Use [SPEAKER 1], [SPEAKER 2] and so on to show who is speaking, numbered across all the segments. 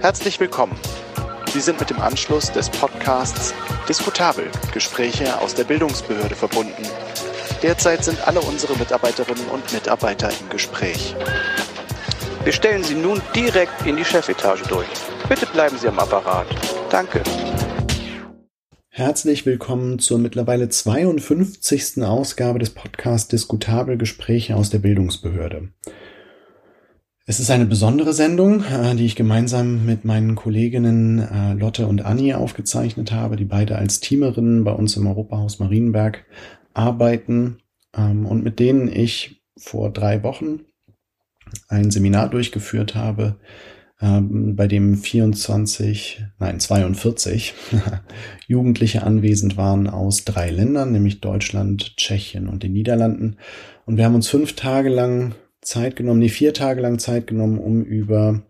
[SPEAKER 1] Herzlich willkommen. Sie sind mit dem Anschluss des Podcasts Diskutabel Gespräche aus der Bildungsbehörde verbunden. Derzeit sind alle unsere Mitarbeiterinnen und Mitarbeiter im Gespräch.
[SPEAKER 2] Wir stellen Sie nun direkt in die Chefetage durch. Bitte bleiben Sie am Apparat. Danke.
[SPEAKER 3] Herzlich willkommen zur mittlerweile 52. Ausgabe des Podcasts Diskutabel Gespräche aus der Bildungsbehörde. Es ist eine besondere Sendung, äh, die ich gemeinsam mit meinen Kolleginnen äh, Lotte und Anni aufgezeichnet habe, die beide als Teamerinnen bei uns im Europahaus Marienberg arbeiten ähm, und mit denen ich vor drei Wochen ein Seminar durchgeführt habe, ähm, bei dem 24, nein 42 Jugendliche anwesend waren aus drei Ländern, nämlich Deutschland, Tschechien und den Niederlanden. Und wir haben uns fünf Tage lang Zeit genommen, nee, vier Tage lang Zeit genommen, um über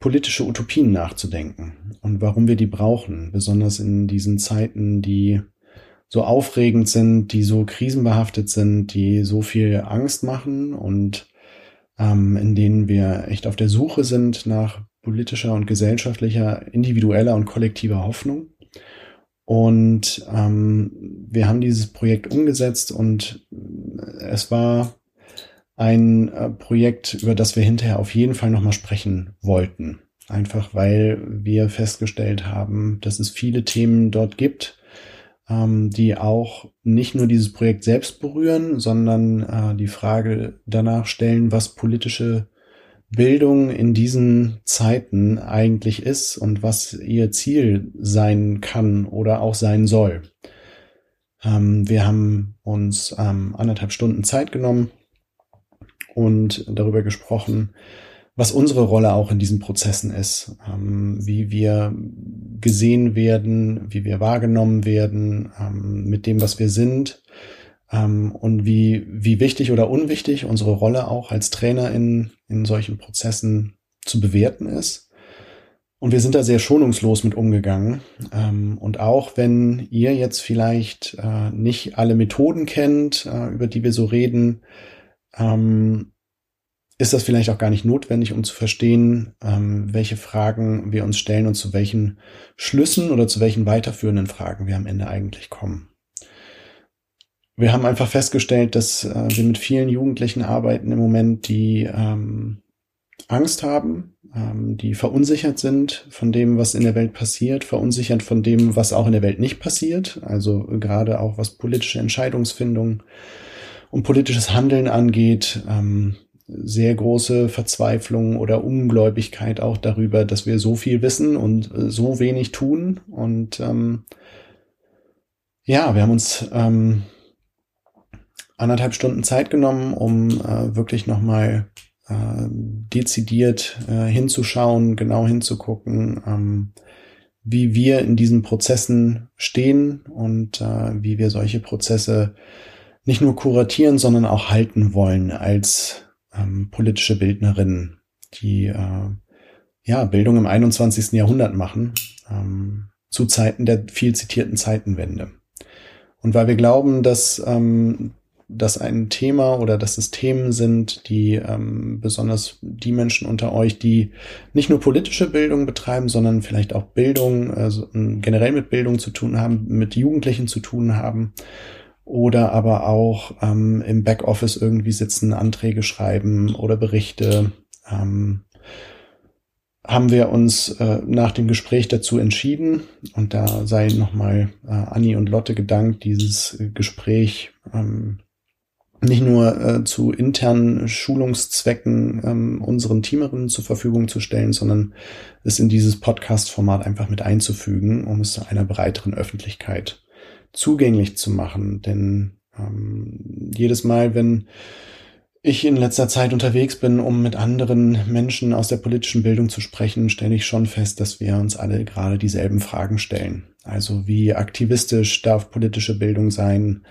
[SPEAKER 3] politische Utopien nachzudenken und warum wir die brauchen, besonders in diesen Zeiten, die so aufregend sind, die so krisenbehaftet sind, die so viel Angst machen und ähm, in denen wir echt auf der Suche sind nach politischer und gesellschaftlicher, individueller und kollektiver Hoffnung. Und ähm, wir haben dieses Projekt umgesetzt und es war ein äh, Projekt, über das wir hinterher auf jeden Fall nochmal sprechen wollten. Einfach weil wir festgestellt haben, dass es viele Themen dort gibt, ähm, die auch nicht nur dieses Projekt selbst berühren, sondern äh, die Frage danach stellen, was politische Bildung in diesen Zeiten eigentlich ist und was ihr Ziel sein kann oder auch sein soll. Ähm, wir haben uns ähm, anderthalb Stunden Zeit genommen und darüber gesprochen, was unsere Rolle auch in diesen Prozessen ist, ähm, wie wir gesehen werden, wie wir wahrgenommen werden ähm, mit dem, was wir sind ähm, und wie, wie wichtig oder unwichtig unsere Rolle auch als Trainer in, in solchen Prozessen zu bewerten ist. Und wir sind da sehr schonungslos mit umgegangen. Ähm, und auch wenn ihr jetzt vielleicht äh, nicht alle Methoden kennt, äh, über die wir so reden, ähm, ist das vielleicht auch gar nicht notwendig, um zu verstehen, ähm, welche Fragen wir uns stellen und zu welchen Schlüssen oder zu welchen weiterführenden Fragen wir am Ende eigentlich kommen. Wir haben einfach festgestellt, dass äh, wir mit vielen Jugendlichen arbeiten im Moment, die ähm, Angst haben, ähm, die verunsichert sind von dem, was in der Welt passiert, verunsichert von dem, was auch in der Welt nicht passiert, also gerade auch was politische Entscheidungsfindung und politisches Handeln angeht, ähm, sehr große Verzweiflung oder Ungläubigkeit auch darüber, dass wir so viel wissen und äh, so wenig tun. Und ähm, ja, wir haben uns ähm, anderthalb Stunden Zeit genommen, um äh, wirklich nochmal äh, dezidiert äh, hinzuschauen, genau hinzugucken, ähm, wie wir in diesen Prozessen stehen und äh, wie wir solche Prozesse nicht nur kuratieren, sondern auch halten wollen als ähm, politische Bildnerinnen, die äh, ja Bildung im 21. Jahrhundert machen, ähm, zu Zeiten der viel zitierten Zeitenwende. Und weil wir glauben, dass ähm, das ein Thema oder dass es Themen sind, die ähm, besonders die Menschen unter euch, die nicht nur politische Bildung betreiben, sondern vielleicht auch Bildung, also generell mit Bildung zu tun haben, mit Jugendlichen zu tun haben, oder aber auch ähm, im Backoffice irgendwie sitzen, Anträge schreiben oder Berichte. Ähm, haben wir uns äh, nach dem Gespräch dazu entschieden und da sei nochmal äh, Anni und Lotte gedankt, dieses Gespräch ähm, nicht nur äh, zu internen Schulungszwecken ähm, unseren Teamerinnen zur Verfügung zu stellen, sondern es in dieses Podcast-Format einfach mit einzufügen, um es einer breiteren Öffentlichkeit zugänglich zu machen. Denn ähm, jedes Mal, wenn ich in letzter Zeit unterwegs bin, um mit anderen Menschen aus der politischen Bildung zu sprechen, stelle ich schon fest, dass wir uns alle gerade dieselben Fragen stellen. Also wie aktivistisch darf politische Bildung sein?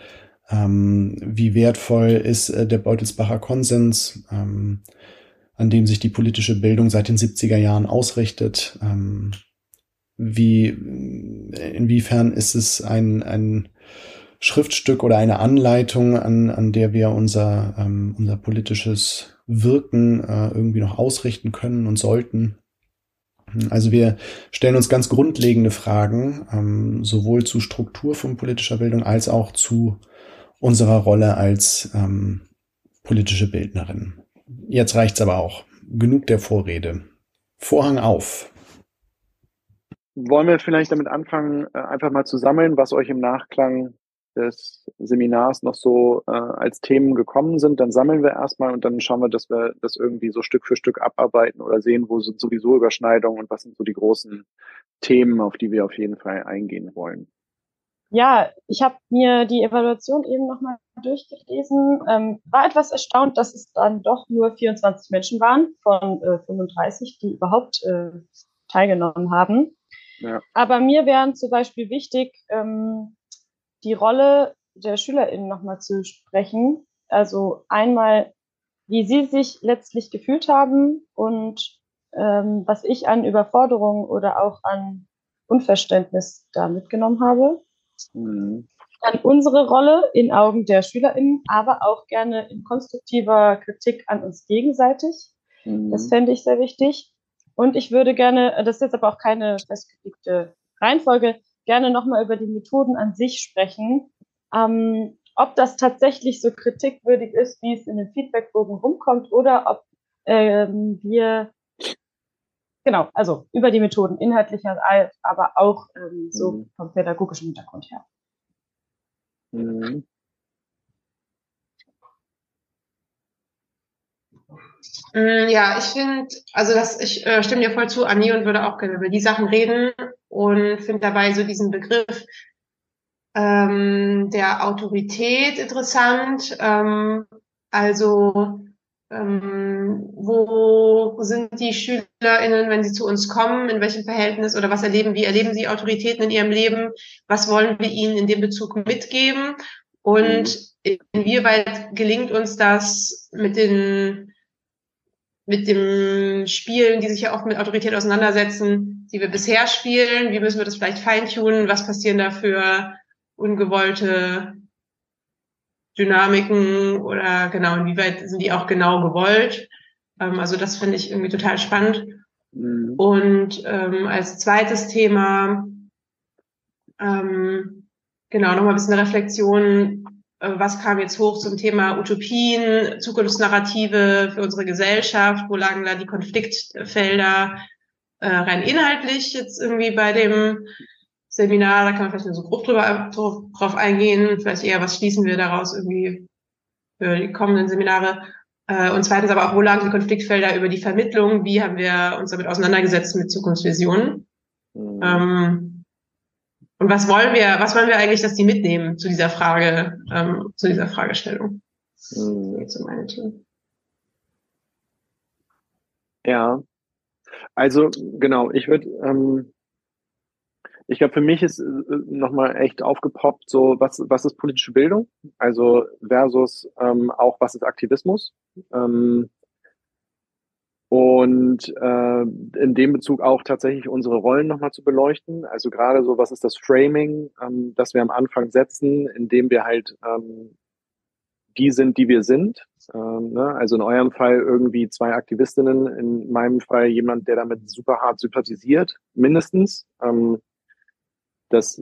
[SPEAKER 3] Ähm, wie wertvoll ist äh, der Beutelsbacher Konsens, ähm, an dem sich die politische Bildung seit den 70er Jahren ausrichtet? Ähm, wie, inwiefern ist es ein, ein Schriftstück oder eine Anleitung, an, an der wir unser, ähm, unser politisches Wirken äh, irgendwie noch ausrichten können und sollten. Also wir stellen uns ganz grundlegende Fragen, ähm, sowohl zu Struktur von politischer Bildung als auch zu unserer Rolle als ähm, politische Bildnerin. Jetzt reicht's aber auch. Genug der Vorrede. Vorhang auf.
[SPEAKER 4] Wollen wir vielleicht damit anfangen, äh, einfach mal zu sammeln, was euch im Nachklang des Seminars noch so äh, als Themen gekommen sind, dann sammeln wir erstmal und dann schauen wir, dass wir das irgendwie so Stück für Stück abarbeiten oder sehen, wo sind sowieso Überschneidungen und was sind so die großen Themen, auf die wir auf jeden Fall eingehen wollen.
[SPEAKER 5] Ja, ich habe mir die Evaluation eben nochmal durchgelesen, ähm, war etwas erstaunt, dass es dann doch nur 24 Menschen waren von äh, 35, die überhaupt äh, teilgenommen haben. Ja. Aber mir wären zum Beispiel wichtig, ähm, die Rolle der SchülerInnen nochmal zu sprechen. Also einmal, wie sie sich letztlich gefühlt haben und ähm, was ich an Überforderung oder auch an Unverständnis da mitgenommen habe. Mhm. Dann unsere Rolle in Augen der SchülerInnen, aber auch gerne in konstruktiver Kritik an uns gegenseitig. Mhm. Das fände ich sehr wichtig. Und ich würde gerne, das ist jetzt aber auch keine festgelegte Reihenfolge, gerne nochmal über die Methoden an sich sprechen. Ähm, ob das tatsächlich so kritikwürdig ist, wie es in den Feedbackbogen rumkommt, oder ob ähm, wir genau, also über die Methoden inhaltlicher, aber auch ähm, so mhm. vom pädagogischen Hintergrund her. Mhm.
[SPEAKER 6] Ja, ich finde, also das, ich äh, stimme dir voll zu, Anni, und würde auch gerne über die Sachen reden und finde dabei so diesen Begriff ähm, der Autorität interessant. Ähm, also ähm, wo sind die SchülerInnen, wenn sie zu uns kommen, in welchem Verhältnis oder was erleben, wie erleben sie Autoritäten in ihrem Leben, was wollen wir ihnen in dem Bezug mitgeben und mhm. inwieweit gelingt uns das mit den mit dem Spielen, die sich ja oft mit Autorität auseinandersetzen, die wir bisher spielen, wie müssen wir das vielleicht feintunen, was passieren da für ungewollte Dynamiken oder genau, inwieweit sind die auch genau gewollt. Ähm, also das finde ich irgendwie total spannend. Mhm. Und ähm, als zweites Thema, ähm, genau, nochmal ein bisschen Reflexion was kam jetzt hoch zum Thema Utopien, Zukunftsnarrative für unsere Gesellschaft, wo lagen da die Konfliktfelder äh, rein inhaltlich jetzt irgendwie bei dem Seminar, da kann man vielleicht nur so grob drüber, drauf eingehen, vielleicht eher, was schließen wir daraus irgendwie für die kommenden Seminare. Äh, und zweitens aber auch, wo lagen die Konfliktfelder über die Vermittlung, wie haben wir uns damit auseinandergesetzt mit Zukunftsvisionen. Mhm. Ähm, und was wollen wir, was wollen wir eigentlich, dass die mitnehmen zu dieser Frage, ähm, zu dieser Fragestellung? Jetzt um Team.
[SPEAKER 4] Ja, also genau, ich würde, ähm, ich glaube, für mich ist äh, nochmal echt aufgepoppt, so was, was ist politische Bildung, also versus ähm, auch was ist Aktivismus. Ähm, und äh, in dem Bezug auch tatsächlich unsere Rollen nochmal zu beleuchten. Also gerade so, was ist das Framing, ähm, das wir am Anfang setzen, indem wir halt ähm, die sind, die wir sind. Ähm, ne? Also in eurem Fall irgendwie zwei Aktivistinnen, in meinem Fall jemand, der damit super hart sympathisiert, mindestens. Ähm, das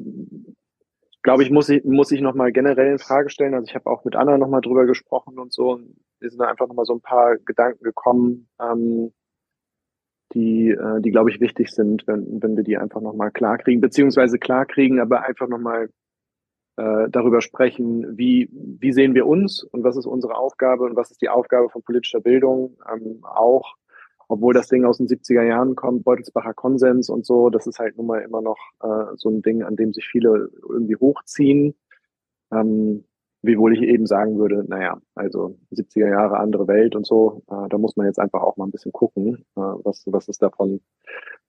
[SPEAKER 4] glaube ich, muss ich, muss ich nochmal generell in Frage stellen. Also ich habe auch mit Anna nochmal drüber gesprochen und so. Wir sind da einfach nochmal so ein paar Gedanken gekommen, ähm, die, äh, die glaube ich, wichtig sind, wenn, wenn wir die einfach nochmal klarkriegen, beziehungsweise klarkriegen, aber einfach nochmal äh, darüber sprechen, wie, wie sehen wir uns und was ist unsere Aufgabe und was ist die Aufgabe von politischer Bildung, ähm, auch obwohl das Ding aus den 70er Jahren kommt, Beutelsbacher Konsens und so, das ist halt nun mal immer noch äh, so ein Ding, an dem sich viele irgendwie hochziehen. Ähm, wiewohl ich eben sagen würde, naja, also 70er Jahre andere Welt und so, äh, da muss man jetzt einfach auch mal ein bisschen gucken, äh, was, was ist davon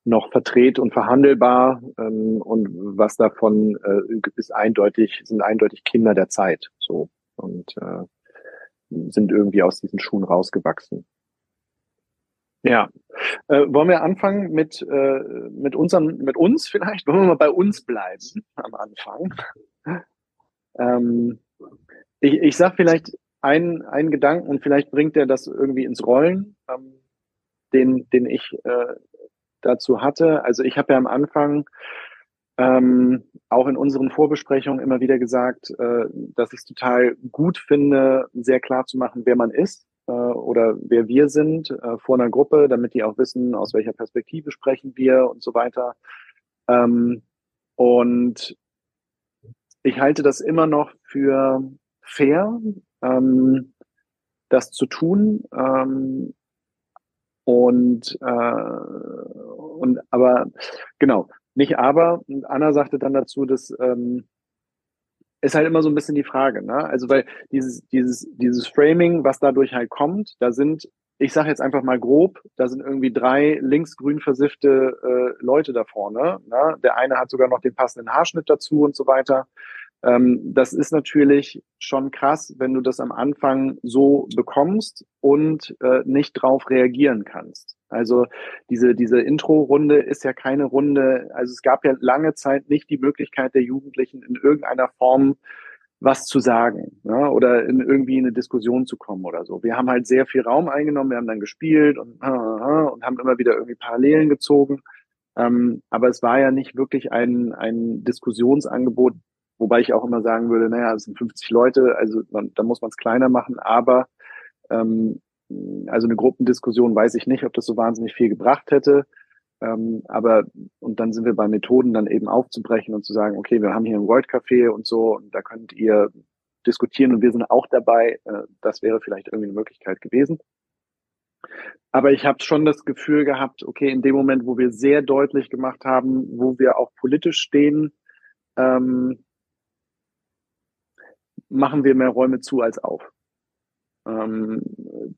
[SPEAKER 4] noch verdreht und verhandelbar ähm, und was davon äh, ist eindeutig, sind eindeutig Kinder der Zeit so und äh, sind irgendwie aus diesen Schuhen rausgewachsen. Ja. Äh, wollen wir anfangen mit, äh, mit, unseren, mit uns vielleicht? Wollen wir mal bei uns bleiben am Anfang? ähm, ich ich sage vielleicht einen, einen Gedanken und vielleicht bringt er das irgendwie ins Rollen, ähm, den, den ich äh, dazu hatte. Also ich habe ja am Anfang ähm, auch in unseren Vorbesprechungen immer wieder gesagt, äh, dass ich es total gut finde, sehr klar zu machen, wer man ist äh, oder wer wir sind äh, vor einer Gruppe, damit die auch wissen, aus welcher Perspektive sprechen wir und so weiter. Ähm, und ich halte das immer noch für fair, ähm, das zu tun. Ähm, und, äh, und aber genau, nicht aber. Und Anna sagte dann dazu, dass ähm, ist halt immer so ein bisschen die Frage, ne? Also weil dieses, dieses, dieses Framing, was dadurch halt kommt, da sind, ich sage jetzt einfach mal grob, da sind irgendwie drei linksgrün versiffte äh, Leute da vorne. Ne? Der eine hat sogar noch den passenden Haarschnitt dazu und so weiter. Ähm, das ist natürlich schon krass, wenn du das am Anfang so bekommst und äh, nicht drauf reagieren kannst. Also diese, diese Intro-Runde ist ja keine Runde, also es gab ja lange Zeit nicht die Möglichkeit der Jugendlichen in irgendeiner Form was zu sagen ne? oder in irgendwie eine Diskussion zu kommen oder so. Wir haben halt sehr viel Raum eingenommen, wir haben dann gespielt und, und haben immer wieder irgendwie Parallelen gezogen. Ähm, aber es war ja nicht wirklich ein, ein Diskussionsangebot, wobei ich auch immer sagen würde, naja, es sind 50 Leute, also man, da muss man es kleiner machen, aber ähm, also eine Gruppendiskussion weiß ich nicht, ob das so wahnsinnig viel gebracht hätte. Ähm, aber und dann sind wir bei Methoden dann eben aufzubrechen und zu sagen, okay, wir haben hier ein World Café und so, und da könnt ihr diskutieren und wir sind auch dabei. Äh, das wäre vielleicht irgendwie eine Möglichkeit gewesen. Aber ich habe schon das Gefühl gehabt, okay, in dem Moment, wo wir sehr deutlich gemacht haben, wo wir auch politisch stehen, ähm, machen wir mehr Räume zu als auf. Ähm,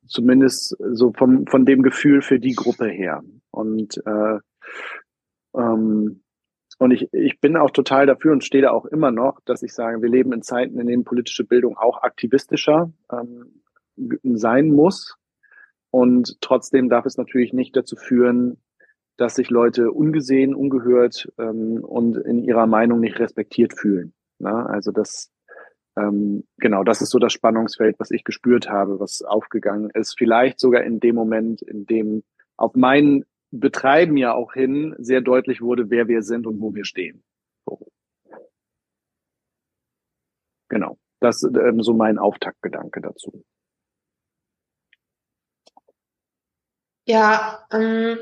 [SPEAKER 4] zumindest so vom, von dem Gefühl für die Gruppe her. Und, äh, ähm, und ich, ich bin auch total dafür und stehe da auch immer noch, dass ich sage, wir leben in Zeiten, in denen politische Bildung auch aktivistischer ähm, sein muss. Und trotzdem darf es natürlich nicht dazu führen, dass sich Leute ungesehen, ungehört ähm, und in ihrer Meinung nicht respektiert fühlen. Na, also das, ähm, genau, das ist so das Spannungsfeld, was ich gespürt habe, was aufgegangen ist. Vielleicht sogar in dem Moment, in dem auf mein Betreiben ja auch hin sehr deutlich wurde, wer wir sind und wo wir stehen. Genau, das ist ähm, so mein Auftaktgedanke dazu.
[SPEAKER 6] Ja, ähm,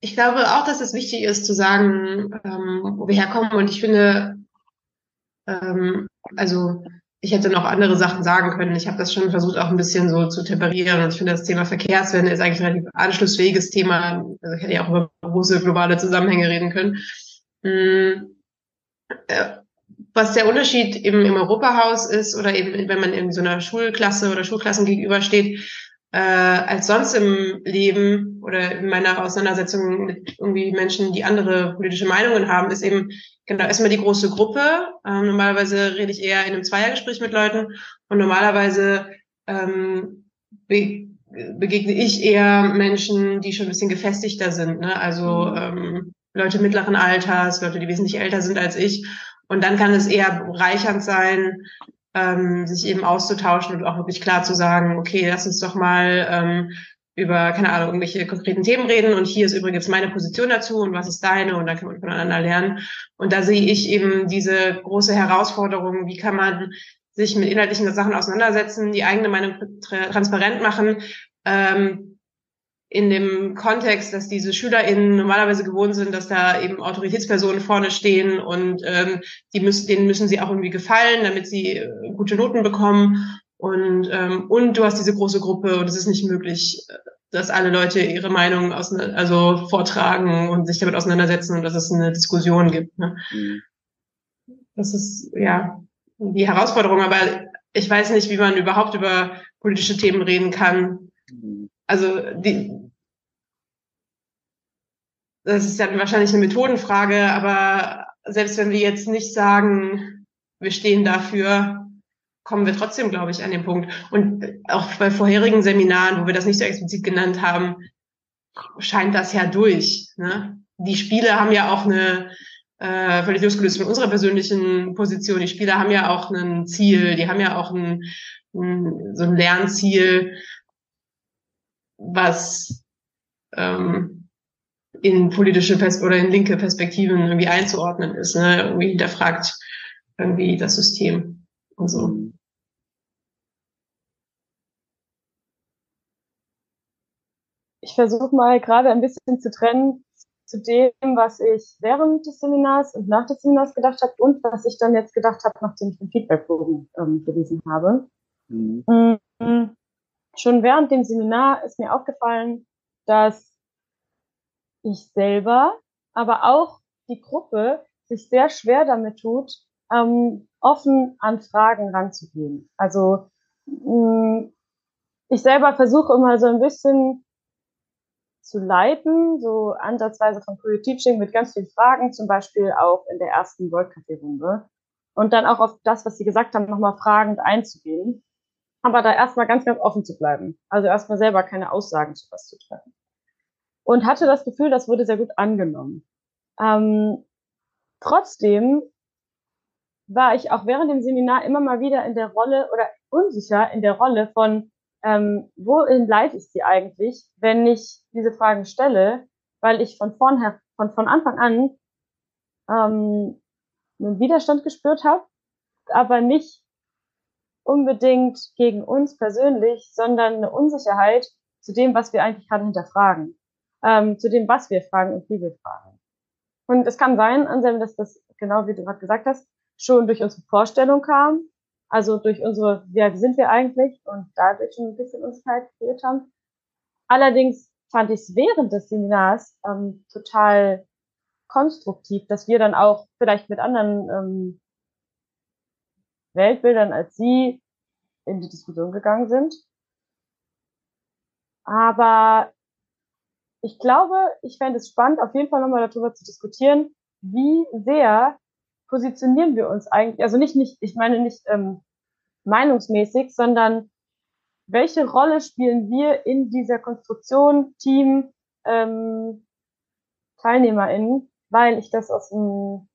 [SPEAKER 6] ich glaube auch, dass es wichtig ist zu sagen, ähm, wo wir herkommen. Und ich finde, ähm, also ich hätte noch andere Sachen sagen können. Ich habe das schon versucht, auch ein bisschen so zu temperieren. Und ich finde, das Thema Verkehrswende ist eigentlich ein relativ anschlussfähiges Thema. Also ich hätte ja auch über große globale Zusammenhänge reden können. Hm, äh, was der Unterschied eben im Europahaus ist oder eben, wenn man in so einer Schulklasse oder Schulklassen gegenübersteht, äh, als sonst im Leben oder in meiner Auseinandersetzung mit irgendwie Menschen, die andere politische Meinungen haben, ist eben genau erstmal die große Gruppe. Ähm, normalerweise rede ich eher in einem Zweiergespräch mit Leuten und normalerweise ähm, be begegne ich eher Menschen, die schon ein bisschen gefestigter sind. Ne? Also mhm. ähm, Leute mittleren Alters, Leute, die wesentlich älter sind als ich. Und dann kann es eher bereichernd sein, ähm, sich eben auszutauschen und auch wirklich klar zu sagen, okay, lass uns doch mal ähm, über, keine Ahnung, irgendwelche konkreten Themen reden und hier ist übrigens meine Position dazu und was ist deine und dann kann man voneinander lernen. Und da sehe ich eben diese große Herausforderung, wie kann man sich mit inhaltlichen Sachen auseinandersetzen, die eigene Meinung transparent machen, ähm, in dem Kontext, dass diese SchülerInnen normalerweise gewohnt sind, dass da eben Autoritätspersonen vorne stehen und ähm, die müssen, denen müssen sie auch irgendwie gefallen, damit sie äh, gute Noten bekommen. Und, ähm, und du hast diese große Gruppe und es ist nicht möglich, dass alle Leute ihre Meinung aus, also vortragen und sich damit auseinandersetzen und dass es eine Diskussion gibt. Ne? Mhm. Das ist ja die Herausforderung, aber ich weiß nicht, wie man überhaupt über politische Themen reden kann, mhm also die, das ist ja wahrscheinlich eine Methodenfrage, aber selbst wenn wir jetzt nicht sagen, wir stehen dafür, kommen wir trotzdem, glaube ich, an den Punkt. Und auch bei vorherigen Seminaren, wo wir das nicht so explizit genannt haben, scheint das ja durch. Ne? Die Spiele haben ja auch eine, äh, völlig losgelöst von unserer persönlichen Position, die Spieler haben ja auch ein Ziel, die haben ja auch ein, ein so ein Lernziel was ähm, in politische Pers oder in linke Perspektiven irgendwie einzuordnen ist, ne? irgendwie hinterfragt irgendwie das System und so.
[SPEAKER 5] Ich versuche mal gerade ein bisschen zu trennen zu dem, was ich während des Seminars und nach des Seminars gedacht habe und was ich dann jetzt gedacht habe, nachdem ich den Feedbackbogen ähm, gelesen habe. Mhm. Schon während dem Seminar ist mir aufgefallen, dass ich selber, aber auch die Gruppe sich sehr schwer damit tut, ähm, offen an Fragen ranzugehen. Also mh, mm, ich selber versuche immer so ein bisschen zu leiten, so ansatzweise von Career Teaching mit ganz vielen Fragen, zum Beispiel auch in der ersten World Café Runde. Und dann auch auf das, was Sie gesagt haben, nochmal fragend einzugehen. Aber da erstmal ganz, ganz offen zu bleiben. Also erstmal selber keine Aussagen zu was zu treffen. Und hatte das Gefühl, das wurde sehr gut angenommen. Ähm, trotzdem war ich auch während dem Seminar immer mal wieder in der Rolle oder unsicher in der Rolle von, ähm, wohin leite ich sie eigentlich, wenn ich diese Fragen stelle, weil ich von vornher, von, von Anfang an ähm, einen Widerstand gespürt habe, aber nicht unbedingt gegen uns persönlich, sondern eine Unsicherheit zu dem, was wir eigentlich gerade hinterfragen, ähm, zu dem, was wir fragen und wie wir fragen. Und es kann sein, Anselm, dass das, genau wie du gerade gesagt hast, schon durch unsere Vorstellung kam, also durch unsere, wer sind wir eigentlich und dadurch schon ein bisschen Unsicherheit kreiert haben. Allerdings fand ich es während des Seminars ähm, total konstruktiv, dass wir dann auch vielleicht mit anderen ähm, Weltbildern als sie in die Diskussion gegangen sind. Aber ich glaube, ich fände es spannend, auf jeden Fall nochmal darüber zu diskutieren, wie sehr positionieren wir uns eigentlich, also nicht, nicht, ich meine nicht ähm, meinungsmäßig, sondern welche Rolle spielen wir in dieser Konstruktion, Team, ähm, TeilnehmerInnen, weil ich das aus, dem,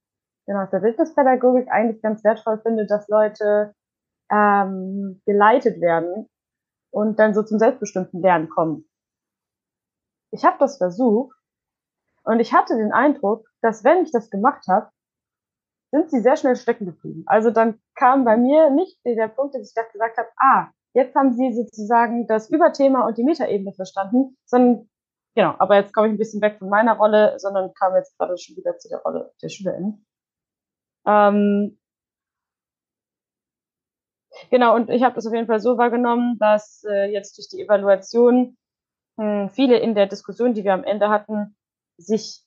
[SPEAKER 5] genau, aus der Businesspädagogik eigentlich ganz wertvoll finde, dass Leute ähm, geleitet werden und dann so zum selbstbestimmten Lernen kommen. Ich habe das versucht und ich hatte den Eindruck, dass wenn ich das gemacht habe, sind sie sehr schnell stecken geblieben. Also dann kam bei mir nicht der Punkt, dass ich gesagt habe, ah, jetzt haben sie sozusagen das Überthema und die Metaebene verstanden, sondern genau, aber jetzt komme ich ein bisschen weg von meiner Rolle, sondern kam jetzt gerade schon wieder zu der Rolle der SchülerInnen. Ähm, genau, und ich habe das auf jeden Fall so wahrgenommen, dass äh, jetzt durch die Evaluation mh, hm, viele in der Diskussion, die wir am Ende hatten, sich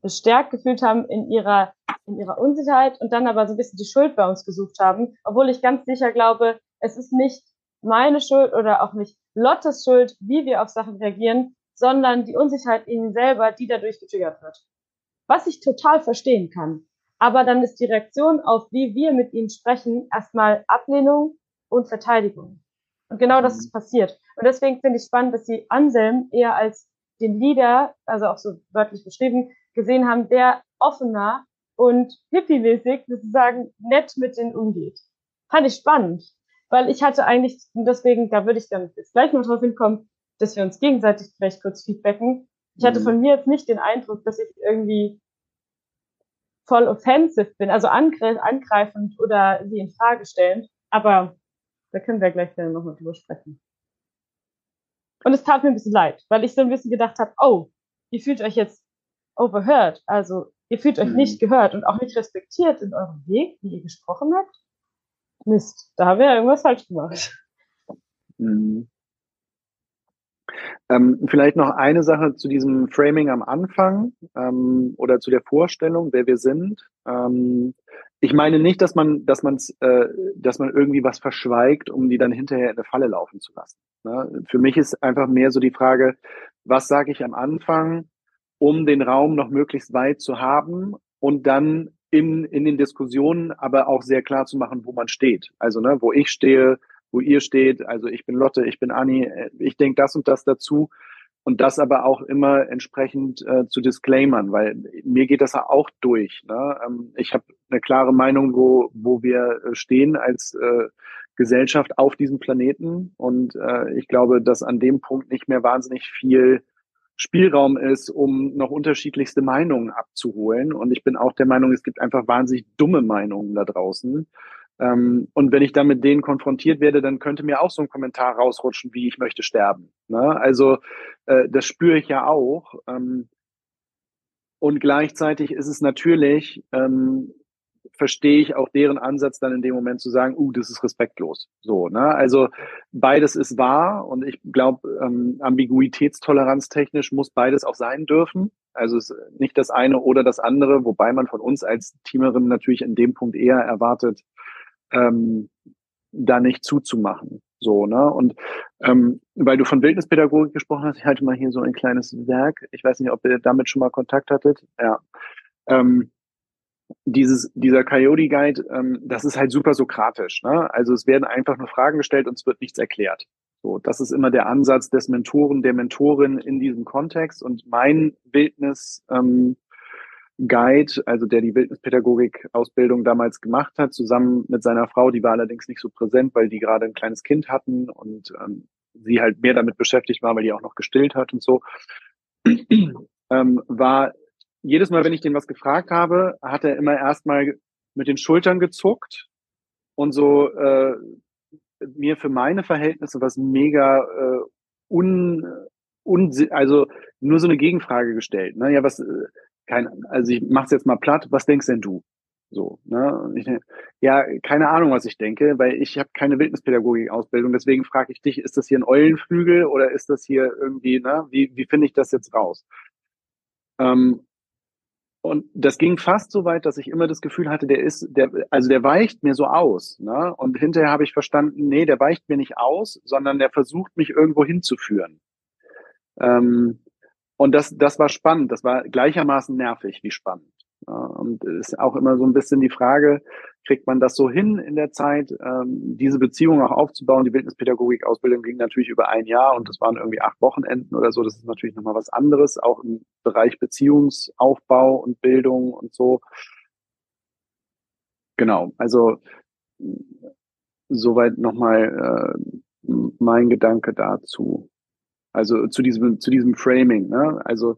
[SPEAKER 5] bestärkt gefühlt haben in ihrer, in ihrer Unsicherheit und dann aber so ein bisschen die Schuld bei uns gesucht haben, obwohl ich ganz sicher glaube, es ist nicht meine Schuld oder auch nicht Lottes Schuld, wie wir auf Sachen reagieren, sondern die Unsicherheit ihnen selber, die dadurch getriggert wird. Was ich total verstehen kann. Aber dann ist die Reaktion auf, wie wir mit ihnen sprechen, erstmal Ablehnung und Verteidigung. Und genau das ist passiert. Und deswegen finde ich spannend, dass sie Anselm eher als den Leader, also auch so wörtlich beschrieben, gesehen haben, der offener und hippie-mäßig sozusagen nett mit denen umgeht. Fand ich spannend, weil ich hatte eigentlich, deswegen, da würde ich dann jetzt gleich noch drauf hinkommen, dass wir uns gegenseitig vielleicht kurz feedbacken. Ich hatte mhm. von mir jetzt nicht den Eindruck, dass ich irgendwie voll offensive bin, also angreifend oder sie in Frage stellend, aber da können wir gleich dann nochmal drüber sprechen. Und es tat mir ein bisschen leid, weil ich so ein bisschen gedacht habe, oh, ihr fühlt euch jetzt overheard. Also ihr fühlt euch nicht mhm. gehört und auch nicht respektiert in eurem Weg, wie ihr gesprochen habt. Mist, da haben wir ja irgendwas falsch gemacht.
[SPEAKER 4] Mhm. Ähm, vielleicht noch eine Sache zu diesem Framing am Anfang ähm, oder zu der Vorstellung, wer wir sind. Ähm, ich meine nicht, dass man, dass man, äh, dass man irgendwie was verschweigt, um die dann hinterher in eine Falle laufen zu lassen. Ne? Für mich ist einfach mehr so die Frage, was sage ich am Anfang? um den Raum noch möglichst weit zu haben und dann in, in den Diskussionen aber auch sehr klar zu machen, wo man steht. Also ne, wo ich stehe, wo ihr steht. Also ich bin Lotte, ich bin Anni, äh, ich denke das und das dazu. Und das aber auch immer entsprechend äh, zu disclaimern, weil mir geht das auch durch. Ne? Ähm, ich habe eine klare Meinung, wo, wo wir äh, stehen als äh, Gesellschaft auf diesem Planeten. Und äh, ich glaube, dass an dem Punkt nicht mehr wahnsinnig viel Spielraum ist, um noch unterschiedlichste Meinungen abzuholen. Und ich bin auch der Meinung, es gibt einfach wahnsinnig dumme Meinungen da draußen. Ähm, und wenn ich dann mit denen konfrontiert werde, dann könnte mir auch so ein Kommentar rausrutschen, wie ich möchte sterben. Ne? Also äh, das spüre ich ja auch. Ähm, und gleichzeitig ist es natürlich ähm, verstehe ich auch deren Ansatz dann in dem Moment zu sagen, uh, das ist respektlos. So, ne? Also beides ist wahr und ich glaube, ähm, ambiguitätstoleranztechnisch muss beides auch sein dürfen. Also es ist nicht das eine oder das andere, wobei man von uns als Teamerin natürlich in dem Punkt eher erwartet, ähm, da nicht zuzumachen. So, ne? Und ähm, weil du von Wildnispädagogik gesprochen hast, ich halte mal hier so ein kleines Werk. Ich weiß nicht, ob ihr damit schon mal Kontakt hattet. Ja. Ähm, dieses, dieser Coyote Guide, ähm, das ist halt super sokratisch. Ne? Also es werden einfach nur Fragen gestellt und es wird nichts erklärt. So, das ist immer der Ansatz des Mentoren, der Mentorin in diesem Kontext. Und mein Wildnis ähm, Guide, also der die Wildnispädagogik-Ausbildung damals gemacht hat, zusammen mit seiner Frau, die war allerdings nicht so präsent, weil die gerade ein kleines Kind hatten und ähm, sie halt mehr damit beschäftigt war, weil die auch noch gestillt hat und so, ähm, war jedes Mal, wenn ich den was gefragt habe, hat er immer erstmal mit den Schultern gezuckt und so äh, mir für meine Verhältnisse was mega äh, un, un also nur so eine Gegenfrage gestellt. Ne? Ja, was, äh, kein, also ich mach's jetzt mal platt, was denkst denn du? So, ne? Ich, ja, keine Ahnung, was ich denke, weil ich habe keine Wildnispädagogik-Ausbildung, deswegen frage ich dich, ist das hier ein Eulenflügel oder ist das hier irgendwie, ne? Wie, wie finde ich das jetzt raus? Ähm, und das ging fast so weit, dass ich immer das Gefühl hatte, der ist, der, also der weicht mir so aus. Ne? Und hinterher habe ich verstanden, nee, der weicht mir nicht aus, sondern der versucht mich irgendwo hinzuführen. Ähm, und das, das war spannend. Das war gleichermaßen nervig wie spannend. Und es ist auch immer so ein bisschen die Frage, kriegt man das so hin in der Zeit, ähm, diese Beziehung auch aufzubauen? Die Wildnispädagogik-Ausbildung ging natürlich über ein Jahr und das waren irgendwie acht Wochenenden oder so. Das ist natürlich nochmal was anderes, auch im Bereich Beziehungsaufbau und Bildung und so. Genau, also soweit nochmal äh, mein Gedanke dazu. Also zu diesem, zu diesem Framing. Ne? Also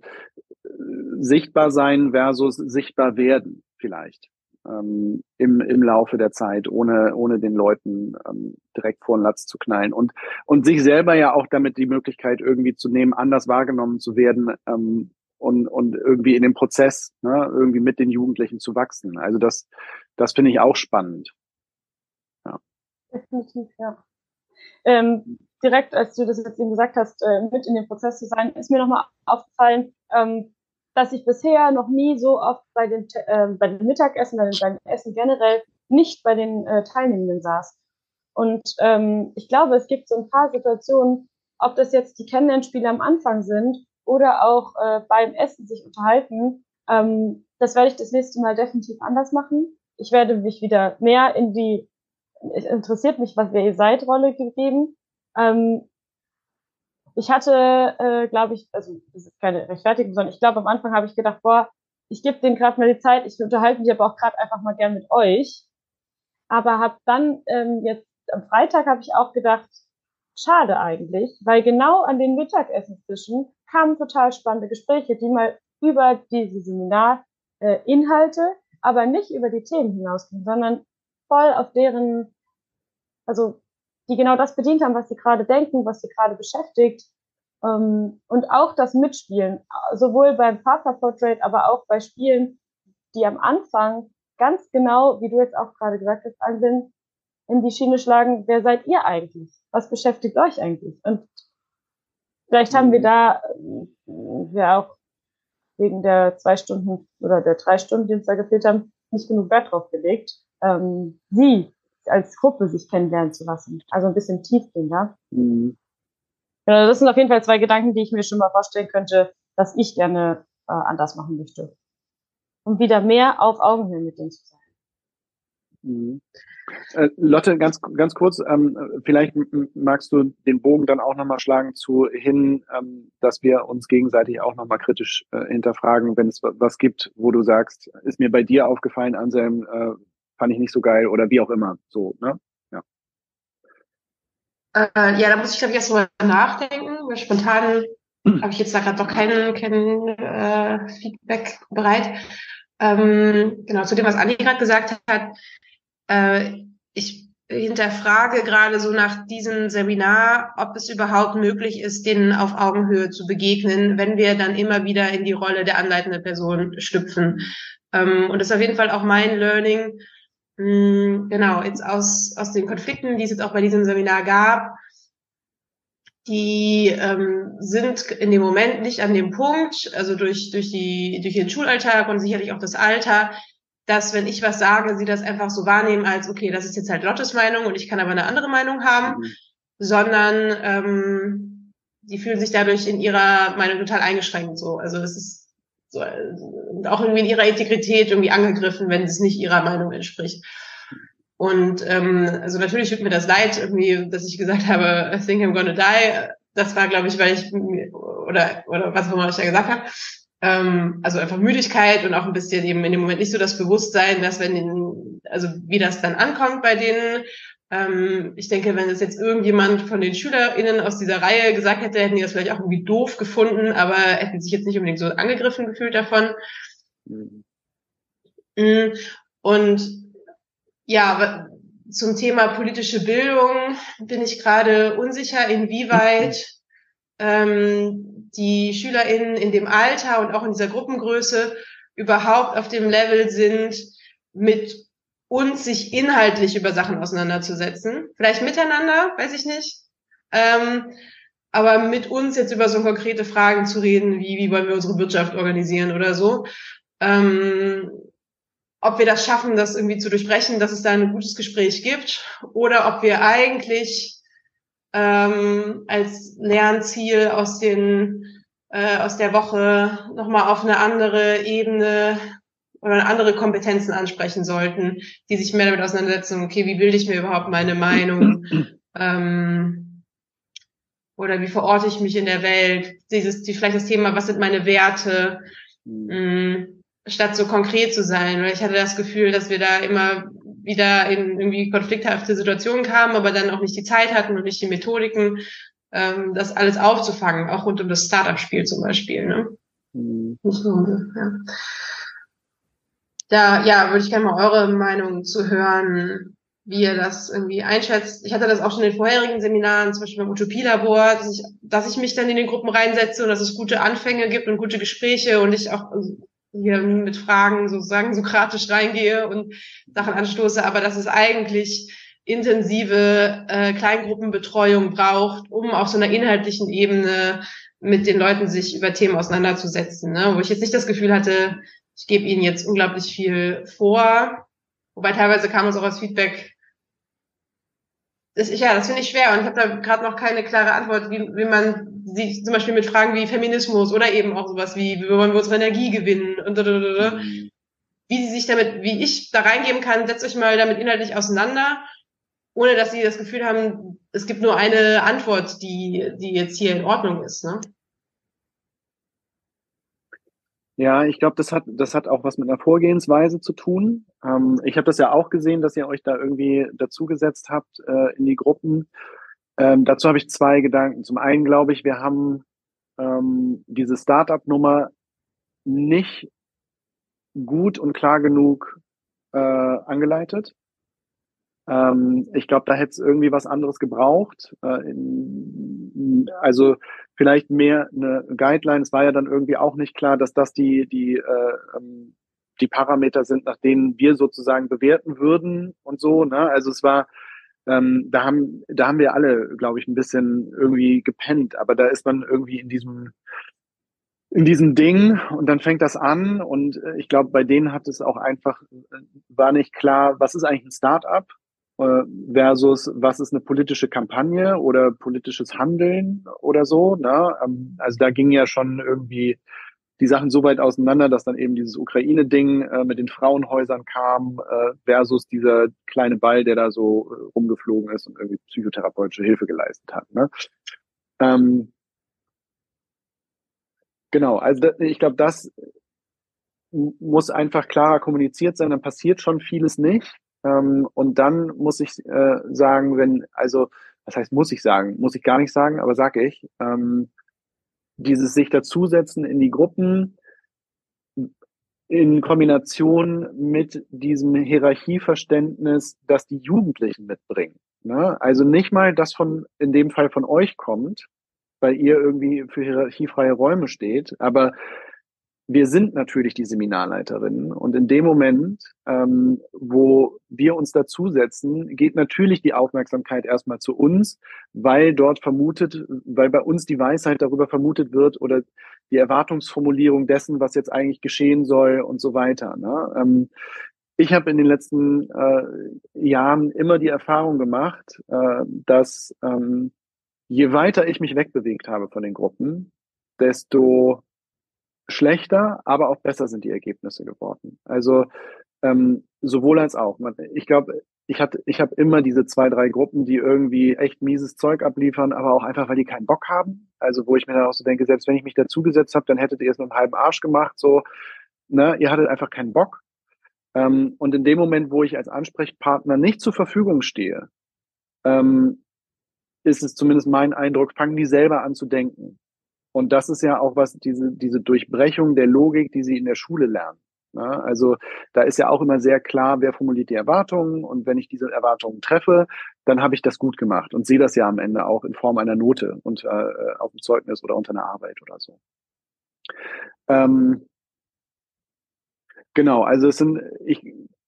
[SPEAKER 4] sichtbar sein versus sichtbar werden vielleicht ähm, im, im Laufe der Zeit, ohne, ohne den Leuten ähm, direkt vor den Latz zu knallen und, und sich selber ja auch damit die Möglichkeit irgendwie zu nehmen, anders wahrgenommen zu werden ähm, und, und irgendwie in dem Prozess ne, irgendwie mit den Jugendlichen zu wachsen. Also das, das finde ich auch spannend.
[SPEAKER 5] Ja. Definitiv, ja. Ähm, direkt, als du das jetzt eben gesagt hast, äh, mit in dem Prozess zu sein, ist mir nochmal aufgefallen, ähm, dass ich bisher noch nie so oft bei den, äh, bei den Mittagessen, bei den, den Essen generell nicht bei den äh, Teilnehmenden saß. Und ähm, ich glaube, es gibt so ein paar Situationen, ob das jetzt die Kennenlernspiele am Anfang sind oder auch beim Essen sich unterhalten. Ähm, das werde ich das nächste Mal definitiv anders machen. Ich werde mich wieder mehr in die, es interessiert mich, was ihr seid, Rolle gegeben. Ähm, ich hatte, äh, glaube ich, also das ist keine Rechtfertigung, sondern ich glaube, am Anfang habe ich gedacht, boah, ich gebe denen gerade mal die Zeit, ich unterhalte mich aber auch gerade einfach mal gern mit euch. Aber habe dann ähm, jetzt am Freitag habe ich auch gedacht, schade eigentlich, weil genau an den Mittagessentischen kamen total spannende Gespräche, die mal über diese Seminarinhalte, äh, aber nicht über die Themen hinausgingen, sondern voll auf deren, also die genau das bedient haben, was sie gerade denken, was sie gerade beschäftigt. Ähm, und auch das Mitspielen, sowohl beim Partnerportrait, aber auch bei Spielen, die am Anfang ganz genau, wie du jetzt auch gerade gesagt hast, Anwin, in die Schiene schlagen, wer seid ihr eigentlich? Was beschäftigt euch eigentlich? Und vielleicht haben wir mhm. da äh, ja auch wegen der zwei Stunden oder der drei Stunden, die uns da gefehlt haben, nicht genug Wert drauf gelegt, ähm, sie als Gruppe sich kennenlernen zu lassen. Also ein bisschen tiefgehender. Mhm. Das sind auf jeden Fall zwei Gedanken, die ich mir schon mal vorstellen könnte, dass ich gerne äh, anders machen möchte. Um wieder mehr auf Augenhöhe mit denen zu sein.
[SPEAKER 4] Mhm. Äh, Lotte, ganz, ganz kurz, ähm, vielleicht magst du den Bogen dann auch nochmal schlagen zu hin, ähm, dass wir uns gegenseitig auch nochmal kritisch äh, hinterfragen, wenn es was gibt, wo du sagst, ist mir bei dir aufgefallen, Anselm, äh, fand ich nicht so geil oder wie auch immer. So, ne? Ja.
[SPEAKER 6] Äh, ja, da muss ich, glaube ich, erst mal nachdenken. Weil spontan habe ich jetzt da gerade noch kein, kein äh, Feedback bereit. Ähm, genau, zu dem, was Andi gerade gesagt hat. Äh, ich hinterfrage gerade so nach diesem Seminar, ob es überhaupt möglich ist, denen auf Augenhöhe zu begegnen, wenn wir dann immer wieder in die Rolle der anleitenden Person schlüpfen. Ähm, und das ist auf jeden Fall auch mein Learning. Mh, genau, jetzt aus, aus den Konflikten, die es jetzt auch bei diesem Seminar gab, die ähm, sind in dem Moment nicht an dem Punkt, also durch, durch, die, durch den Schulalltag und sicherlich auch das Alter, dass wenn ich was sage, sie das einfach so wahrnehmen als, okay, das ist jetzt halt Lottes Meinung und ich kann aber eine andere Meinung haben, mhm. sondern ähm, die fühlen sich dadurch in ihrer Meinung total eingeschränkt so. Also es ist so, auch irgendwie in ihrer Integrität irgendwie angegriffen, wenn es nicht ihrer Meinung entspricht. Und ähm, also natürlich tut mir das leid, irgendwie, dass ich gesagt habe, I think I'm gonna die. Das war, glaube ich, weil ich oder oder was auch immer ich da gesagt habe. Ähm, also einfach Müdigkeit und auch ein bisschen eben in dem Moment nicht so das Bewusstsein, dass wenn den, also wie das dann ankommt bei denen. Ähm, ich denke, wenn es jetzt irgendjemand von den SchülerInnen aus dieser Reihe gesagt hätte, hätten die das vielleicht auch irgendwie doof gefunden, aber hätten sich jetzt nicht unbedingt so angegriffen gefühlt davon. Mhm. Mm, und ja, zum Thema politische Bildung bin ich gerade unsicher, inwieweit ähm, die SchülerInnen in dem Alter und auch in dieser Gruppengröße überhaupt auf dem Level sind, mit uns sich inhaltlich über Sachen auseinanderzusetzen. Vielleicht miteinander, weiß ich nicht. Ähm, aber mit uns jetzt über so konkrete Fragen zu reden, wie, wie wollen wir unsere Wirtschaft organisieren oder so. Ähm, ob wir das schaffen, das irgendwie zu durchbrechen, dass es da ein gutes Gespräch gibt, oder ob wir eigentlich ähm, als Lernziel aus den äh, aus der Woche nochmal auf eine andere Ebene andere Kompetenzen ansprechen sollten, die sich mehr damit auseinandersetzen, okay, wie bilde ich mir überhaupt meine Meinung? ähm, oder wie verorte ich mich in der Welt? Dieses, die, vielleicht das Thema, was sind meine Werte? Mhm statt so konkret zu sein. Weil ich hatte das Gefühl, dass wir da immer wieder in irgendwie konflikthafte Situationen kamen, aber dann auch nicht die Zeit hatten und nicht die Methodiken, ähm, das alles aufzufangen, auch rund um das Startup-Spiel zum Beispiel. Ne? Mhm. Ja. Da ja, würde ich gerne mal eure Meinung zu hören, wie ihr das irgendwie einschätzt. Ich hatte das auch schon in den vorherigen Seminaren, zum Beispiel beim Utopielabor, dass ich, dass ich mich dann in den Gruppen reinsetze und dass es gute Anfänge gibt und gute Gespräche und ich auch hier mit Fragen sozusagen sokratisch reingehe und Sachen anstoße, aber dass es eigentlich intensive äh, Kleingruppenbetreuung braucht, um auf so einer inhaltlichen Ebene mit den Leuten sich über Themen auseinanderzusetzen, ne? wo ich jetzt nicht das Gefühl hatte, ich gebe ihnen jetzt unglaublich viel vor, wobei teilweise kam uns auch als Feedback, das, ja, das finde ich schwer und ich habe da gerade noch keine klare Antwort, wie, wie man sich zum Beispiel mit Fragen wie Feminismus oder eben auch sowas wie, wie wollen wir unsere Energie gewinnen und da, da, da, da, wie sie sich damit, wie ich da reingeben kann, setzt euch mal damit inhaltlich auseinander, ohne dass sie das Gefühl haben, es gibt nur eine Antwort, die, die jetzt hier in Ordnung ist. Ne?
[SPEAKER 4] Ja, ich glaube, das hat, das hat auch was mit einer Vorgehensweise zu tun. Ähm, ich habe das ja auch gesehen, dass ihr euch da irgendwie dazugesetzt habt äh, in die Gruppen. Ähm, dazu habe ich zwei Gedanken. Zum einen glaube ich, wir haben ähm, diese Startup-Nummer nicht gut und klar genug äh, angeleitet. Ähm, ich glaube, da hätte es irgendwie was anderes gebraucht. Äh, in, also vielleicht mehr eine Guideline. Es war ja dann irgendwie auch nicht klar, dass das die, die, äh, ähm, die Parameter sind, nach denen wir sozusagen bewerten würden und so. Ne? Also es war, ähm, da haben, da haben wir alle, glaube ich, ein bisschen irgendwie gepennt, aber da ist man irgendwie in diesem in diesem Ding und dann fängt das an und äh, ich glaube, bei denen hat es auch einfach, äh, war nicht klar, was ist eigentlich ein Start-up versus was ist eine politische Kampagne oder politisches Handeln oder so. Ne? Ähm, also da ging ja schon irgendwie die Sachen so weit auseinander, dass dann eben dieses Ukraine-Ding äh, mit den Frauenhäusern kam äh, versus dieser kleine Ball, der da so äh, rumgeflogen ist und irgendwie psychotherapeutische Hilfe geleistet hat. Ne? Ähm, genau, also da, ich glaube, das muss einfach klarer kommuniziert sein, dann passiert schon vieles nicht. Ähm, und dann muss ich äh, sagen, wenn, also, was heißt muss ich sagen? Muss ich gar nicht sagen, aber sage ich, ähm, dieses sich dazusetzen in die Gruppen in Kombination mit diesem Hierarchieverständnis, das die Jugendlichen mitbringen. Ne? Also nicht mal das von, in dem Fall von euch kommt, weil ihr irgendwie für hierarchiefreie Räume steht, aber wir sind natürlich die Seminarleiterinnen und in dem Moment, ähm, wo wir uns dazusetzen, geht natürlich die Aufmerksamkeit erstmal zu uns, weil dort vermutet, weil bei uns die Weisheit darüber vermutet wird oder die Erwartungsformulierung dessen, was jetzt eigentlich geschehen soll und so weiter. Ne? Ähm, ich habe in den letzten äh, Jahren immer die Erfahrung gemacht, äh, dass ähm, je weiter ich mich wegbewegt habe von den Gruppen, desto schlechter, aber auch besser sind die Ergebnisse geworden. Also ähm, sowohl als auch. Ich glaube, ich hatte, ich habe immer diese zwei, drei Gruppen, die irgendwie echt mieses Zeug abliefern, aber auch einfach, weil die keinen Bock haben. Also wo ich mir dann auch so denke, selbst wenn ich mich dazugesetzt habe, dann hättet ihr es mit einem halben Arsch gemacht. So, ne, ihr hattet einfach keinen Bock. Ähm, und in dem Moment, wo ich als Ansprechpartner nicht zur Verfügung stehe, ähm, ist es zumindest mein Eindruck, fangen die selber an zu denken. Und das ist ja auch was, diese, diese Durchbrechung der Logik, die sie in der Schule lernen. Ja, also da ist ja auch immer sehr klar, wer formuliert die Erwartungen und wenn ich diese Erwartungen treffe, dann habe ich das gut gemacht und sehe das ja am Ende auch in Form einer Note und äh, auf dem Zeugnis oder unter einer Arbeit oder so. Ähm, genau, also es sind, ich,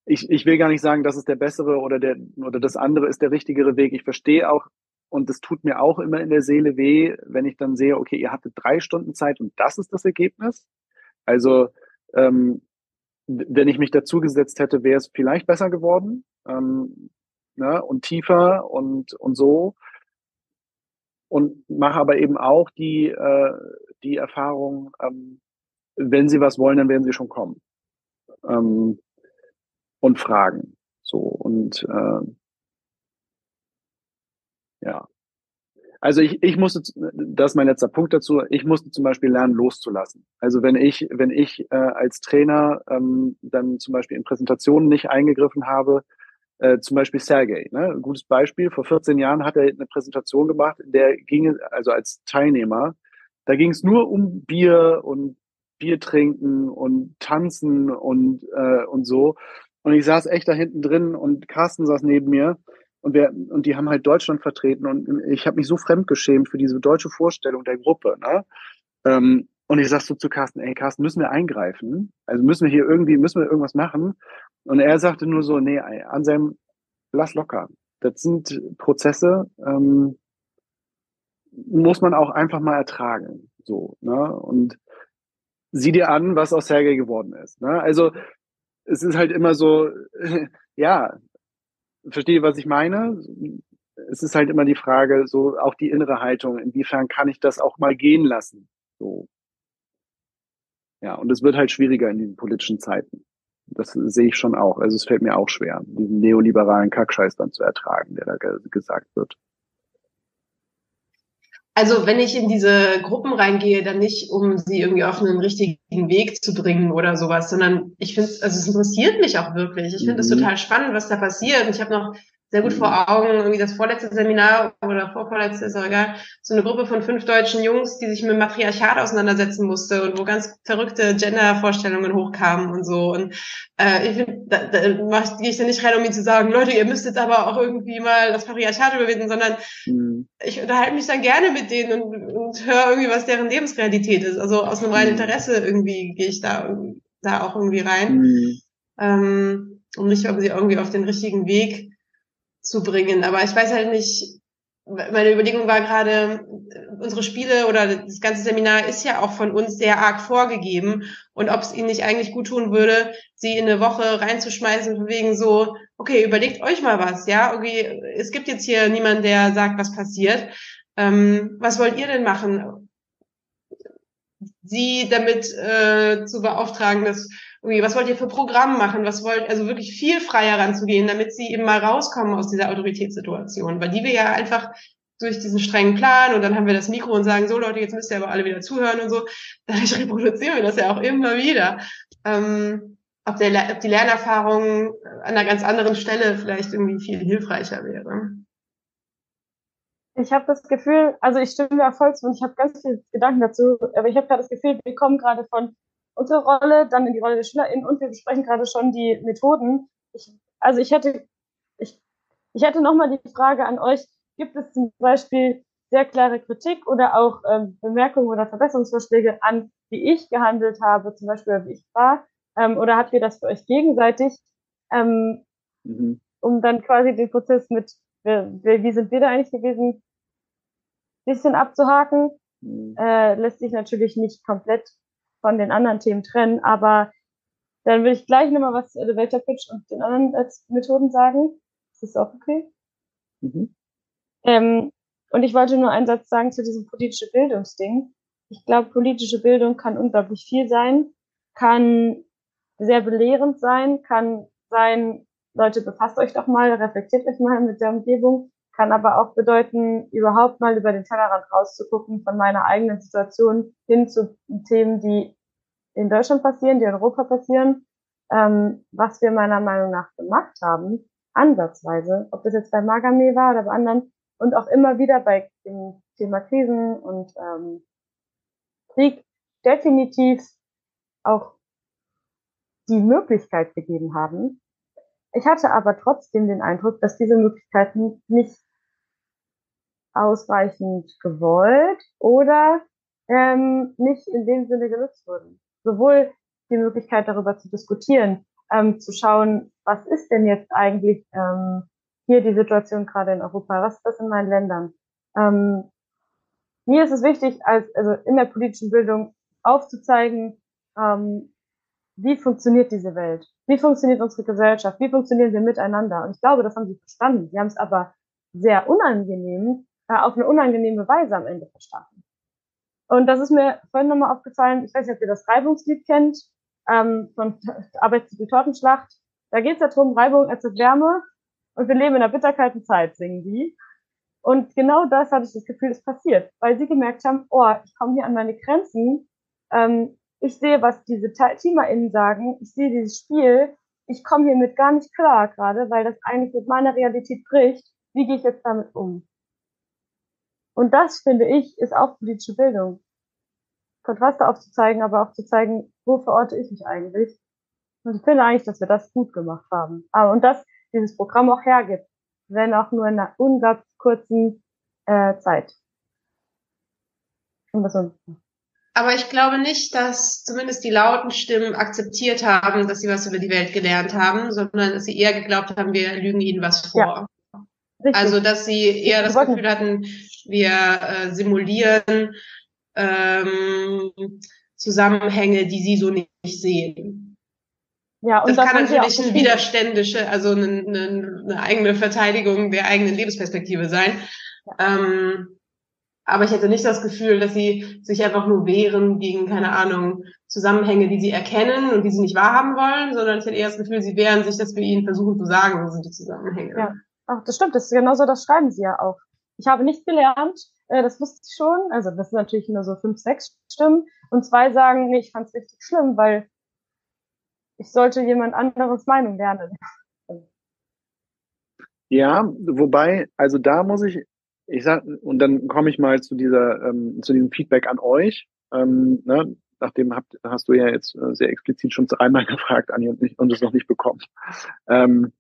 [SPEAKER 4] ich, ich will gar nicht sagen, das ist der bessere oder der oder das andere ist der richtigere Weg. Ich verstehe auch und es tut mir auch immer in der Seele weh, wenn ich dann sehe, okay, ihr hattet drei Stunden Zeit und das ist das Ergebnis. Also ähm, wenn ich mich dazugesetzt hätte, wäre es vielleicht besser geworden ähm, ne, und tiefer und, und so. Und mache aber eben auch die, äh, die Erfahrung, ähm, wenn sie was wollen, dann werden sie schon kommen. Ähm, und fragen. So und äh, ja. Also ich, ich musste, das ist mein letzter Punkt dazu, ich musste zum Beispiel lernen, loszulassen. Also wenn ich, wenn ich äh, als Trainer ähm, dann zum Beispiel in Präsentationen nicht eingegriffen habe, äh, zum Beispiel Sergey, ne? gutes Beispiel, vor 14 Jahren hat er eine Präsentation gemacht, der ging also als Teilnehmer, da ging es nur um Bier und Bier trinken und tanzen und, äh, und so. Und ich saß echt da hinten drin und Carsten saß neben mir und wir und die haben halt Deutschland vertreten und ich habe mich so fremdgeschämt für diese deutsche Vorstellung der Gruppe. Ne? Ähm, und ich sag so zu Carsten, ey Carsten, müssen wir eingreifen? Also müssen wir hier irgendwie, müssen wir irgendwas machen? Und er sagte nur so, nee, Anselm, lass locker. Das sind Prozesse, ähm, muss man auch einfach mal ertragen. So, ne? Und sieh dir an, was aus Sergei geworden ist. Ne? Also es ist halt immer so, ja, verstehe, was ich meine? Es ist halt immer die Frage, so auch die innere Haltung, inwiefern kann ich das auch mal gehen lassen? So. Ja, und es wird halt schwieriger in diesen politischen Zeiten. Das sehe ich schon auch. Also es fällt mir auch schwer, diesen neoliberalen Kackscheiß dann zu ertragen, der da gesagt wird.
[SPEAKER 6] Also wenn ich in diese Gruppen reingehe, dann nicht, um sie irgendwie auf einen richtigen Weg zu bringen oder sowas, sondern ich finde, also es interessiert mich auch wirklich. Ich finde es mhm. total spannend, was da passiert. Und ich habe noch sehr gut vor mhm. Augen, irgendwie das vorletzte Seminar oder vorvorletzte, ist auch egal, so eine Gruppe von fünf deutschen Jungs, die sich mit Matriarchat auseinandersetzen musste und wo ganz verrückte Gender-Vorstellungen hochkamen und so. Und äh, ich finde, da, da gehe ich da nicht rein, um ihnen zu sagen, Leute, ihr müsst jetzt aber auch irgendwie mal das Patriarchat überwinden, sondern mhm. ich unterhalte mich dann gerne mit denen und, und höre irgendwie, was deren Lebensrealität ist. Also aus einem reinen mhm. Interesse irgendwie gehe ich da, da auch irgendwie rein. Mhm. Ähm, um mich irgendwie auf den richtigen Weg zu bringen. Aber ich weiß halt nicht, meine Überlegung war gerade, unsere Spiele oder das ganze Seminar ist ja auch von uns sehr arg vorgegeben und ob es ihnen nicht eigentlich gut tun würde, sie in eine Woche reinzuschmeißen, wegen so, okay, überlegt euch mal was, ja, okay, es gibt jetzt hier niemanden, der sagt, was passiert. Ähm, was wollt ihr denn machen? Sie damit äh, zu beauftragen, dass irgendwie, was wollt ihr für Programm machen, was wollt, also wirklich viel freier ranzugehen, damit sie eben mal rauskommen aus dieser Autoritätssituation, weil die wir ja einfach durch diesen strengen Plan und dann haben wir das Mikro und sagen, so Leute, jetzt müsst ihr aber alle wieder zuhören und so, dadurch reproduzieren wir das ja auch immer wieder. Ähm, ob, der, ob die Lernerfahrung an einer ganz anderen Stelle vielleicht irgendwie viel hilfreicher wäre.
[SPEAKER 5] Ich habe das Gefühl, also ich stimme da voll zu und ich habe ganz viele Gedanken dazu, aber ich habe gerade das Gefühl, wir kommen gerade von unserer Rolle dann in die Rolle der SchülerInnen und wir besprechen gerade schon die Methoden. Ich, also ich hätte, ich, ich hätte nochmal die Frage an euch, gibt es zum Beispiel sehr klare Kritik oder auch ähm, Bemerkungen oder Verbesserungsvorschläge an, wie ich gehandelt habe, zum Beispiel wie ich war, ähm, oder habt ihr das für euch gegenseitig, ähm, mhm. um dann quasi den Prozess mit wie sind wir da eigentlich gewesen, bisschen abzuhaken. Mhm. Äh, lässt sich natürlich nicht komplett von den anderen Themen trennen, aber dann würde ich gleich nochmal was zu Elevator Pitch und den anderen als Methoden sagen. Ist das auch okay? Mhm. Ähm, und ich wollte nur einen Satz sagen zu diesem politische Bildungsding. Ich glaube, politische Bildung kann unglaublich viel sein, kann sehr belehrend sein, kann sein, Leute, befasst euch doch mal, reflektiert euch mal mit der Umgebung, kann aber auch bedeuten, überhaupt mal über den Tellerrand rauszugucken von meiner eigenen Situation hin zu Themen, die in Deutschland passieren, die in Europa passieren, ähm, was wir meiner Meinung nach gemacht haben, ansatzweise, ob das jetzt bei Magame war oder bei anderen. Und auch immer wieder bei dem Thema Krisen und ähm, Krieg definitiv auch die Möglichkeit gegeben haben, ich hatte aber trotzdem den Eindruck, dass diese Möglichkeiten nicht ausreichend gewollt oder ähm, nicht in dem Sinne genutzt wurden. Sowohl die Möglichkeit darüber zu diskutieren, ähm, zu schauen, was ist denn jetzt eigentlich ähm, hier die Situation gerade in Europa, was ist das in meinen Ländern. Ähm, mir ist es wichtig, als also in der politischen Bildung aufzuzeigen, ähm, wie funktioniert diese Welt? Wie funktioniert unsere Gesellschaft? Wie funktionieren wir miteinander? Und ich glaube, das haben sie verstanden. Sie haben es aber sehr unangenehm, äh, auf eine unangenehme Weise am Ende verstanden. Und das ist mir vorhin nochmal aufgefallen. Ich weiß nicht, ob ihr das Reibungslied kennt, ähm, von Arbeitstitel Tortenschlacht. Da geht es ja darum, Reibung erzeugt Wärme. Und wir leben in einer bitterkalten Zeit, singen die. Und genau das hatte ich das Gefühl, ist passiert, weil sie gemerkt haben, oh, ich komme hier an meine Grenzen. Ähm, ich sehe, was diese TeamerInnen sagen, ich sehe dieses Spiel, ich komme hiermit gar nicht klar gerade, weil das eigentlich mit meiner Realität bricht. Wie gehe ich jetzt damit um? Und das, finde ich, ist auch politische Bildung. Kontraste aufzuzeigen, aber auch zu zeigen, wo verorte ich mich eigentlich. Und ich finde eigentlich, dass wir das gut gemacht haben. Aber und das dieses Programm auch hergibt, wenn auch nur in einer unglaublich kurzen äh, Zeit.
[SPEAKER 6] Und das aber ich glaube nicht, dass zumindest die lauten Stimmen akzeptiert haben, dass sie was über die Welt gelernt haben, sondern dass sie eher geglaubt haben, wir lügen ihnen was vor. Ja. Also, dass sie eher das Gefühl hatten, wir äh, simulieren ähm, Zusammenhänge, die sie so nicht sehen. Ja, und das kann natürlich ein widerständische, also eine, eine, eine, eigene Verteidigung der eigenen Lebensperspektive sein. Ja. Ähm, aber ich hätte nicht das Gefühl, dass sie sich einfach nur wehren gegen, keine Ahnung, Zusammenhänge, die sie erkennen und die sie nicht wahrhaben wollen, sondern ich hätte eher das Gefühl, sie wehren sich, dass wir ihnen versuchen zu sagen, wo sind die Zusammenhänge.
[SPEAKER 5] Ja, Ach, das stimmt, das ist genauso, das schreiben sie ja auch. Ich habe nicht gelernt, äh, das wusste ich schon, also das sind natürlich nur so fünf, sechs Stimmen und zwei sagen, nee, ich fand es richtig schlimm, weil ich sollte jemand anderes Meinung lernen.
[SPEAKER 4] Ja, wobei, also da muss ich ich sag, und dann komme ich mal zu dieser, ähm, zu diesem Feedback an euch. Ähm, ne? Nachdem habt, hast du ja jetzt äh, sehr explizit schon dreimal gefragt, Anni, und, nicht, und es noch nicht bekommen. Ähm,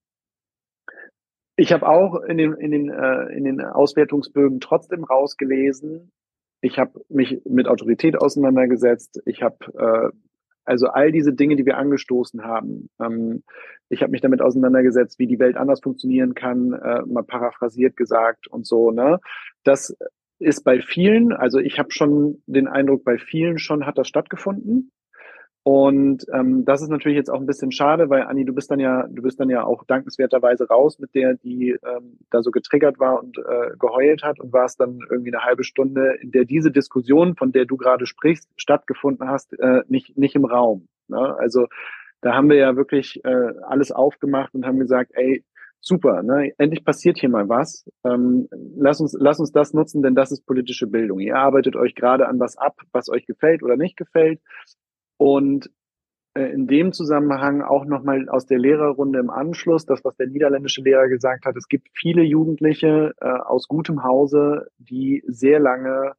[SPEAKER 4] ich habe auch in den, in, den, äh, in den Auswertungsbögen trotzdem rausgelesen, ich habe mich mit Autorität auseinandergesetzt, ich habe äh, also all diese Dinge, die wir angestoßen haben. Ähm, ich habe mich damit auseinandergesetzt, wie die Welt anders funktionieren kann, äh, mal paraphrasiert gesagt und so. Ne? Das ist bei vielen, also ich habe schon den Eindruck, bei vielen schon hat das stattgefunden. Und ähm, das ist natürlich jetzt auch ein bisschen schade, weil Anni, du bist dann ja, du bist dann ja auch dankenswerterweise raus mit der, die ähm, da so getriggert war und äh, geheult hat und warst dann irgendwie eine halbe Stunde, in der diese Diskussion, von der du gerade sprichst, stattgefunden hast, äh, nicht nicht im Raum. Ne? Also da haben wir ja wirklich äh, alles aufgemacht und haben gesagt, ey, super, ne? endlich passiert hier mal was. Ähm, lass uns, lass uns das nutzen, denn das ist politische Bildung. Ihr arbeitet euch gerade an was ab, was euch gefällt oder nicht gefällt. Und äh, in dem Zusammenhang auch nochmal aus der Lehrerrunde im Anschluss, das, was der niederländische Lehrer gesagt hat, es gibt viele Jugendliche äh, aus gutem Hause, die sehr lange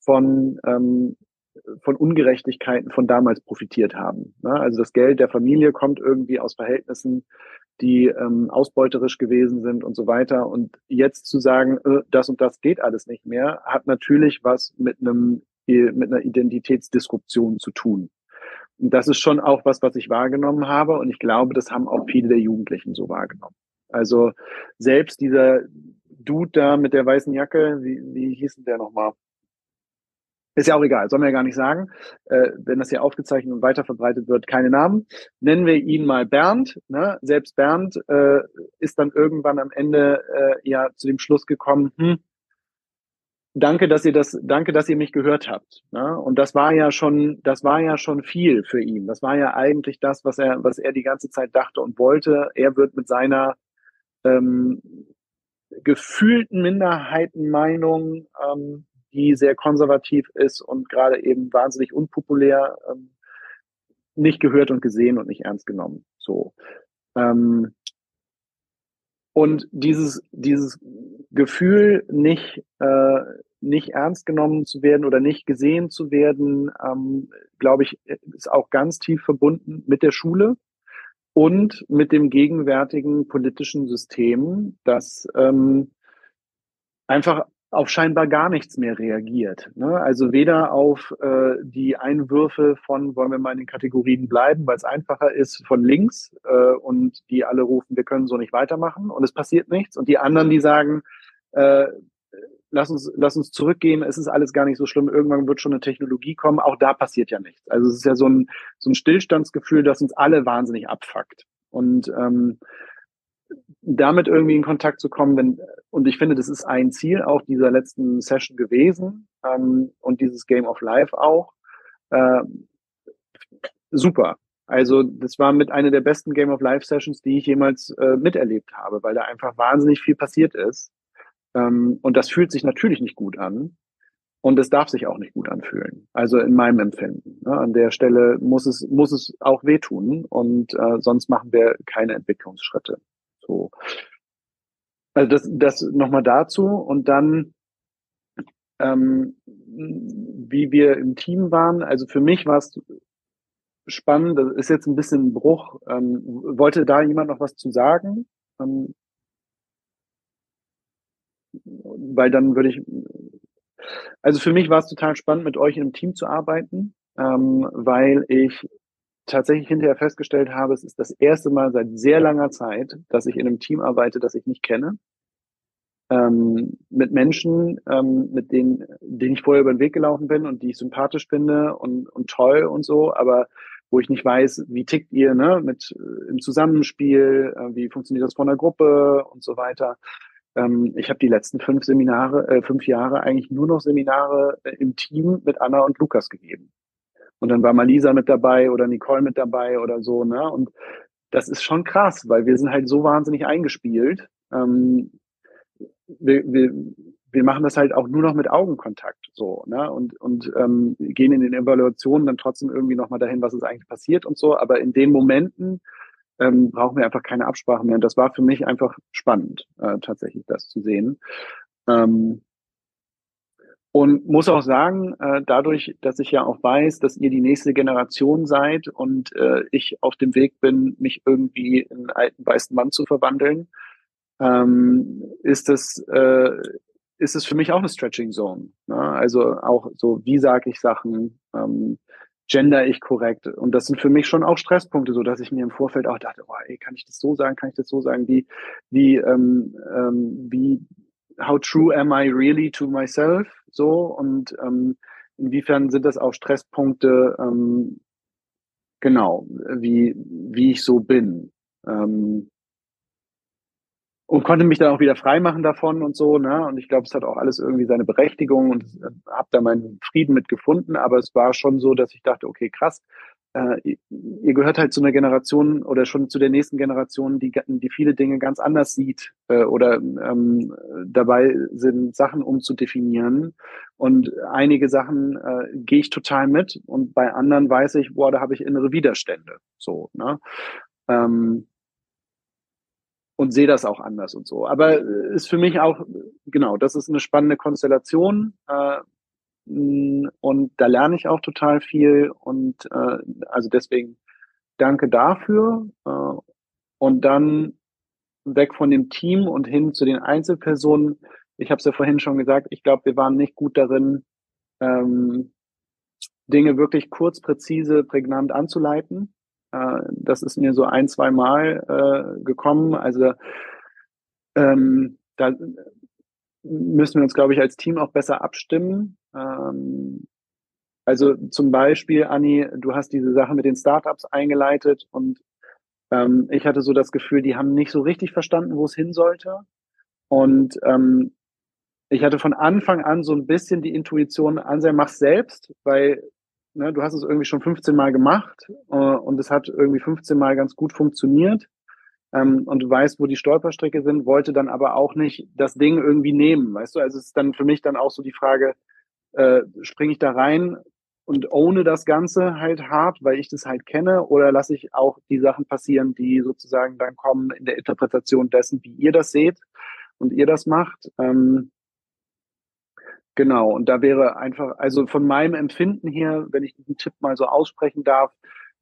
[SPEAKER 4] von, ähm, von Ungerechtigkeiten von damals profitiert haben. Ne? Also das Geld der Familie kommt irgendwie aus Verhältnissen, die ähm, ausbeuterisch gewesen sind und so weiter. Und jetzt zu sagen, äh, das und das geht alles nicht mehr, hat natürlich was mit einem mit einer Identitätsdisruption zu tun. Das ist schon auch was, was ich wahrgenommen habe. Und ich glaube, das haben auch viele der Jugendlichen so wahrgenommen. Also selbst dieser Dude da mit der weißen Jacke, wie, wie hieß denn der nochmal? Ist ja auch egal, soll man ja gar nicht sagen. Äh, wenn das hier aufgezeichnet und weiterverbreitet wird, keine Namen. Nennen wir ihn mal Bernd. Ne? Selbst Bernd äh, ist dann irgendwann am Ende äh, ja zu dem Schluss gekommen, hm, danke, dass ihr das, danke, dass ihr mich gehört habt. Ne? Und das war ja schon, das war ja schon viel für ihn. Das war ja eigentlich das, was er, was er die ganze Zeit dachte und wollte. Er wird mit seiner ähm, gefühlten Minderheitenmeinung ähm, die sehr konservativ ist und gerade eben wahnsinnig unpopulär, ähm, nicht gehört und gesehen und nicht ernst genommen. So. Ähm, und dieses, dieses Gefühl, nicht, äh, nicht ernst genommen zu werden oder nicht gesehen zu werden, ähm, glaube ich, ist auch ganz tief verbunden mit der Schule und mit dem gegenwärtigen politischen System, das ähm, einfach auf scheinbar gar nichts mehr reagiert. Ne? Also weder auf äh, die Einwürfe von, wollen wir mal in den Kategorien bleiben, weil es einfacher ist, von links äh, und die alle rufen, wir können so nicht weitermachen und es passiert nichts. Und die anderen, die sagen, äh, lass uns, lass uns zurückgehen, es ist alles gar nicht so schlimm, irgendwann wird schon eine Technologie kommen, auch da passiert ja nichts. Also es ist ja so ein, so ein Stillstandsgefühl, das uns alle wahnsinnig abfuckt. Und ähm, damit irgendwie in Kontakt zu kommen, wenn, und ich finde, das ist ein Ziel auch dieser letzten Session gewesen ähm, und dieses Game of Life auch. Äh, super. Also das war mit einer der besten Game of Life Sessions, die ich jemals äh, miterlebt habe, weil da einfach wahnsinnig viel passiert ist. Ähm, und das fühlt sich natürlich nicht gut an. Und es darf sich auch nicht gut anfühlen. Also in meinem Empfinden. Ne? An der Stelle muss es, muss es auch wehtun und äh, sonst machen wir keine Entwicklungsschritte. So. Also das, das nochmal dazu und dann, ähm, wie wir im Team waren. Also für mich war es spannend. Das ist jetzt ein bisschen ein Bruch. Ähm, wollte da jemand noch was zu sagen? Ähm, weil dann würde ich, also für mich war es total spannend, mit euch einem Team zu arbeiten, ähm, weil ich tatsächlich hinterher festgestellt habe, es ist das erste Mal seit sehr langer Zeit, dass ich in einem Team arbeite, das ich nicht kenne. Ähm, mit Menschen, ähm, mit denen, denen ich vorher über den Weg gelaufen bin und die ich sympathisch finde und, und toll und so, aber wo ich nicht weiß, wie tickt ihr, ne, mit äh, im Zusammenspiel, äh, wie funktioniert das von der Gruppe und so weiter. Ähm, ich habe die letzten fünf Seminare, äh, fünf Jahre eigentlich nur noch Seminare äh, im Team mit Anna und Lukas gegeben. Und dann war mal Lisa mit dabei oder Nicole mit dabei oder so, ne? Und das ist schon krass, weil wir sind halt so wahnsinnig eingespielt. Ähm, wir, wir, wir machen das halt auch nur noch mit Augenkontakt so, ne? Und, und ähm, gehen in den Evaluationen dann trotzdem irgendwie nochmal dahin, was ist eigentlich passiert und so. Aber in den Momenten ähm, brauchen wir einfach keine Absprachen mehr. Und das war für mich einfach spannend, äh, tatsächlich das zu sehen. Ähm, und muss auch sagen, äh, dadurch, dass ich ja auch weiß, dass ihr die nächste Generation seid und äh, ich auf dem Weg bin, mich irgendwie in einen alten weißen Mann zu verwandeln, ähm, ist es äh, ist es für mich auch eine Stretching Zone. Ne? Also auch so, wie sage ich Sachen, ähm, gender ich korrekt? Und das sind für mich schon auch Stresspunkte, so dass ich mir im Vorfeld auch dachte, oh, ey, kann ich das so sagen, kann ich das so sagen, wie wie ähm, ähm, wie how true am I really to myself? So und ähm, inwiefern sind das auch Stresspunkte, ähm, genau, wie, wie ich so bin. Ähm, und konnte mich dann auch wieder freimachen davon und so, ne? Und ich glaube, es hat auch alles irgendwie seine Berechtigung und äh, habe da meinen Frieden mit gefunden. Aber es war schon so, dass ich dachte, okay, krass, äh, ihr gehört halt zu einer Generation oder schon zu der nächsten Generation, die, die viele Dinge ganz anders sieht äh, oder ähm, dabei sind, Sachen umzudefinieren. Und einige Sachen äh, gehe ich total mit und bei anderen weiß ich, boah, da habe ich innere Widerstände. So, ne? Ähm, und sehe das auch anders und so. Aber ist für mich auch, genau, das ist eine spannende Konstellation. Äh, und da lerne ich auch total viel und äh, also deswegen danke dafür. Äh, und dann weg von dem Team und hin zu den Einzelpersonen. Ich habe es ja vorhin schon gesagt, ich glaube, wir waren nicht gut darin, ähm, Dinge wirklich kurz, präzise, prägnant anzuleiten. Äh, das ist mir so ein, zwei Mal äh, gekommen. Also ähm, da müssen wir uns, glaube ich, als Team auch besser abstimmen. Ähm, also zum Beispiel, Anni, du hast diese Sache mit den Startups eingeleitet und ähm, ich hatte so das Gefühl, die haben nicht so richtig verstanden, wo es hin sollte. Und ähm, ich hatte von Anfang an so ein bisschen die Intuition, Ansel, mach's selbst, weil ne, du hast es irgendwie schon 15 Mal gemacht äh, und es hat irgendwie 15 Mal ganz gut funktioniert ähm, und du weißt, wo die Stolperstrecke sind, wollte dann aber auch nicht das Ding irgendwie nehmen, weißt du? Also es ist dann für mich dann auch so die Frage, äh, springe ich da rein und ohne das Ganze halt hart, weil ich das halt kenne, oder lasse ich auch die Sachen passieren, die sozusagen dann kommen in der Interpretation dessen, wie ihr das seht und ihr das macht. Ähm, genau, und da wäre einfach, also von meinem Empfinden her, wenn ich diesen Tipp mal so aussprechen darf,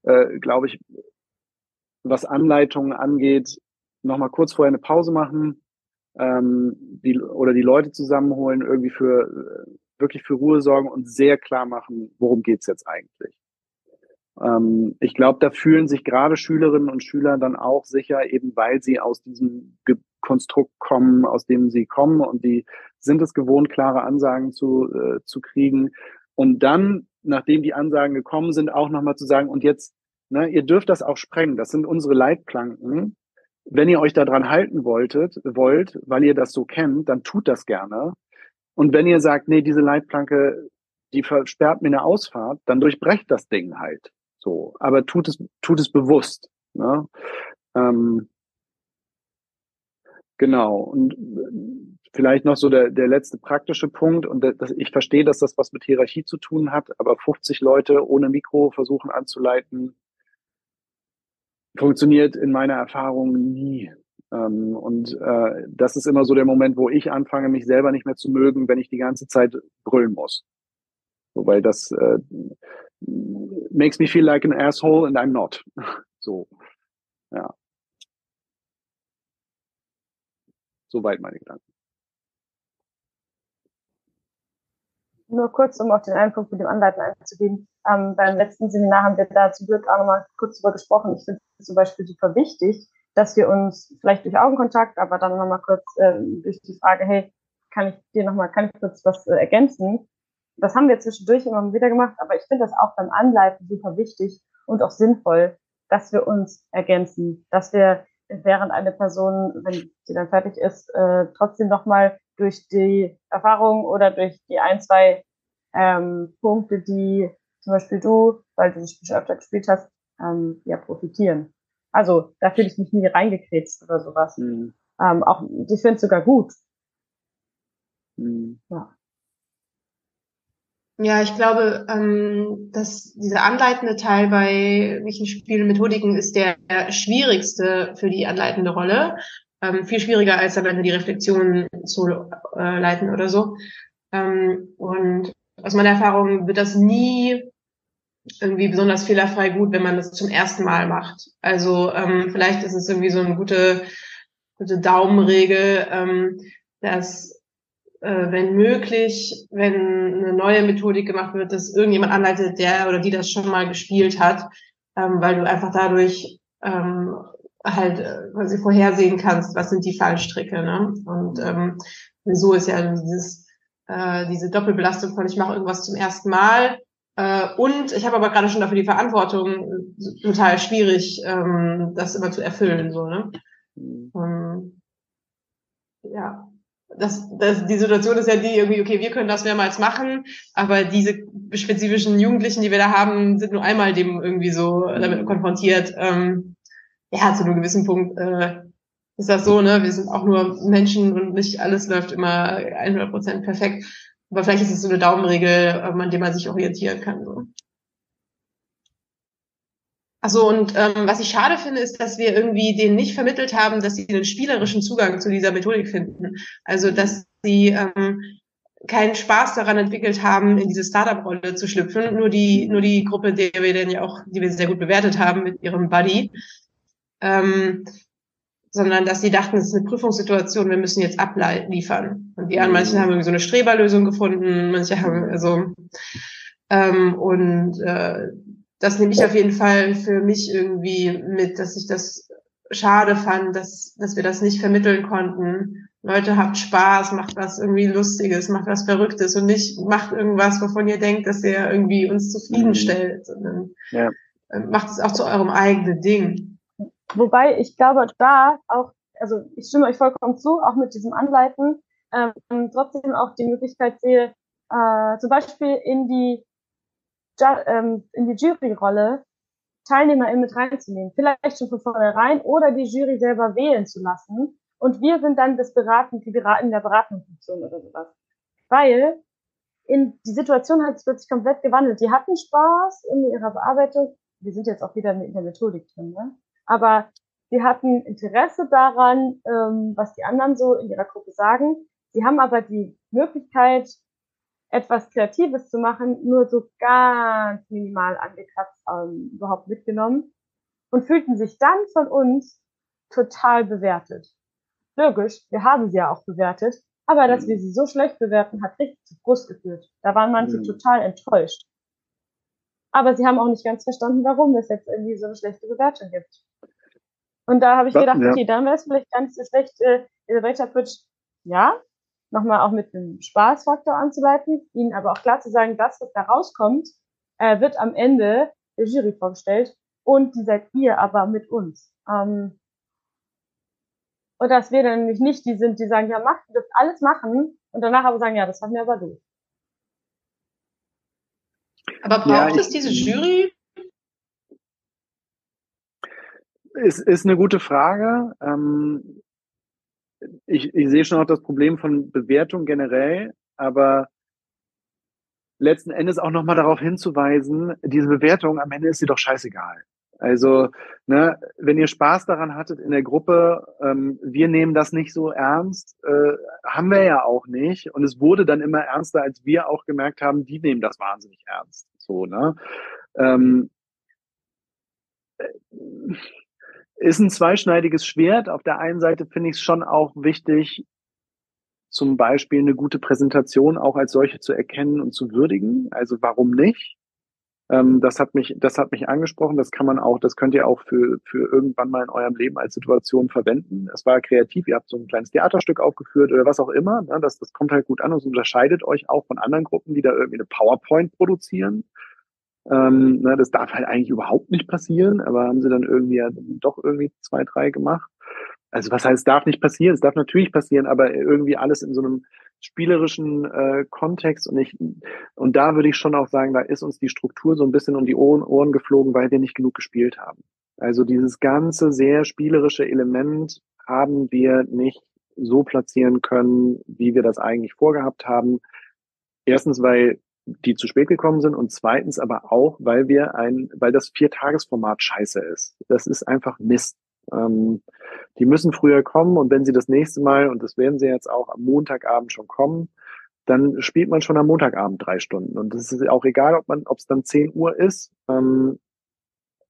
[SPEAKER 4] äh, glaube ich, was Anleitungen angeht, nochmal kurz vorher eine Pause machen ähm, die, oder die Leute zusammenholen, irgendwie für äh, wirklich für Ruhe sorgen und sehr klar machen, worum geht's jetzt eigentlich. Ähm, ich glaube, da fühlen sich gerade Schülerinnen und Schüler dann auch sicher, eben weil sie aus diesem Ge Konstrukt kommen, aus dem sie kommen und die sind es gewohnt, klare Ansagen zu, äh, zu kriegen. Und dann, nachdem die Ansagen gekommen sind, auch nochmal zu sagen, und jetzt Ne, ihr dürft das auch sprengen. Das sind unsere Leitplanken. Wenn ihr euch daran halten wolltet, wollt, weil ihr das so kennt, dann tut das gerne. Und wenn ihr sagt, nee, diese Leitplanke, die versperrt mir eine Ausfahrt, dann durchbrecht das Ding halt. So, aber tut es, tut es bewusst. Ne? Ähm, genau. Und vielleicht noch so der, der letzte praktische Punkt. Und das, ich verstehe, dass das was mit Hierarchie zu tun hat, aber 50 Leute ohne Mikro versuchen anzuleiten, funktioniert in meiner Erfahrung nie. Ähm, und äh, das ist immer so der Moment, wo ich anfange, mich selber nicht mehr zu mögen, wenn ich die ganze Zeit brüllen muss. Wobei das äh, makes me feel like an asshole and I'm not. so, ja. Soweit meine Gedanken.
[SPEAKER 5] Nur kurz, um auf den einen Punkt mit dem Anleiten einzugehen. Ähm, beim letzten Seminar haben wir da zum Glück auch nochmal kurz drüber gesprochen. Ich finde es zum Beispiel super wichtig, dass wir uns vielleicht durch Augenkontakt, aber dann nochmal kurz äh, durch die Frage, hey, kann ich dir nochmal, kann ich kurz was äh, ergänzen? Das haben wir zwischendurch immer wieder gemacht, aber ich finde das auch beim Anleiten super wichtig und auch sinnvoll, dass wir uns ergänzen, dass wir während eine Person, wenn sie dann fertig ist, äh, trotzdem nochmal durch die Erfahrung oder durch die ein, zwei ähm, Punkte, die zum Beispiel du, weil du das Spiel öfter gespielt hast, ähm, ja, profitieren. Also da fühle ich mich nie reingekretzt oder sowas. Mhm. Ähm, auch, ich finde es sogar gut.
[SPEAKER 6] Mhm. Ja. Ja, ich glaube, ähm, dass dieser anleitende Teil bei welchen Spielmethodiken ist der schwierigste für die anleitende Rolle. Ähm, viel schwieriger als dann die Reflexion zu äh, leiten oder so. Ähm, und aus meiner Erfahrung wird das nie irgendwie besonders fehlerfrei gut, wenn man das zum ersten Mal macht. Also ähm, vielleicht ist es irgendwie so eine gute, gute Daumenregel, ähm, dass äh, wenn möglich, wenn eine neue Methodik gemacht wird, dass irgendjemand anleitet, der oder die das schon mal gespielt hat, ähm, weil du einfach dadurch ähm, halt äh, quasi vorhersehen kannst, was sind die Fallstricke. Ne? Und ähm, so ist ja dieses, äh, diese Doppelbelastung von ich mache irgendwas zum ersten Mal und ich habe aber gerade schon dafür die Verantwortung, total schwierig, ähm, das immer zu erfüllen. So, ne? Mhm. Ähm, ja. das, das, die Situation ist ja die irgendwie, okay, wir können das mehrmals machen, aber diese spezifischen Jugendlichen, die wir da haben, sind nur einmal dem irgendwie so damit konfrontiert. Ähm, ja, zu einem gewissen Punkt äh, ist das so, ne? Wir sind auch nur Menschen und nicht alles läuft immer 100 Prozent perfekt. Aber vielleicht ist es so eine Daumenregel, ähm, an der man sich orientieren kann. So. Also und ähm, was ich schade finde, ist, dass wir irgendwie denen nicht vermittelt haben, dass sie einen spielerischen Zugang zu dieser Methodik finden. Also dass sie ähm, keinen Spaß daran entwickelt haben, in diese Startup-Rolle zu schlüpfen. Nur die, nur die Gruppe, die wir dann ja auch, die wir sehr gut bewertet haben mit ihrem Buddy. Ähm, sondern dass sie dachten, es ist eine Prüfungssituation, wir müssen jetzt abliefern. Und die anderen, manche haben irgendwie so eine Streberlösung gefunden, manche haben also ähm, und äh, das nehme ich auf jeden Fall für mich irgendwie mit, dass ich das schade fand, dass, dass wir das nicht vermitteln konnten. Leute, habt Spaß, macht was irgendwie Lustiges, macht was Verrücktes und nicht macht irgendwas, wovon ihr denkt, dass ihr irgendwie uns zufriedenstellt, sondern ja. Ähm, macht es auch zu eurem eigenen Ding.
[SPEAKER 5] Wobei ich glaube, da auch, also ich stimme euch vollkommen zu, auch mit diesem Anleiten, ähm, trotzdem auch die Möglichkeit sehe, äh, zum Beispiel in die ähm, in die Juryrolle TeilnehmerInnen mit reinzunehmen. Vielleicht schon von vornherein oder die Jury selber wählen zu lassen. Und wir sind dann das Beraten, die Beraten der Beratungsfunktion oder sowas. Weil in, die Situation hat sich plötzlich komplett gewandelt. Die hatten Spaß in ihrer Bearbeitung. Wir sind jetzt auch wieder in der Methodik drin, ne? Aber sie hatten Interesse daran, ähm, was die anderen so in ihrer Gruppe sagen. Sie haben aber die Möglichkeit, etwas Kreatives zu machen, nur so ganz minimal angekratzt ähm, überhaupt mitgenommen und fühlten sich dann von uns total bewertet. Logisch, wir haben sie ja auch bewertet, aber dass wir sie so schlecht bewerten, hat richtig zu Frust geführt. Da waren manche mhm. total enttäuscht. Aber sie haben auch nicht ganz verstanden, warum es jetzt irgendwie so eine schlechte Bewertung gibt. Und da habe ich gedacht, ja. okay, dann wäre es vielleicht gar nicht so schlecht, äh, Elevator Pitch, ja, nochmal auch mit einem Spaßfaktor anzuleiten, ihnen aber auch klar zu sagen, das, was da rauskommt, äh, wird am Ende der Jury vorgestellt und die seid ihr aber mit uns. Ähm, und dass wir dann nämlich nicht die sind, die sagen, ja, macht, ihr dürft alles machen und danach aber sagen, ja, das haben wir aber durch.
[SPEAKER 6] Aber braucht ja, es diese Jury?
[SPEAKER 4] Ist, ist eine gute Frage. Ähm, ich, ich sehe schon auch das Problem von Bewertung generell, aber letzten Endes auch nochmal darauf hinzuweisen, diese Bewertung, am Ende ist sie doch scheißegal. Also, ne, wenn ihr Spaß daran hattet in der Gruppe, ähm, wir nehmen das nicht so ernst, äh, haben wir ja auch nicht. Und es wurde dann immer ernster, als wir auch gemerkt haben, die nehmen das wahnsinnig ernst. So, ne? Ähm, äh, ist ein zweischneidiges Schwert. Auf der einen Seite finde ich es schon auch wichtig, zum Beispiel eine gute Präsentation auch als solche zu erkennen und zu würdigen. Also warum nicht? Ähm, das hat mich, das hat mich angesprochen. Das kann man auch, das könnt ihr auch für, für irgendwann mal in eurem Leben als Situation verwenden. Es war kreativ. Ihr habt so ein kleines Theaterstück aufgeführt oder was auch immer. Ne? Das, das kommt halt gut an und unterscheidet euch auch von anderen Gruppen, die da irgendwie eine PowerPoint produzieren. Ähm, ne, das darf halt eigentlich überhaupt nicht passieren, aber haben sie dann irgendwie ja doch irgendwie zwei, drei gemacht. Also was heißt, darf nicht passieren? Es darf natürlich passieren, aber irgendwie alles in so einem spielerischen äh, Kontext und ich und da würde ich schon auch sagen, da ist uns die Struktur so ein bisschen um die Ohren, Ohren geflogen, weil wir nicht genug gespielt haben. Also dieses ganze sehr spielerische Element haben wir nicht so platzieren können, wie wir das eigentlich vorgehabt haben. Erstens, weil die zu spät gekommen sind und zweitens aber auch, weil wir ein, weil das Viertagesformat scheiße ist. Das ist einfach Mist. Ähm, die müssen früher kommen und wenn sie das nächste Mal, und das werden sie jetzt auch am Montagabend schon kommen, dann spielt man schon am Montagabend drei Stunden. Und es ist auch egal, ob man, ob es dann 10 Uhr ist. Ähm,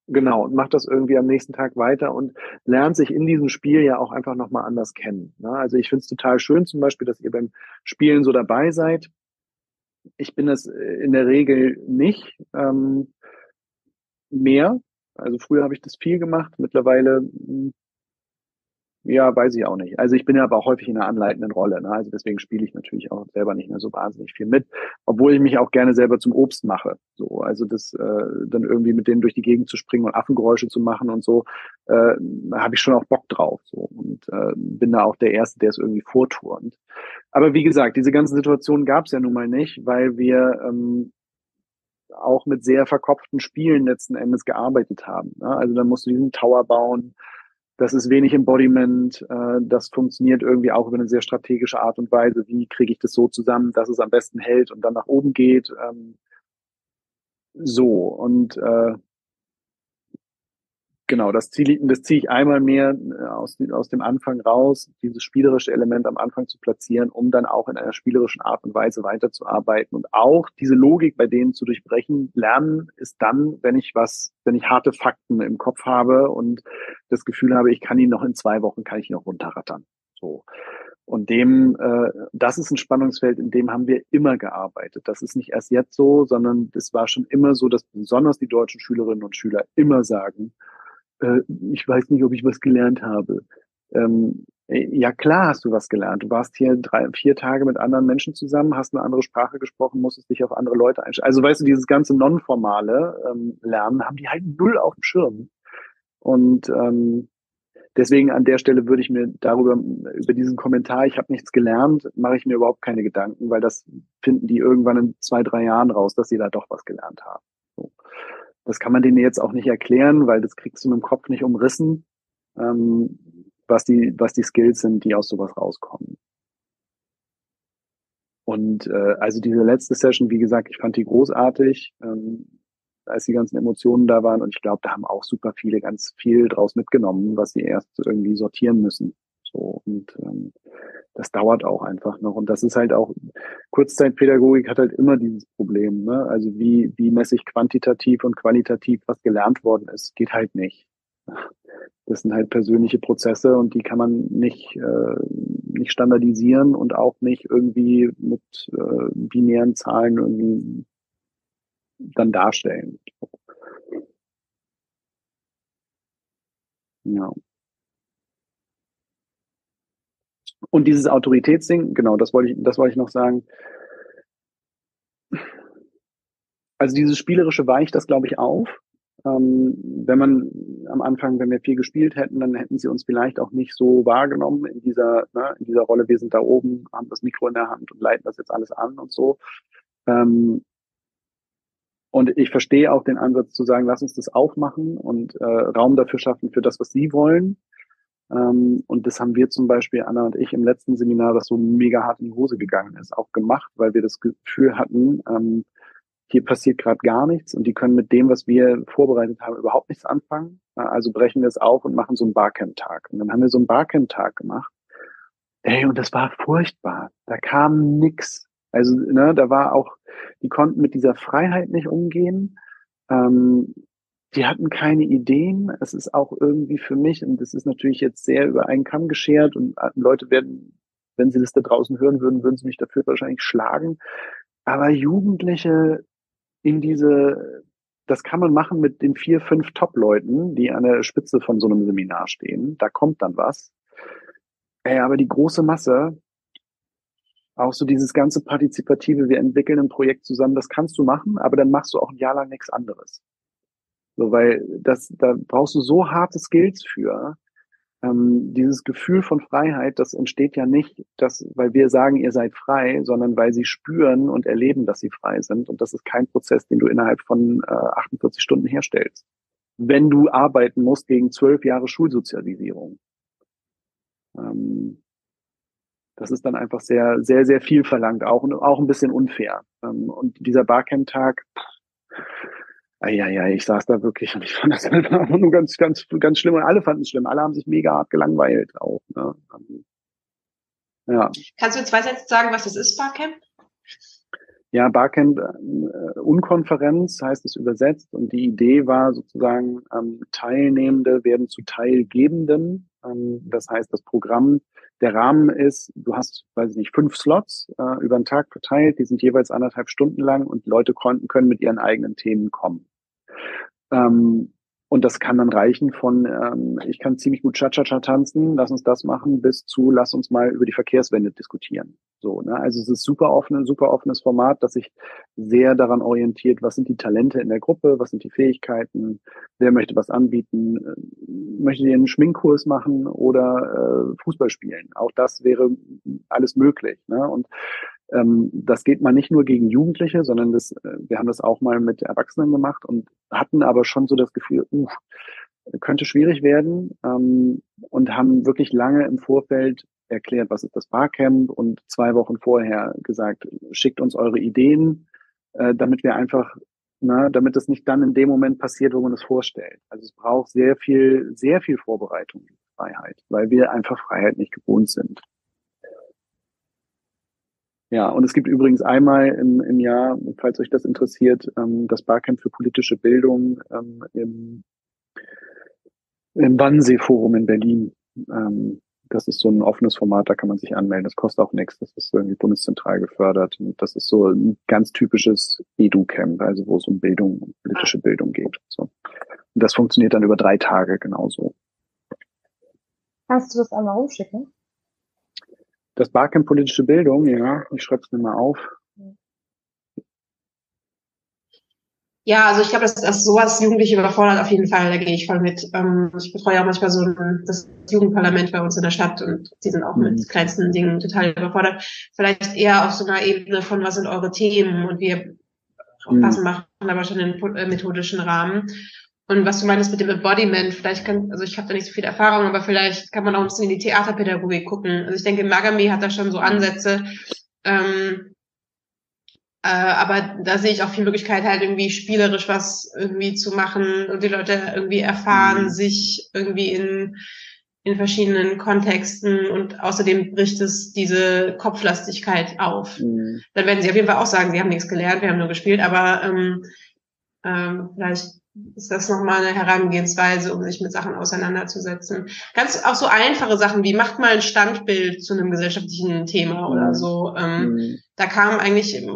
[SPEAKER 4] genau, und macht das irgendwie am nächsten Tag weiter und lernt sich in diesem Spiel ja auch einfach nochmal anders kennen. Ne? Also ich finde es total schön zum Beispiel, dass ihr beim Spielen so dabei seid. Ich bin das äh, in der Regel nicht ähm, mehr. Also früher habe ich das viel gemacht. Mittlerweile, hm, ja, weiß ich auch nicht. Also ich bin ja aber auch häufig in einer anleitenden Rolle. Ne? Also deswegen spiele ich natürlich auch selber nicht mehr so wahnsinnig viel mit, obwohl ich mich auch gerne selber zum Obst mache. So, also das äh, dann irgendwie mit denen durch die Gegend zu springen und Affengeräusche zu machen und so. äh, habe ich schon auch Bock drauf. So. Und äh, bin da auch der Erste, der es irgendwie vorturnt. Aber wie gesagt, diese ganzen Situationen gab es ja nun mal nicht, weil wir ähm, auch mit sehr verkopften Spielen letzten Endes gearbeitet haben. Ne? Also dann musst du diesen Tower bauen, das ist wenig Embodiment, äh, das funktioniert irgendwie auch über eine sehr strategische Art und Weise. Wie kriege ich das so zusammen, dass es am besten hält und dann nach oben geht? Ähm, so, und äh, genau, das ziehe das zieh ich einmal mehr äh, aus, aus dem Anfang raus, dieses spielerische Element am Anfang zu platzieren, um dann auch in einer spielerischen Art und Weise weiterzuarbeiten und auch diese Logik bei denen zu durchbrechen. Lernen ist dann, wenn ich was, wenn ich harte Fakten im Kopf habe und das Gefühl habe, ich kann ihn noch in zwei Wochen, kann ich ihn noch runterrattern. So. Und dem, äh, das ist ein Spannungsfeld, in dem haben wir immer gearbeitet. Das ist nicht erst jetzt so, sondern es war schon immer so, dass besonders die deutschen Schülerinnen und Schüler immer sagen, äh, ich weiß nicht, ob ich was gelernt habe. Ähm, ja, klar hast du was gelernt. Du warst hier drei, vier Tage mit anderen Menschen zusammen, hast eine andere Sprache gesprochen, musstest dich auf andere Leute einstellen. Also weißt du, dieses ganze nonformale ähm, Lernen haben die halt null auf dem Schirm. Und ähm, deswegen an der Stelle würde ich mir darüber, über diesen Kommentar, ich habe nichts gelernt, mache ich mir überhaupt keine Gedanken, weil das finden die irgendwann in zwei, drei Jahren raus, dass sie da doch was gelernt haben. Das kann man denen jetzt auch nicht erklären, weil das kriegst du mit dem Kopf nicht umrissen, ähm, was, die, was die Skills sind, die aus sowas rauskommen. Und äh, also diese letzte Session, wie gesagt, ich fand die großartig, ähm, als die ganzen Emotionen da waren. Und ich glaube, da haben auch super viele ganz viel draus mitgenommen, was sie erst irgendwie sortieren müssen. So und ähm, das dauert auch einfach noch. Und das ist halt auch, Kurzzeitpädagogik hat halt immer dieses Problem. Ne? Also wie, wie messe ich quantitativ und qualitativ, was gelernt worden ist, geht halt nicht. Das sind halt persönliche Prozesse und die kann man nicht, äh, nicht standardisieren und auch nicht irgendwie mit äh, binären Zahlen irgendwie dann darstellen. Ja. Und dieses Autoritätsding, genau, das wollte ich, das wollte ich noch sagen. Also dieses spielerische weicht das, glaube ich, auf. Ähm, wenn man am Anfang, wenn wir viel gespielt hätten, dann hätten sie uns vielleicht auch nicht so wahrgenommen in dieser, ne, in dieser Rolle. Wir sind da oben, haben das Mikro in der Hand und leiten das jetzt alles an und so. Ähm, und ich verstehe auch den Ansatz zu sagen, lass uns das aufmachen und äh, Raum dafür schaffen für das, was Sie wollen. Ähm, und das haben wir zum Beispiel, Anna und ich, im letzten Seminar, das so mega hart in die Hose gegangen ist, auch gemacht, weil wir das Gefühl hatten, ähm, hier passiert gerade gar nichts und die können mit dem, was wir vorbereitet haben, überhaupt nichts anfangen. Also brechen wir es auf und machen so einen Barcamp-Tag. Und dann haben wir so einen Barcamp-Tag gemacht. Ey, und das war furchtbar. Da kam nix. Also, ne, da war auch, die konnten mit dieser Freiheit nicht umgehen. Ähm, die hatten keine Ideen. Es ist auch irgendwie für mich, und das ist natürlich jetzt sehr über einen Kamm geschert und Leute werden, wenn sie das da draußen hören würden, würden sie mich dafür wahrscheinlich schlagen. Aber Jugendliche in diese, das kann man machen mit den vier, fünf Top-Leuten, die an der Spitze von so einem Seminar stehen. Da kommt dann was. Ey, aber die große Masse, auch so dieses ganze Partizipative, wir entwickeln ein Projekt zusammen, das kannst du machen, aber dann machst du auch ein Jahr lang nichts anderes. So, weil das, da brauchst du so harte Skills für. Ähm, dieses Gefühl von Freiheit, das entsteht ja nicht, dass, weil wir sagen, ihr seid frei, sondern weil sie spüren und erleben, dass sie frei sind. Und das ist kein Prozess, den du innerhalb von äh, 48 Stunden herstellst. Wenn du arbeiten musst gegen zwölf Jahre Schulsozialisierung. Ähm, das ist dann einfach sehr, sehr, sehr viel verlangt, auch, auch ein bisschen unfair. Ähm, und dieser Barcamp-Tag, ja, ja, ich saß da wirklich und ich fand das einfach nur ganz, ganz, ganz schlimm und alle fanden es schlimm. Alle haben sich mega hart gelangweilt auch. Ne? Ähm,
[SPEAKER 6] ja. Kannst du in zwei Sätze sagen, was das ist, Barcamp?
[SPEAKER 4] Ja, Barcamp, äh, Unkonferenz heißt es übersetzt und die Idee war sozusagen, ähm, Teilnehmende werden zu Teilgebenden. Ähm, das heißt, das Programm, der Rahmen ist, du hast, weiß ich nicht, fünf Slots äh, über den Tag verteilt, die sind jeweils anderthalb Stunden lang und Leute konnten, können mit ihren eigenen Themen kommen. Ähm, und das kann dann reichen von, ähm, ich kann ziemlich gut Cha-Cha-Cha tanzen, lass uns das machen, bis zu, lass uns mal über die Verkehrswende diskutieren. So, ne? Also es ist super offen, super offenes Format, das sich sehr daran orientiert, was sind die Talente in der Gruppe, was sind die Fähigkeiten, wer möchte was anbieten, äh, möchte ihr einen Schminkkurs machen oder äh, Fußball spielen. Auch das wäre alles möglich. Ne? Und ähm, das geht mal nicht nur gegen Jugendliche, sondern das, äh, wir haben das auch mal mit Erwachsenen gemacht und hatten aber schon so das Gefühl, uh, könnte schwierig werden ähm, und haben wirklich lange im Vorfeld erklärt, was ist das Barcamp und zwei Wochen vorher gesagt, schickt uns eure Ideen, äh, damit wir einfach, na, damit es nicht dann in dem Moment passiert, wo man es vorstellt. Also es braucht sehr viel, sehr viel Vorbereitung, Freiheit, weil wir einfach Freiheit nicht gewohnt sind. Ja, und es gibt übrigens einmal im, im Jahr, falls euch das interessiert, ähm, das Barcamp für politische Bildung ähm, im, im Wannsee-Forum in Berlin. Ähm, das ist so ein offenes Format, da kann man sich anmelden. Das kostet auch nichts. Das ist irgendwie bundeszentral gefördert. Und das ist so ein ganz typisches Edu-Camp, also wo es um Bildung, politische Bildung geht. So. Und das funktioniert dann über drei Tage genauso.
[SPEAKER 5] Kannst du das einmal rumschicken?
[SPEAKER 4] Das Barcamp politische Bildung, ja, ich schreibe es mir mal auf.
[SPEAKER 6] Ja, also ich glaube, dass, dass sowas Jugendliche überfordert auf jeden Fall, da gehe ich voll mit. Ähm, ich betreue auch manchmal so ein, das Jugendparlament bei uns in der Stadt und die sind auch mhm. mit kleinsten Dingen total überfordert. Vielleicht eher auf so einer Ebene von, was sind eure Themen und wir mhm. passen machen, aber schon in äh, methodischen Rahmen. Und was du meinst mit dem Embodiment, vielleicht kann, also ich habe da nicht so viel Erfahrung, aber vielleicht kann man auch ein bisschen in die Theaterpädagogik gucken. Also ich denke, Magami hat da schon so Ansätze, ähm, äh, aber da sehe ich auch viel Möglichkeit, halt irgendwie spielerisch was irgendwie zu machen und die Leute irgendwie erfahren mhm. sich irgendwie in, in verschiedenen Kontexten und außerdem bricht es diese Kopflastigkeit auf. Mhm. Dann werden sie auf jeden Fall auch sagen, sie haben nichts gelernt, wir haben nur gespielt, aber ähm, ähm, vielleicht ist das nochmal eine Herangehensweise, um sich mit Sachen auseinanderzusetzen. Ganz auch so einfache Sachen wie macht mal ein Standbild zu einem gesellschaftlichen Thema oder mhm. so. Ähm, mhm. Da kam eigentlich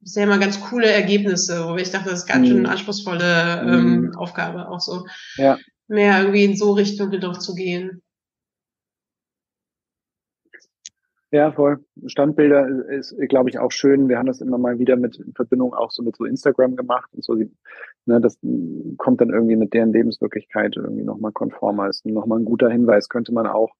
[SPEAKER 6] bisher immer ganz coole Ergebnisse, wo ich dachte, das ist ganz schön eine mhm. anspruchsvolle ähm, mhm. Aufgabe, auch so ja. mehr irgendwie in so Richtung jedoch zu gehen.
[SPEAKER 4] Ja, voll. Standbilder ist, glaube ich, auch schön. Wir haben das immer mal wieder mit in Verbindung auch so mit so Instagram gemacht und so. Die, ne, das kommt dann irgendwie mit deren Lebenswirklichkeit irgendwie nochmal konformer. Ist nochmal ein guter Hinweis. Könnte man auch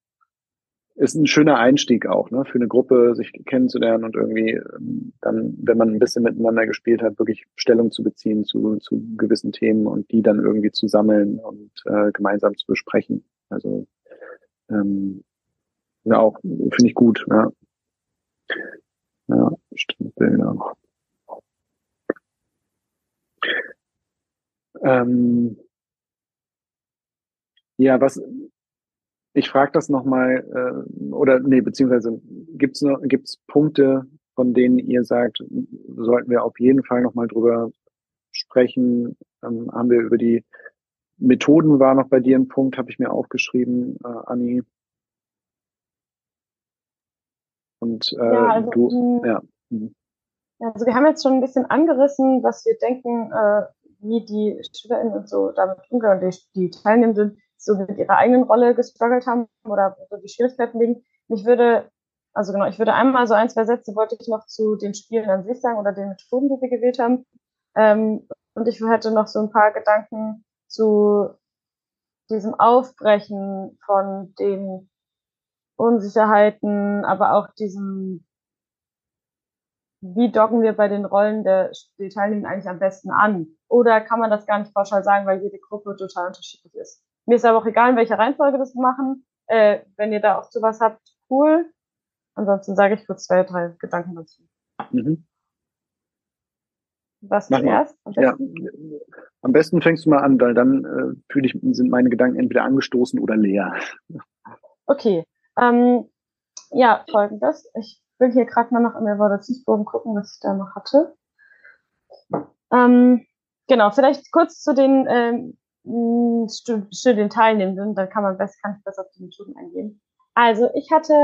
[SPEAKER 4] ist ein schöner Einstieg auch, ne, für eine Gruppe, sich kennenzulernen und irgendwie ähm, dann, wenn man ein bisschen miteinander gespielt hat, wirklich Stellung zu beziehen zu, zu gewissen Themen und die dann irgendwie zu sammeln und äh, gemeinsam zu besprechen. Also ähm, ja auch, finde ich gut, ja. Ja, stimmt, Bilder. Ähm, ja, was ich frage das nochmal, äh, oder nee, beziehungsweise gibt es noch, gibt's Punkte, von denen ihr sagt, sollten wir auf jeden Fall nochmal drüber sprechen? Ähm, haben wir über die Methoden war noch bei dir ein Punkt, habe ich mir aufgeschrieben, äh, Anni. Und äh, ja, also, du, ja.
[SPEAKER 5] Mhm. Also wir haben jetzt schon ein bisschen angerissen, was wir denken, äh, wie die SchülerInnen und so damit umgehen, die, die Teilnehmenden so mit ihrer eigenen Rolle gestruggelt haben oder so die Schwierigkeiten liegen. Ich würde, also genau, ich würde einmal so ein, zwei Sätze wollte ich noch zu den Spielen an sich sagen oder den Methoden, die wir gewählt haben. Ähm, und ich hätte noch so ein paar Gedanken zu diesem Aufbrechen von den Unsicherheiten, aber auch diesem, wie docken wir bei den Rollen der, der Teilnehmer eigentlich am besten an? Oder kann man das gar nicht pauschal sagen, weil jede Gruppe total unterschiedlich ist? Mir ist aber auch egal, in welcher Reihenfolge das machen. Äh, wenn ihr da auch zu was habt, cool. Ansonsten sage ich kurz zwei, drei Gedanken dazu. Mhm. Was zuerst?
[SPEAKER 4] Am ja. Am besten fängst du mal an, weil dann äh, fühle ich, sind meine Gedanken entweder angestoßen oder leer.
[SPEAKER 5] Okay. Ähm, ja, folgendes. Ich will hier gerade mal noch im Evaluationsbogen gucken, was ich da noch hatte. Ähm, genau, vielleicht kurz zu den ähm, Studienteilnehmenden, dann kann man besser, kann ich besser auf die Methoden eingehen. Also ich hatte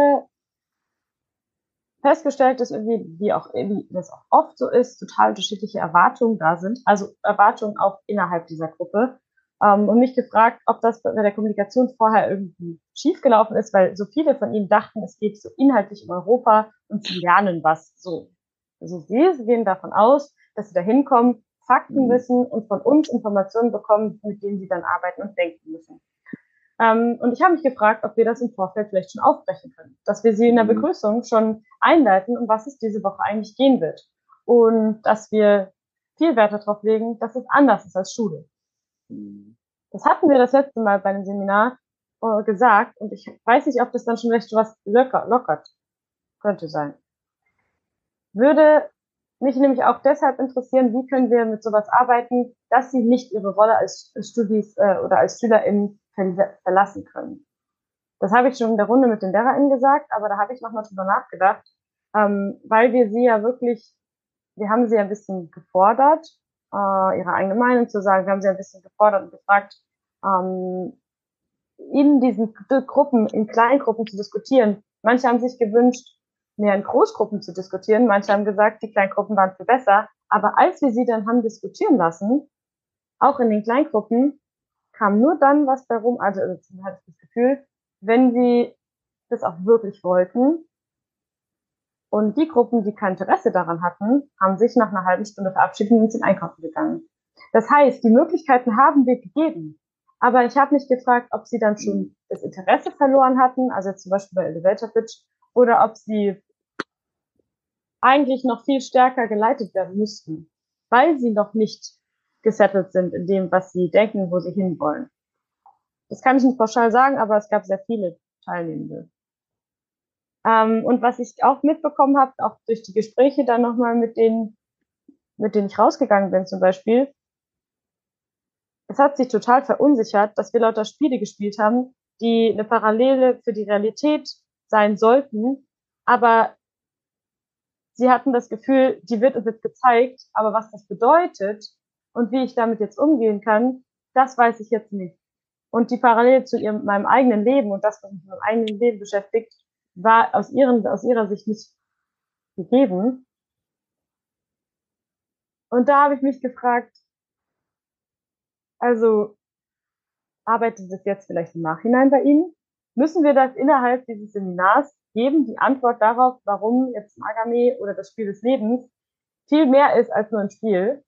[SPEAKER 5] festgestellt, dass irgendwie, wie auch, wie das auch oft so ist, total unterschiedliche Erwartungen da sind. Also Erwartungen auch innerhalb dieser Gruppe. Ähm, und mich gefragt, ob das bei der Kommunikation vorher irgendwie schiefgelaufen ist, weil so viele von ihnen dachten, es geht so inhaltlich um Europa und sie lernen was so. Also sie, sie gehen davon aus, dass sie da hinkommen, Fakten wissen und von uns Informationen bekommen, mit denen sie dann arbeiten und denken müssen. Ähm, und ich habe mich gefragt, ob wir das im Vorfeld vielleicht schon aufbrechen können, dass wir sie in der mhm. Begrüßung schon einleiten, um was es diese Woche eigentlich gehen wird. Und dass wir viel Wert darauf legen, dass es anders ist als Schule. Mhm. Das hatten wir das letzte Mal bei einem Seminar äh, gesagt und ich weiß nicht, ob das dann schon recht was locker, lockert. Könnte sein. Würde mich nämlich auch deshalb interessieren, wie können wir mit sowas arbeiten, dass sie nicht ihre Rolle als Studis äh, oder als SchülerInnen verlassen können. Das habe ich schon in der Runde mit den LehrerInnen gesagt, aber da habe ich nochmal drüber nachgedacht, ähm, weil wir sie ja wirklich, wir haben sie ein bisschen gefordert, äh, ihre eigene Meinung zu sagen, wir haben sie ein bisschen gefordert und gefragt, ähm, in diesen Gruppen, in Kleingruppen zu diskutieren. Manche haben sich gewünscht, mehr in Großgruppen zu diskutieren. Manche haben gesagt, die Kleingruppen waren viel besser. Aber als wir sie dann haben diskutieren lassen, auch in den Kleingruppen, kam nur dann was darum, also, also hatte ich das Gefühl, wenn sie das auch wirklich wollten. Und die Gruppen, die kein Interesse daran hatten, haben sich nach einer halben Stunde verabschiedet und sind einkaufen gegangen. Das heißt, die Möglichkeiten haben wir gegeben. Aber ich habe mich gefragt, ob sie dann schon das Interesse verloren hatten, also zum Beispiel bei Elevator Pitch, oder ob sie eigentlich noch viel stärker geleitet werden müssten, weil sie noch nicht gesettelt sind in dem, was sie denken, wo sie hinwollen. Das kann ich nicht pauschal sagen, aber es gab sehr viele Teilnehmende. Ähm, und was ich auch mitbekommen habe, auch durch die Gespräche dann nochmal mit denen, mit denen ich rausgegangen bin zum Beispiel, es hat sich total verunsichert, dass wir lauter Spiele gespielt haben, die eine Parallele für die Realität sein sollten, aber sie hatten das Gefühl, die wird uns jetzt gezeigt, aber was das bedeutet und wie ich damit jetzt umgehen kann, das weiß ich jetzt nicht. Und die Parallele zu ihrem, meinem eigenen Leben und das, was mich mit meinem eigenen Leben beschäftigt, war aus, ihren, aus ihrer Sicht nicht gegeben. Und da habe ich mich gefragt, also arbeitet es jetzt vielleicht im Nachhinein bei Ihnen? Müssen wir das innerhalb dieses Seminars geben, die Antwort darauf, warum jetzt Magame oder das Spiel des Lebens viel mehr ist als nur ein Spiel.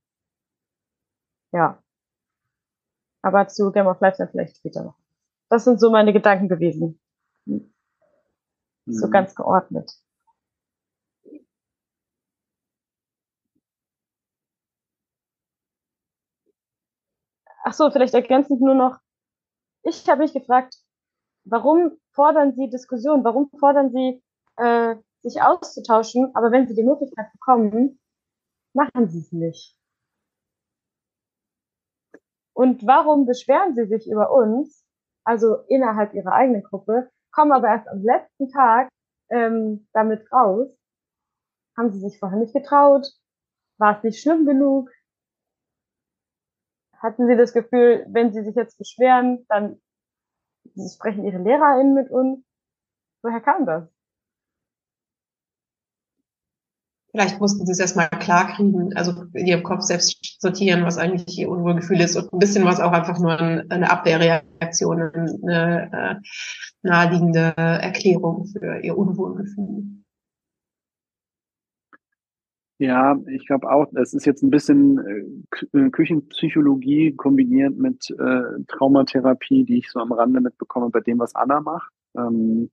[SPEAKER 5] Ja. Aber zu Game of Life dann vielleicht später noch. Das sind so meine Gedanken gewesen. So mhm. ganz geordnet. Ach so, vielleicht ergänzend nur noch. Ich habe mich gefragt, warum fordern Sie Diskussion? Warum fordern Sie, äh, sich auszutauschen? Aber wenn Sie die Möglichkeit bekommen, machen Sie es nicht. Und warum beschweren Sie sich über uns, also innerhalb Ihrer eigenen Gruppe, kommen aber erst am letzten Tag ähm, damit raus? Haben Sie sich vorher nicht getraut? War es nicht schlimm genug? Hatten Sie das Gefühl, wenn Sie sich jetzt beschweren, dann sprechen Ihre LehrerInnen mit uns? Woher kam das?
[SPEAKER 6] Vielleicht mussten sie es erstmal klar kriegen, also in ihrem Kopf selbst sortieren, was eigentlich ihr Unwohlgefühl ist und ein bisschen was auch einfach nur eine Abwehrreaktion, eine äh, naheliegende Erklärung für ihr Unwohlgefühl.
[SPEAKER 4] Ja, ich glaube auch, es ist jetzt ein bisschen äh, Küchenpsychologie kombiniert mit äh, Traumatherapie, die ich so am Rande mitbekomme bei dem, was Anna macht. Ähm,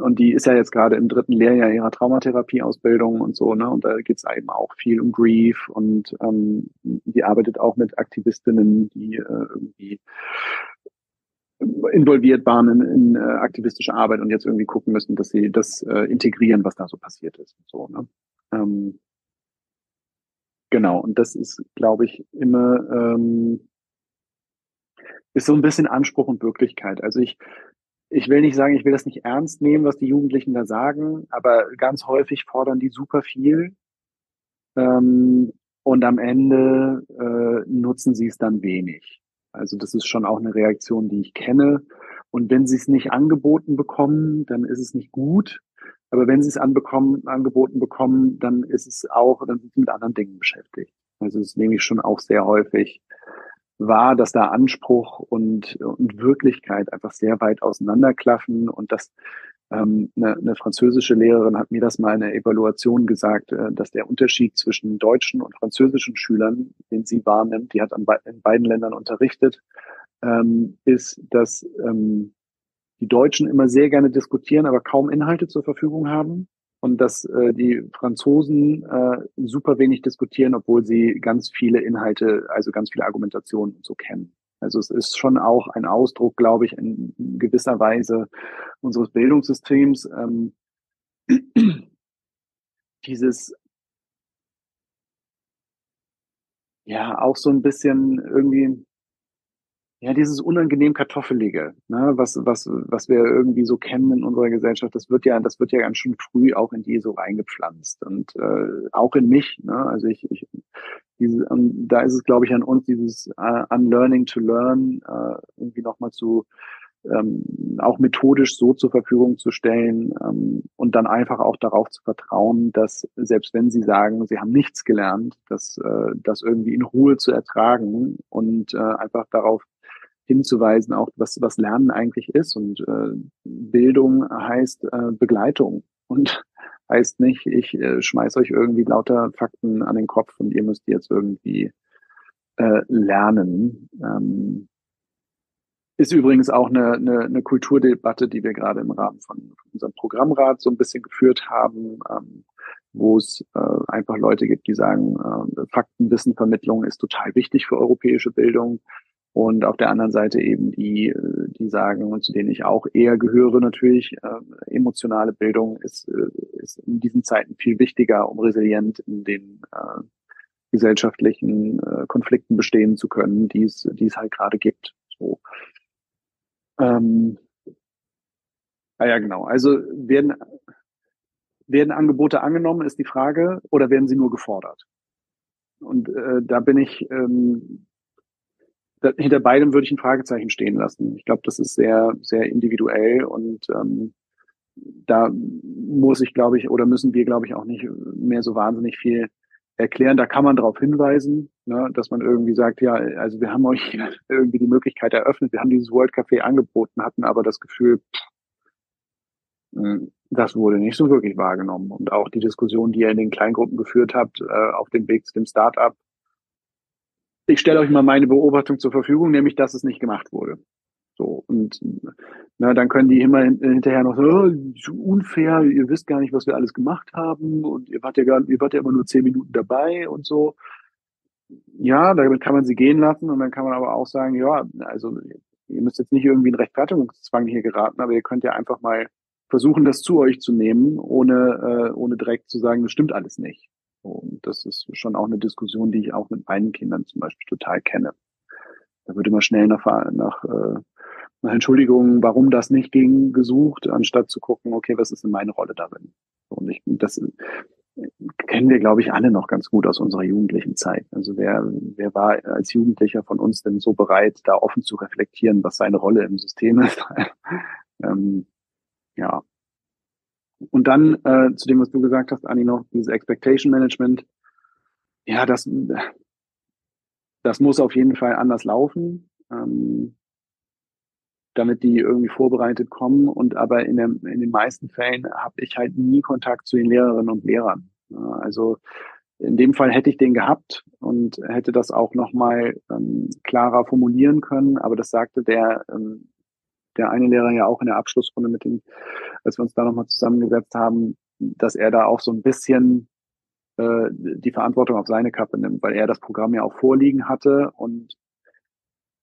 [SPEAKER 4] und die ist ja jetzt gerade im dritten Lehrjahr ihrer Traumatherapieausbildung und so, ne? Und da geht's eben auch viel um Grief und ähm, die arbeitet auch mit Aktivistinnen, die äh, irgendwie involviert waren in, in äh, aktivistische Arbeit und jetzt irgendwie gucken müssen, dass sie das äh, integrieren, was da so passiert ist. So, ne? Ähm, genau, und das ist, glaube ich, immer ähm, ist so ein bisschen Anspruch und Wirklichkeit. Also ich ich will nicht sagen, ich will das nicht ernst nehmen, was die Jugendlichen da sagen, aber ganz häufig fordern die super viel ähm, und am Ende äh, nutzen sie es dann wenig. Also das ist schon auch eine Reaktion, die ich kenne. Und wenn sie es nicht angeboten bekommen, dann ist es nicht gut. Aber wenn sie es anbekommen, angeboten bekommen, dann ist es auch, dann sind sie mit anderen Dingen beschäftigt. Also das nehme ich schon auch sehr häufig wahr, dass da Anspruch und, und Wirklichkeit einfach sehr weit auseinanderklaffen und dass ähm, eine, eine französische Lehrerin hat mir das mal in der Evaluation gesagt, äh, dass der Unterschied zwischen deutschen und französischen Schülern, den sie wahrnimmt, die hat an be in beiden Ländern unterrichtet, ähm, ist, dass ähm, die Deutschen immer sehr gerne diskutieren, aber kaum Inhalte zur Verfügung haben und dass äh, die Franzosen äh, super wenig diskutieren, obwohl sie ganz viele Inhalte, also ganz viele Argumentationen so kennen. Also es ist schon auch ein Ausdruck, glaube ich, in gewisser Weise unseres Bildungssystems. Ähm, dieses ja auch so ein bisschen irgendwie ja, dieses unangenehm Kartoffelige, ne, was, was, was wir irgendwie so kennen in unserer Gesellschaft, das wird ja, das wird ja ganz schön früh auch in die so reingepflanzt und äh, auch in mich. Ne? Also ich, ich diese, um, da ist es, glaube ich, an uns, dieses uh, Unlearning to Learn uh, irgendwie nochmal zu ähm, auch methodisch so zur Verfügung zu stellen ähm, und dann einfach auch darauf zu vertrauen, dass selbst wenn sie sagen, sie haben nichts gelernt, dass äh, das irgendwie in Ruhe zu ertragen und äh, einfach darauf hinzuweisen, auch was, was Lernen eigentlich ist. Und äh, Bildung heißt äh, Begleitung und heißt nicht, ich äh, schmeiß euch irgendwie lauter Fakten an den Kopf und ihr müsst jetzt irgendwie äh, lernen. Ähm, ist übrigens auch eine, eine, eine Kulturdebatte, die wir gerade im Rahmen von unserem Programmrat so ein bisschen geführt haben, ähm, wo es äh, einfach Leute gibt, die sagen, äh, Faktenwissenvermittlung ist total wichtig für europäische Bildung. Und auf der anderen Seite eben die, die sagen, und zu denen ich auch eher gehöre natürlich, äh, emotionale Bildung ist, äh, ist in diesen Zeiten viel wichtiger, um resilient in den äh, gesellschaftlichen äh, Konflikten bestehen zu können, die es, die es halt gerade gibt. So. Ähm, ah ja, genau. Also werden, werden Angebote angenommen, ist die Frage, oder werden sie nur gefordert? Und äh, da bin ich ähm, da, hinter beidem würde ich ein Fragezeichen stehen lassen. Ich glaube, das ist sehr, sehr individuell und ähm, da muss ich, glaube ich, oder müssen wir, glaube ich, auch nicht mehr so wahnsinnig viel erklären. Da kann man darauf hinweisen, ne, dass man irgendwie sagt, ja, also wir haben euch irgendwie die Möglichkeit eröffnet, wir haben dieses World Café angeboten, hatten aber das Gefühl, pff, hm, das wurde nicht so wirklich wahrgenommen. Und auch die Diskussion, die ihr in den Kleingruppen geführt habt, äh, auf dem Weg zu dem Start-up, ich stelle euch mal meine Beobachtung zur Verfügung, nämlich, dass es nicht gemacht wurde. So, und na, dann können die immer hinterher noch so, oh, unfair, ihr wisst gar nicht, was wir alles gemacht haben und ihr wart ja gar, ihr wart ja immer nur zehn Minuten dabei und so. Ja, damit kann man sie gehen lassen und dann kann man aber auch sagen, ja, also ihr müsst jetzt nicht irgendwie in Rechtfertigungszwang hier geraten, aber ihr könnt ja einfach mal versuchen, das zu euch zu nehmen, ohne, äh, ohne direkt zu sagen, das stimmt alles nicht. Und das ist schon auch eine Diskussion, die ich auch mit meinen Kindern zum Beispiel total kenne. Da wird immer schnell nach, nach, äh, nach Entschuldigungen, warum das nicht ging, gesucht, anstatt zu gucken, okay, was ist denn meine Rolle darin? Und ich, das kennen wir, glaube ich, alle noch ganz gut aus unserer jugendlichen Zeit. Also wer, wer war als Jugendlicher von uns denn so bereit, da offen zu reflektieren, was seine Rolle im System ist? ähm, ja, und dann äh, zu dem, was du gesagt hast, Anni, noch dieses Expectation Management. Ja, das, das muss auf jeden Fall anders laufen, ähm, damit die irgendwie vorbereitet kommen. Und aber in, der, in den meisten Fällen habe ich halt nie Kontakt zu den Lehrerinnen und Lehrern. Also in dem Fall hätte ich den gehabt und hätte das auch nochmal ähm, klarer formulieren können, aber das sagte der ähm, der eine Lehrer ja auch in der Abschlussrunde mit dem, als wir uns da nochmal zusammengesetzt haben, dass er da auch so ein bisschen äh, die Verantwortung auf seine Kappe nimmt, weil er das Programm ja auch vorliegen hatte und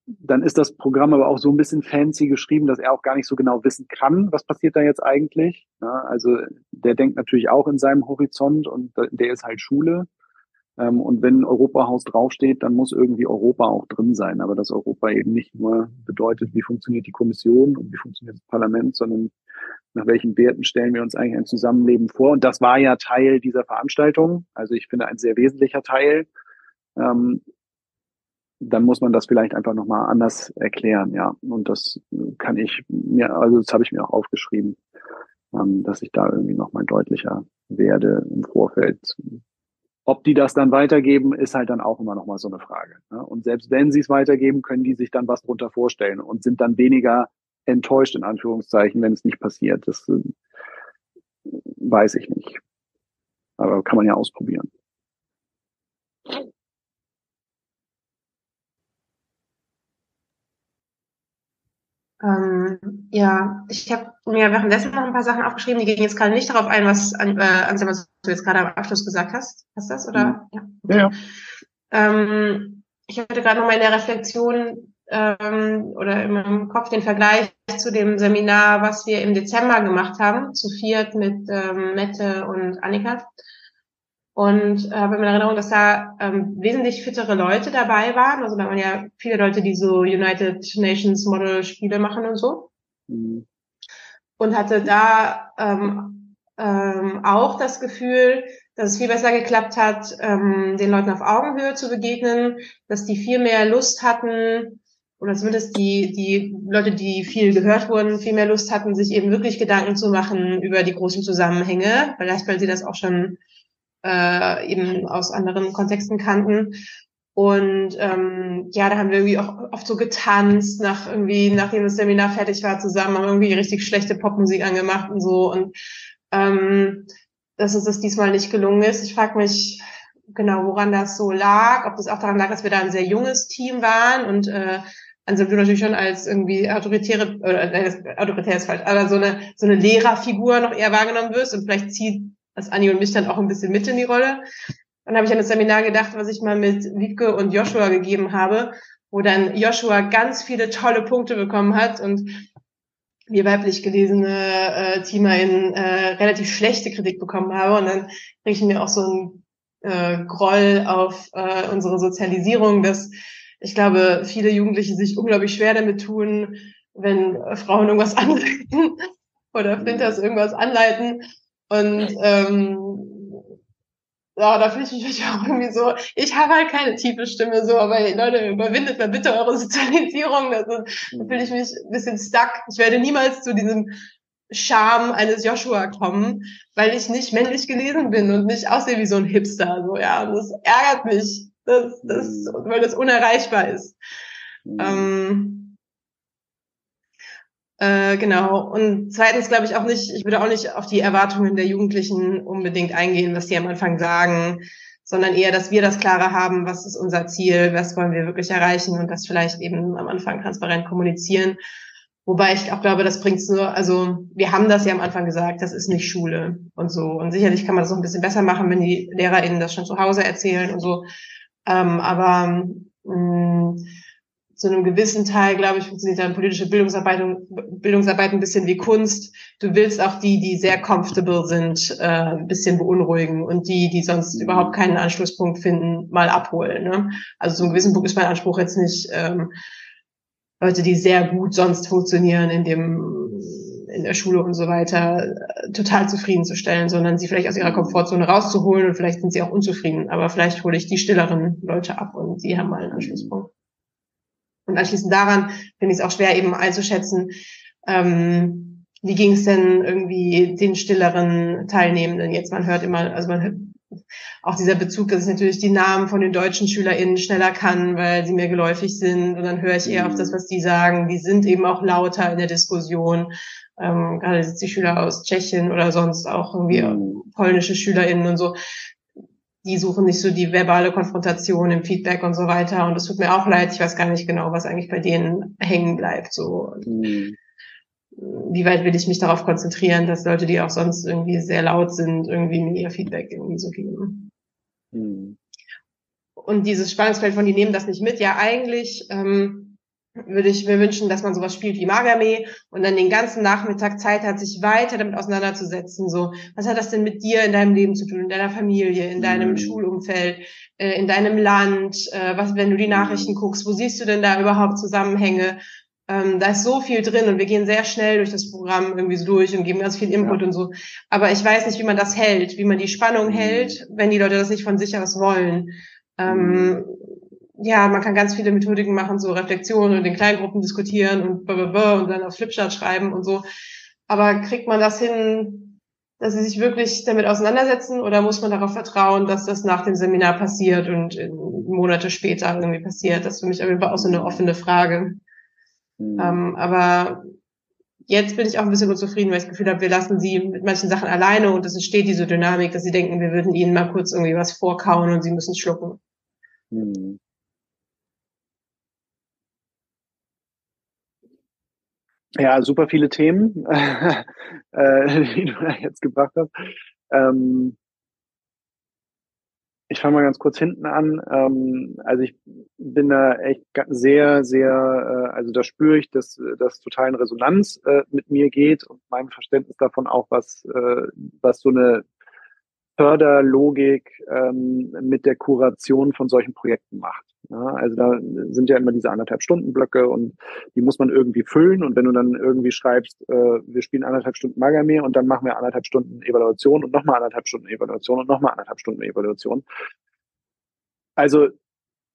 [SPEAKER 4] dann ist das Programm aber auch so ein bisschen fancy geschrieben, dass er auch gar nicht so genau wissen kann, was passiert da jetzt eigentlich. Ja, also der denkt natürlich auch in seinem Horizont und der ist halt Schule. Ähm, und wenn Europahaus draufsteht, dann muss irgendwie Europa auch drin sein. Aber dass Europa eben nicht nur bedeutet, wie funktioniert die Kommission und wie funktioniert das Parlament, sondern nach welchen Werten stellen wir uns eigentlich ein Zusammenleben vor. Und das war ja Teil dieser Veranstaltung. Also ich finde ein sehr wesentlicher Teil. Ähm, dann muss man das vielleicht einfach nochmal anders erklären, ja. Und das kann ich mir, also das habe ich mir auch aufgeschrieben, ähm, dass ich da irgendwie nochmal deutlicher werde im Vorfeld ob die das dann weitergeben, ist halt dann auch immer noch mal so eine Frage. Ne? Und selbst wenn sie es weitergeben, können die sich dann was drunter vorstellen und sind dann weniger enttäuscht in Anführungszeichen, wenn es nicht passiert. Das äh, weiß ich nicht. Aber kann man ja ausprobieren.
[SPEAKER 6] Ähm, ja, ich habe mir währenddessen noch ein paar Sachen aufgeschrieben, die gehen jetzt gerade nicht darauf ein, was, äh, Anselm, was du jetzt gerade am Abschluss gesagt hast. Hast du das? Oder? Mhm. Ja. Ja, ja. Ähm, ich hatte gerade noch mal in der Reflexion ähm, oder in meinem Kopf den Vergleich zu dem Seminar, was wir im Dezember gemacht haben, zu viert mit ähm, Mette und Annika. Und äh, habe in Erinnerung, dass da ähm, wesentlich fittere Leute dabei waren. Also da waren ja viele Leute, die so United Nations Model Spiele machen und so. Mhm. Und hatte da ähm, ähm, auch das Gefühl, dass es viel besser geklappt hat, ähm, den Leuten auf Augenhöhe zu begegnen, dass die viel mehr Lust hatten, oder zumindest die, die Leute, die viel gehört wurden, viel mehr Lust hatten, sich eben wirklich Gedanken zu machen über die großen Zusammenhänge, vielleicht weil sie das auch schon äh, eben aus anderen Kontexten kannten. Und ähm, ja, da haben wir irgendwie auch oft so getanzt, nach irgendwie, nachdem das Seminar fertig war, zusammen, haben irgendwie richtig schlechte Popmusik angemacht und so. Und ähm, dass uns das diesmal nicht gelungen ist. Ich frage mich genau, woran das so lag, ob das auch daran lag, dass wir da ein sehr junges Team waren und äh, also du natürlich schon als irgendwie autoritäre, oder äh, autoritär ist falsch, aber so eine, so eine Lehrerfigur noch eher wahrgenommen wirst und vielleicht zieht das Anni und mich dann auch ein bisschen mit in die Rolle. Dann habe ich an das Seminar gedacht, was ich mal mit Wiebke und Joshua gegeben habe, wo dann Joshua ganz viele tolle Punkte bekommen hat und wir weiblich gelesene äh, TeamerInnen äh, relativ schlechte Kritik bekommen habe. Und dann kriege ich mir auch so ein äh, Groll auf äh, unsere Sozialisierung, dass ich glaube, viele Jugendliche sich unglaublich schwer damit tun, wenn Frauen irgendwas anleiten oder Flinters irgendwas anleiten. Und ähm, ja, da fühle ich mich auch irgendwie so, ich habe halt keine tiefe Stimme so, aber Leute, überwindet mal bitte eure Sozialisierung. Ist, da fühle ich mich ein bisschen stuck. Ich werde niemals zu diesem Charme eines Joshua kommen, weil ich nicht männlich gelesen bin und nicht aussehe wie so ein Hipster. So, ja, und das ärgert mich, das, das, mhm. weil das unerreichbar ist. Mhm. Ähm, äh, genau. Und zweitens glaube ich auch nicht, ich würde auch nicht auf die Erwartungen der Jugendlichen unbedingt eingehen, was die am Anfang sagen, sondern eher, dass wir das Klare haben, was ist unser Ziel, was wollen wir wirklich erreichen und das vielleicht eben am Anfang transparent kommunizieren. Wobei ich auch glaube, das bringt's nur, also wir haben das ja am Anfang gesagt, das ist nicht Schule und so. Und sicherlich kann man das noch ein bisschen besser machen, wenn die LehrerInnen das schon zu Hause erzählen und so. Ähm, aber mh, mm, zu einem gewissen Teil, glaube ich, funktioniert dann politische Bildungsarbeit, Bildungsarbeit ein bisschen wie Kunst. Du willst auch die, die sehr comfortable sind, äh, ein bisschen beunruhigen und die, die sonst überhaupt keinen Anschlusspunkt finden, mal abholen. Ne? Also zu einem gewissen Punkt ist mein Anspruch jetzt nicht ähm, Leute, die sehr gut sonst funktionieren in dem in der Schule und so weiter total zufriedenzustellen, sondern sie vielleicht aus ihrer Komfortzone rauszuholen und vielleicht sind sie auch unzufrieden, aber vielleicht hole ich die stilleren Leute ab und die haben mal einen Anschlusspunkt. Und anschließend daran finde ich es auch schwer eben einzuschätzen, ähm, wie ging es denn irgendwie den stilleren Teilnehmenden jetzt? Man hört immer, also man hört auch dieser Bezug, dass ich natürlich die Namen von den deutschen SchülerInnen schneller kann, weil sie mir geläufig sind. Und dann höre ich eher auf das, was die sagen. Die sind eben auch lauter in der Diskussion. Ähm, gerade jetzt die Schüler aus Tschechien oder sonst auch irgendwie mhm. polnische SchülerInnen und so die suchen nicht so die verbale Konfrontation im Feedback und so weiter. Und es tut mir auch leid, ich weiß gar nicht genau, was eigentlich bei denen hängen bleibt. So. Mhm. Wie weit will ich mich darauf konzentrieren, dass Leute, die auch sonst irgendwie sehr laut sind, irgendwie mir ihr Feedback irgendwie so geben. Mhm. Und dieses Spannungsfeld von, die nehmen das nicht mit, ja eigentlich ähm, würde ich mir wünschen, dass man sowas spielt wie Magame und dann den ganzen Nachmittag Zeit hat, sich weiter damit auseinanderzusetzen. So, was hat das denn mit dir in deinem Leben zu tun, in deiner Familie, in deinem mhm. Schulumfeld, äh, in deinem Land? Äh, was, wenn du die Nachrichten mhm. guckst, wo siehst du denn da überhaupt Zusammenhänge? Ähm, da ist so viel drin und wir gehen sehr schnell durch das Programm irgendwie so durch und geben ganz viel Input ja. und so. Aber ich weiß nicht, wie man das hält, wie man die Spannung mhm. hält, wenn die Leute das nicht von sich aus wollen. Ähm, mhm ja, man kann ganz viele Methodiken machen, so Reflexionen und in Kleingruppen diskutieren und blablabla und dann auf Flipchart schreiben und so. Aber kriegt man das hin, dass sie sich wirklich damit auseinandersetzen oder muss man darauf vertrauen, dass das nach dem Seminar passiert und Monate später irgendwie passiert? Das ist für mich auf jeden Fall auch so eine offene Frage. Mhm. Ähm, aber jetzt bin ich auch ein bisschen unzufrieden, weil ich das Gefühl habe, wir lassen sie mit manchen Sachen alleine und es entsteht diese Dynamik, dass sie denken, wir würden ihnen mal kurz irgendwie was vorkauen und sie müssen schlucken. Mhm.
[SPEAKER 4] Ja, super viele Themen, äh, die du jetzt gebracht hast. Ähm, ich fange mal ganz kurz hinten an. Ähm, also ich bin da echt sehr, sehr, äh, also da spüre ich, dass das total in Resonanz äh, mit mir geht und meinem Verständnis davon auch, was, äh, was so eine Förderlogik ähm, mit der Kuration von solchen Projekten macht. Ja, also da sind ja immer diese anderthalb Stunden Blöcke und die muss man irgendwie füllen. Und wenn du dann irgendwie schreibst, äh, wir spielen anderthalb Stunden Magame und dann machen wir anderthalb Stunden Evaluation und nochmal anderthalb Stunden Evaluation und nochmal anderthalb Stunden Evaluation. Also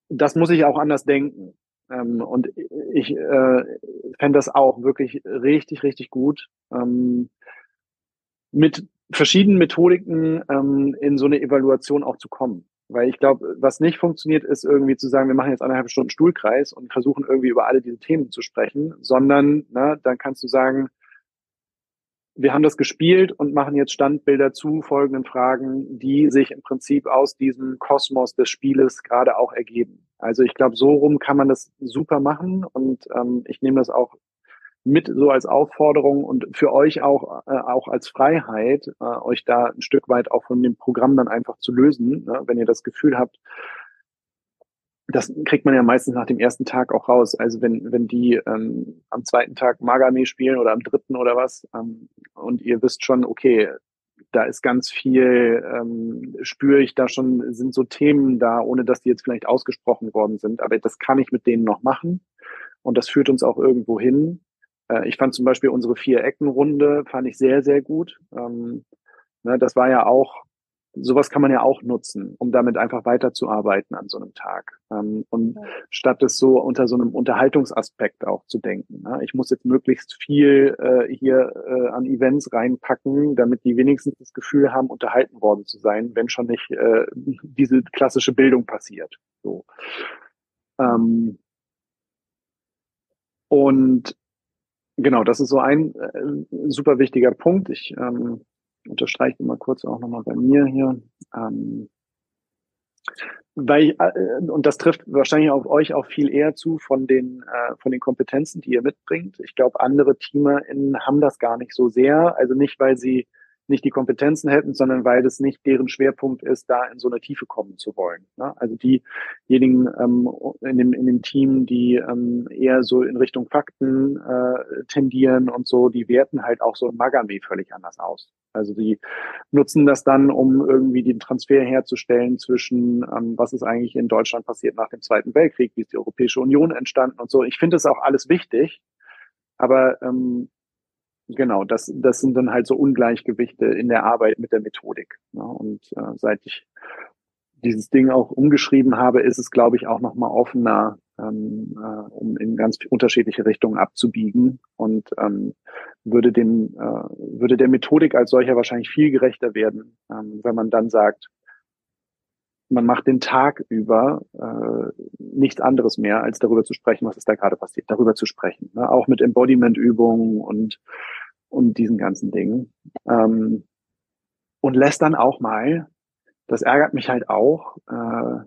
[SPEAKER 4] das muss ich auch anders denken. Ähm, und ich äh, fände das auch wirklich richtig, richtig gut. Ähm, mit verschiedenen Methodiken ähm, in so eine Evaluation auch zu kommen. Weil ich glaube, was nicht funktioniert, ist irgendwie zu sagen, wir machen jetzt eineinhalb Stunden Stuhlkreis und versuchen irgendwie über alle diese Themen zu sprechen, sondern na, dann kannst du sagen, wir haben das gespielt und machen jetzt Standbilder zu folgenden Fragen, die sich im Prinzip aus diesem Kosmos des Spieles gerade auch ergeben. Also ich glaube, so rum kann man das super machen und ähm, ich nehme das auch mit so als Aufforderung und für euch auch, äh, auch als Freiheit, äh, euch da ein Stück weit auch von dem Programm dann einfach zu lösen, ne? wenn ihr das Gefühl habt, das kriegt man ja meistens nach dem ersten Tag auch raus. Also wenn, wenn die ähm, am zweiten Tag Magame spielen oder am dritten oder was, ähm, und ihr wisst schon, okay, da ist ganz viel, ähm, spüre ich da schon, sind so Themen da, ohne dass die jetzt vielleicht ausgesprochen worden sind, aber das kann ich mit denen noch machen. Und das führt uns auch irgendwo hin. Äh, ich fand zum Beispiel unsere Vier-Ecken-Runde fand ich sehr, sehr gut. Ähm, ne, das war ja auch, sowas kann man ja auch nutzen, um damit einfach weiterzuarbeiten an so einem Tag. Ähm, und ja. statt es so unter so einem Unterhaltungsaspekt auch zu denken. Ne? Ich muss jetzt möglichst viel äh, hier äh, an Events reinpacken, damit die wenigstens das Gefühl haben, unterhalten worden zu sein, wenn schon nicht äh, diese klassische Bildung passiert. So. Ähm, und Genau, das ist so ein äh, super wichtiger Punkt. Ich ähm, unterstreiche mal kurz auch nochmal bei mir hier. Ähm, weil ich, äh, und das trifft wahrscheinlich auf euch auch viel eher zu von den äh, von den Kompetenzen, die ihr mitbringt. Ich glaube, andere TeamerInnen haben das gar nicht so sehr. Also nicht, weil sie nicht die Kompetenzen hätten, sondern weil das nicht deren Schwerpunkt ist, da in so eine Tiefe kommen zu wollen. Ne? Also diejenigen ähm, in, dem, in dem Team, die ähm, eher so in Richtung Fakten äh, tendieren und so, die werten halt auch so Magame völlig anders aus. Also die nutzen das dann, um irgendwie den Transfer herzustellen zwischen, ähm, was ist eigentlich in Deutschland passiert nach dem Zweiten Weltkrieg, wie ist die Europäische Union entstanden und so. Ich finde das auch alles wichtig, aber ähm, Genau, das, das sind dann halt so Ungleichgewichte in der Arbeit mit der Methodik. Ne? Und äh, seit ich dieses Ding auch umgeschrieben habe, ist es, glaube ich, auch nochmal offener, ähm, äh, um in ganz unterschiedliche Richtungen abzubiegen und ähm, würde dem äh, würde der Methodik als solcher wahrscheinlich viel gerechter werden, ähm, wenn man dann sagt, man macht den Tag über äh, nichts anderes mehr, als darüber zu sprechen, was ist da gerade passiert, darüber zu sprechen. Ne? Auch mit Embodiment-Übungen und, und diesen ganzen Dingen. Ähm, und lässt dann auch mal, das ärgert mich halt auch, äh,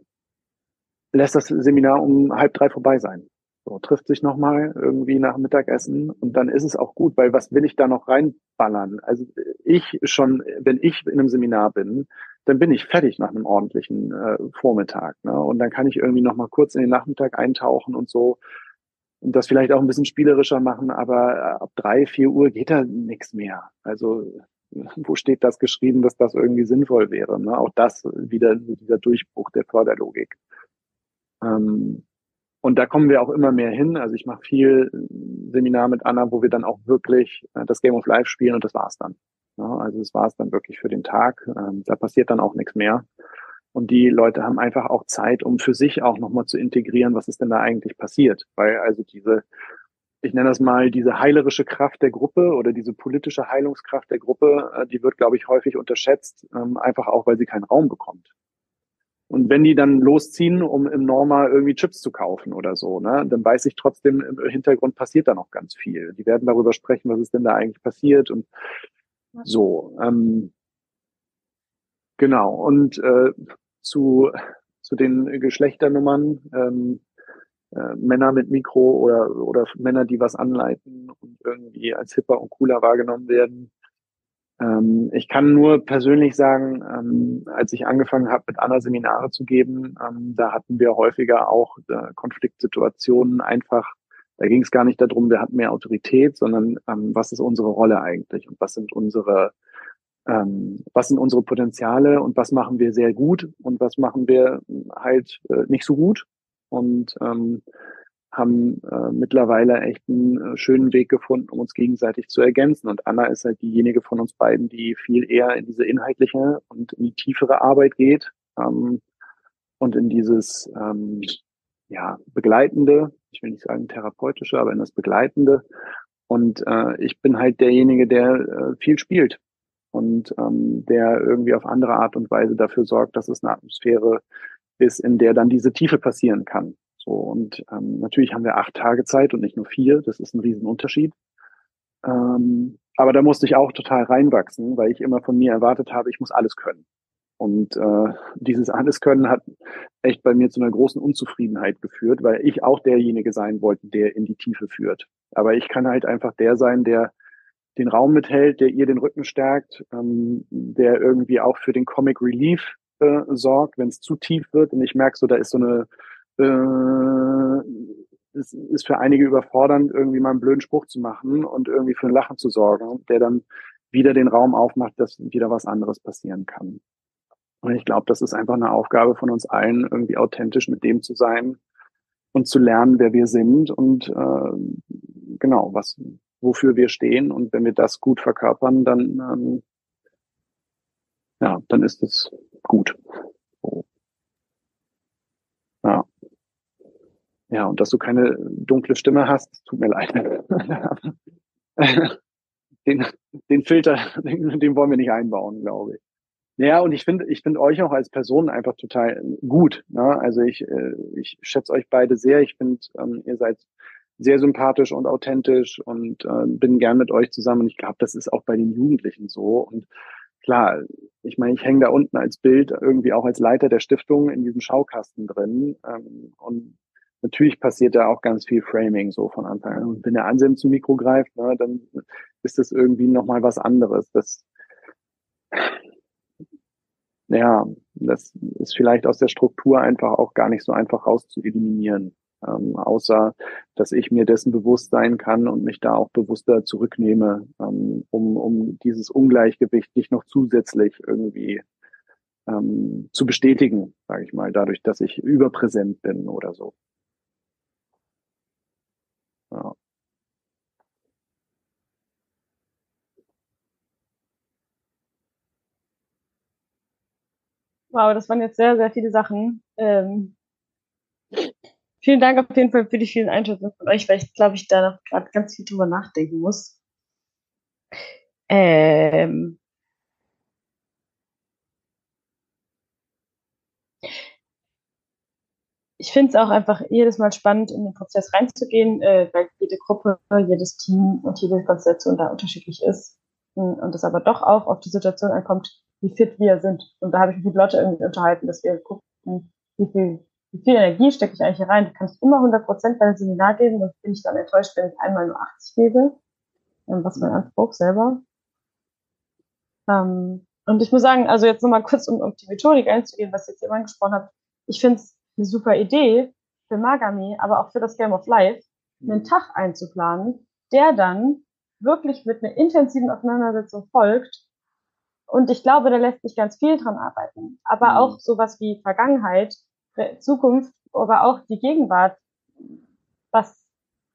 [SPEAKER 4] lässt das Seminar um halb drei vorbei sein. So, trifft sich nochmal irgendwie nach Mittagessen und dann ist es auch gut, weil was will ich da noch reinballern? Also ich schon, wenn ich in einem Seminar bin, dann bin ich fertig nach einem ordentlichen äh, Vormittag. Ne? Und dann kann ich irgendwie nochmal kurz in den Nachmittag eintauchen und so und das vielleicht auch ein bisschen spielerischer machen, aber äh, ab drei, vier Uhr geht da nichts mehr. Also wo steht das geschrieben, dass das irgendwie sinnvoll wäre? Ne? Auch das wieder dieser Durchbruch der Förderlogik. Ähm, und da kommen wir auch immer mehr hin. Also ich mache viel Seminar mit Anna, wo wir dann auch wirklich äh, das Game of Life spielen und das war's dann. Ja, also das war's dann wirklich für den Tag. Ähm, da passiert dann auch nichts mehr. Und die Leute haben einfach auch Zeit, um für sich auch nochmal zu integrieren, was ist denn da eigentlich passiert. Weil also diese ich nenne das mal diese heilerische Kraft der Gruppe oder diese politische Heilungskraft der Gruppe, äh, die wird, glaube ich, häufig unterschätzt, ähm, einfach auch, weil sie keinen Raum bekommt. Und wenn die dann losziehen, um im Norma irgendwie Chips zu kaufen oder so, ne, dann weiß ich trotzdem, im Hintergrund passiert da noch ganz viel. Die werden darüber sprechen, was ist denn da eigentlich passiert und so. Ähm, genau. Und äh, zu, zu den Geschlechternummern, ähm, äh, Männer mit Mikro oder, oder Männer, die was anleiten und irgendwie als hipper und cooler wahrgenommen werden. Ähm, ich kann nur persönlich sagen, ähm, als ich angefangen habe, mit Anna Seminare zu geben, ähm, da hatten wir häufiger auch äh, Konfliktsituationen einfach. Da ging es gar nicht darum, wer hat mehr Autorität, sondern ähm, was ist unsere Rolle eigentlich und was sind unsere ähm, was sind unsere Potenziale und was machen wir sehr gut und was machen wir halt äh, nicht so gut und ähm, haben äh, mittlerweile echt einen äh, schönen Weg gefunden, um uns gegenseitig zu ergänzen. Und Anna ist halt diejenige von uns beiden, die viel eher in diese inhaltliche und in die tiefere Arbeit geht ähm, und in dieses ähm, ja begleitende, ich will nicht sagen therapeutische, aber in das begleitende. Und äh, ich bin halt derjenige, der äh, viel spielt und ähm, der irgendwie auf andere Art und Weise dafür sorgt, dass es eine Atmosphäre ist, in der dann diese Tiefe passieren kann. So, und ähm, natürlich haben wir acht Tage Zeit und nicht nur vier. Das ist ein Riesenunterschied. Ähm, aber da musste ich auch total reinwachsen, weil ich immer von mir erwartet habe, ich muss alles können. Und äh, dieses alles können hat echt bei mir zu einer großen Unzufriedenheit geführt, weil ich auch derjenige sein wollte, der in die Tiefe führt. Aber ich kann halt einfach der sein, der den Raum mithält, der ihr den Rücken stärkt, ähm, der irgendwie auch für den Comic Relief äh, sorgt, wenn es zu tief wird und ich merke so, da ist so eine, äh, es ist für einige überfordernd, irgendwie mal einen blöden Spruch zu machen und irgendwie für ein Lachen zu sorgen, der dann wieder den Raum aufmacht, dass wieder was anderes passieren kann. Und ich glaube, das ist einfach eine Aufgabe von uns allen, irgendwie authentisch mit dem zu sein und zu lernen, wer wir sind und äh, genau, was, wofür wir stehen. Und wenn wir das gut verkörpern, dann ähm, ja, dann ist es gut. Ja. Ja, und dass du keine dunkle Stimme hast, tut mir leid. den, den Filter, den, den wollen wir nicht einbauen, glaube ich. Ja, und ich finde, ich finde euch auch als Person einfach total gut. Ne? Also ich, äh, ich schätze euch beide sehr. Ich finde, ähm, ihr seid sehr sympathisch und authentisch und äh, bin gern mit euch zusammen. Und ich glaube, das ist auch bei den Jugendlichen so. Und klar, ich meine, ich hänge da unten als Bild irgendwie auch als Leiter der Stiftung in diesem Schaukasten drin. Ähm, und natürlich passiert da auch ganz viel Framing so von Anfang an. Und wenn der Anselm zum Mikro greift, ne, dann ist das irgendwie nochmal was anderes. Das, ja, das ist vielleicht aus der Struktur einfach auch gar nicht so einfach raus zu eliminieren ähm, außer dass ich mir dessen bewusst sein kann und mich da auch bewusster zurücknehme, ähm, um, um dieses Ungleichgewicht nicht noch zusätzlich irgendwie ähm, zu bestätigen, sage ich mal, dadurch, dass ich überpräsent bin oder so. Ja.
[SPEAKER 5] Wow, das waren jetzt sehr, sehr viele Sachen. Ähm, Vielen Dank auf jeden Fall für die vielen Einschätzungen von euch, weil ich glaube, ich da noch gerade ganz viel drüber nachdenken muss. Ähm ich finde es auch einfach jedes Mal spannend, in den Prozess reinzugehen, äh, weil jede Gruppe, jedes Team und jede Konstellation da unterschiedlich ist. Und es aber doch auch auf die Situation ankommt, wie fit wir sind. Und da habe ich mich mit Leute irgendwie unterhalten, dass wir gucken, wie viel wie viel Energie stecke ich eigentlich hier rein? Du kannst immer 100 Prozent bei einem Seminar geben, dann bin ich dann enttäuscht, wenn ich einmal nur 80 gebe. Ähm, was mein Anspruch selber. Ähm, und ich muss sagen, also jetzt nochmal kurz, um um die Methodik einzugehen, was jetzt jemand angesprochen hat. Ich finde es eine super Idee für Magami, aber auch für das Game of Life, einen Tag einzuplanen, der dann wirklich mit einer intensiven Auseinandersetzung folgt. Und ich glaube, da lässt sich ganz viel dran arbeiten. Aber mhm. auch sowas wie Vergangenheit Zukunft, aber auch die Gegenwart, was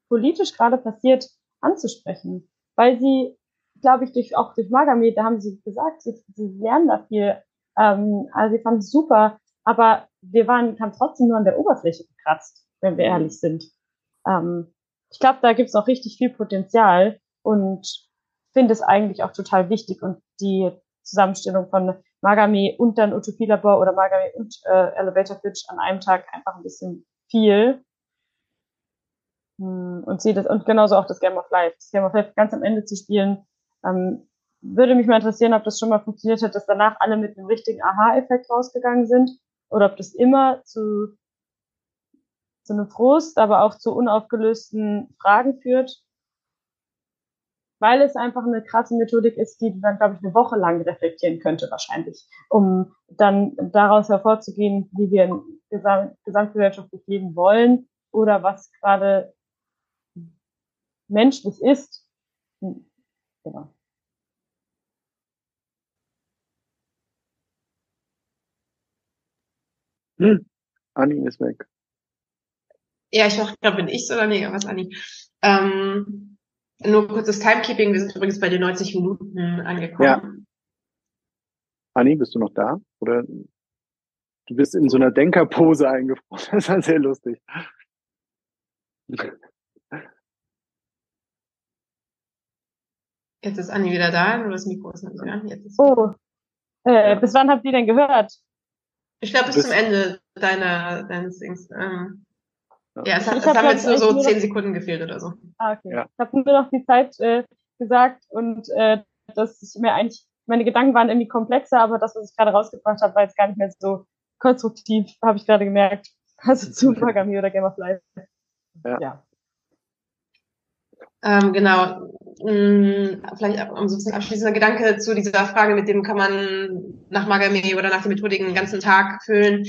[SPEAKER 5] politisch gerade passiert, anzusprechen. Weil sie, glaube ich, durch, auch durch Magami, da haben sie gesagt, sie, sie lernen da viel. Ähm, also sie fanden es super, aber wir waren, haben trotzdem nur an der Oberfläche gekratzt, wenn wir ehrlich sind. Ähm, ich glaube, da gibt es noch richtig viel Potenzial und finde es eigentlich auch total wichtig und die Zusammenstellung von Magami und dann Utopie Labor oder Magami und äh, Elevator Pitch an einem Tag einfach ein bisschen viel. Hm, und sehe das, und genauso auch das Game of Life. Das Game of Life ganz am Ende zu spielen, ähm, würde mich mal interessieren, ob das schon mal funktioniert hat, dass danach alle mit einem richtigen Aha-Effekt rausgegangen sind oder ob das immer zu, zu einem Frust, aber auch zu unaufgelösten Fragen führt weil es einfach eine krasse Methodik ist, die dann, glaube ich, eine Woche lang reflektieren könnte wahrscheinlich, um dann daraus hervorzugehen, wie wir gesam gesamtgesellschaftlich leben wollen oder was gerade menschlich ist. Hm, genau.
[SPEAKER 4] Hm. Anni ist weg.
[SPEAKER 6] Ja, ich hoffe, da bin ich oder nee, was Anni? Ähm, nur kurzes Timekeeping. Wir sind übrigens bei den 90 Minuten angekommen. Ja.
[SPEAKER 4] Anni, bist du noch da? Oder du bist in so einer Denkerpose eingefroren. Das war sehr lustig.
[SPEAKER 6] Jetzt ist Anni wieder da, nur das Mikro ist nicht da. Jetzt ist
[SPEAKER 5] oh, äh, bis wann habt ihr denn gehört?
[SPEAKER 6] Ich glaube, bis, bis, zum Ende deiner, deines Dings. Ähm, ja, es, hat, es haben jetzt nur so zehn Sekunden gefehlt oder so.
[SPEAKER 5] Ah, okay. Ja. Ich habe nur noch die Zeit äh, gesagt und äh, dass ich mir eigentlich, meine Gedanken waren irgendwie komplexer, aber das, was ich gerade rausgebracht habe, war jetzt gar nicht mehr so konstruktiv, habe ich gerade gemerkt. Also zu Magami oder Game of Life.
[SPEAKER 6] Ja. ja. Ähm, genau. Hm, vielleicht um so ein abschließender Gedanke zu dieser Frage, mit dem kann man nach Magami oder nach den Methodiken den ganzen Tag füllen.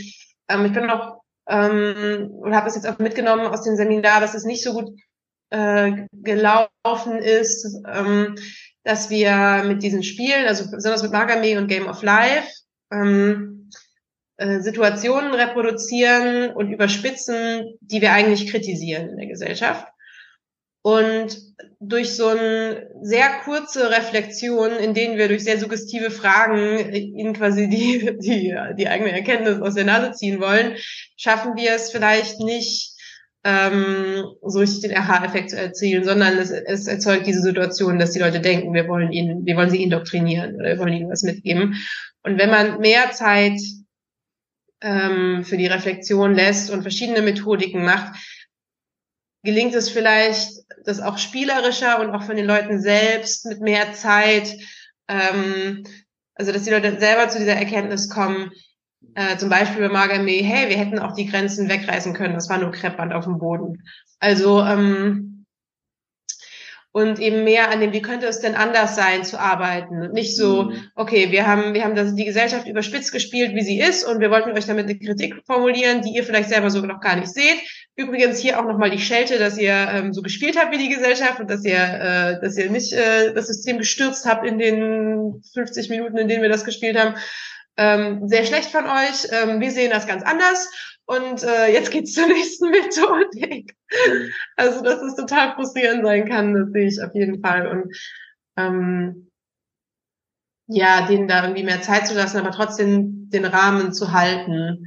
[SPEAKER 6] Ähm, ich bin noch ähm, und habe das jetzt auch mitgenommen aus dem Seminar, dass es nicht so gut äh, gelaufen ist, ähm, dass wir mit diesen Spielen, also besonders mit Magame und Game of Life, ähm, äh, Situationen reproduzieren und überspitzen, die wir eigentlich kritisieren in der Gesellschaft. Und durch so eine sehr kurze Reflexion, in denen wir durch sehr suggestive Fragen ihnen quasi die, die, die eigene Erkenntnis aus der Nase ziehen wollen, schaffen wir es vielleicht nicht, ähm, so richtig den Aha-Effekt zu erzielen, sondern es, es erzeugt diese Situation, dass die Leute denken, wir wollen ihnen, wir wollen sie indoktrinieren oder wir wollen ihnen was mitgeben. Und wenn man mehr Zeit ähm, für die Reflexion lässt und verschiedene Methodiken macht, gelingt es vielleicht, das auch spielerischer und auch von den Leuten selbst mit mehr Zeit, ähm, also dass die Leute selber zu dieser Erkenntnis kommen, äh, zum Beispiel bei Magame, hey, wir hätten auch die Grenzen wegreißen können, das war nur Kreppband auf dem Boden. Also ähm, und eben mehr an dem, wie könnte es denn anders sein zu arbeiten und nicht so, mhm. okay, wir haben, wir haben das, die Gesellschaft überspitzt gespielt, wie sie ist und wir wollten euch damit eine Kritik formulieren, die ihr vielleicht selber sogar noch gar nicht seht. Übrigens hier auch nochmal die Schelte, dass ihr ähm, so gespielt habt wie die Gesellschaft und dass ihr, äh, dass ihr nicht äh, das System gestürzt habt in den 50 Minuten, in denen wir das gespielt haben. Ähm, sehr schlecht von euch. Ähm, wir sehen das ganz anders und äh, jetzt geht's zur nächsten Methodik. Also, dass es total frustrierend sein kann, das sehe ich auf jeden Fall. Und ähm, ja, denen da irgendwie mehr Zeit zu lassen, aber trotzdem den Rahmen zu halten,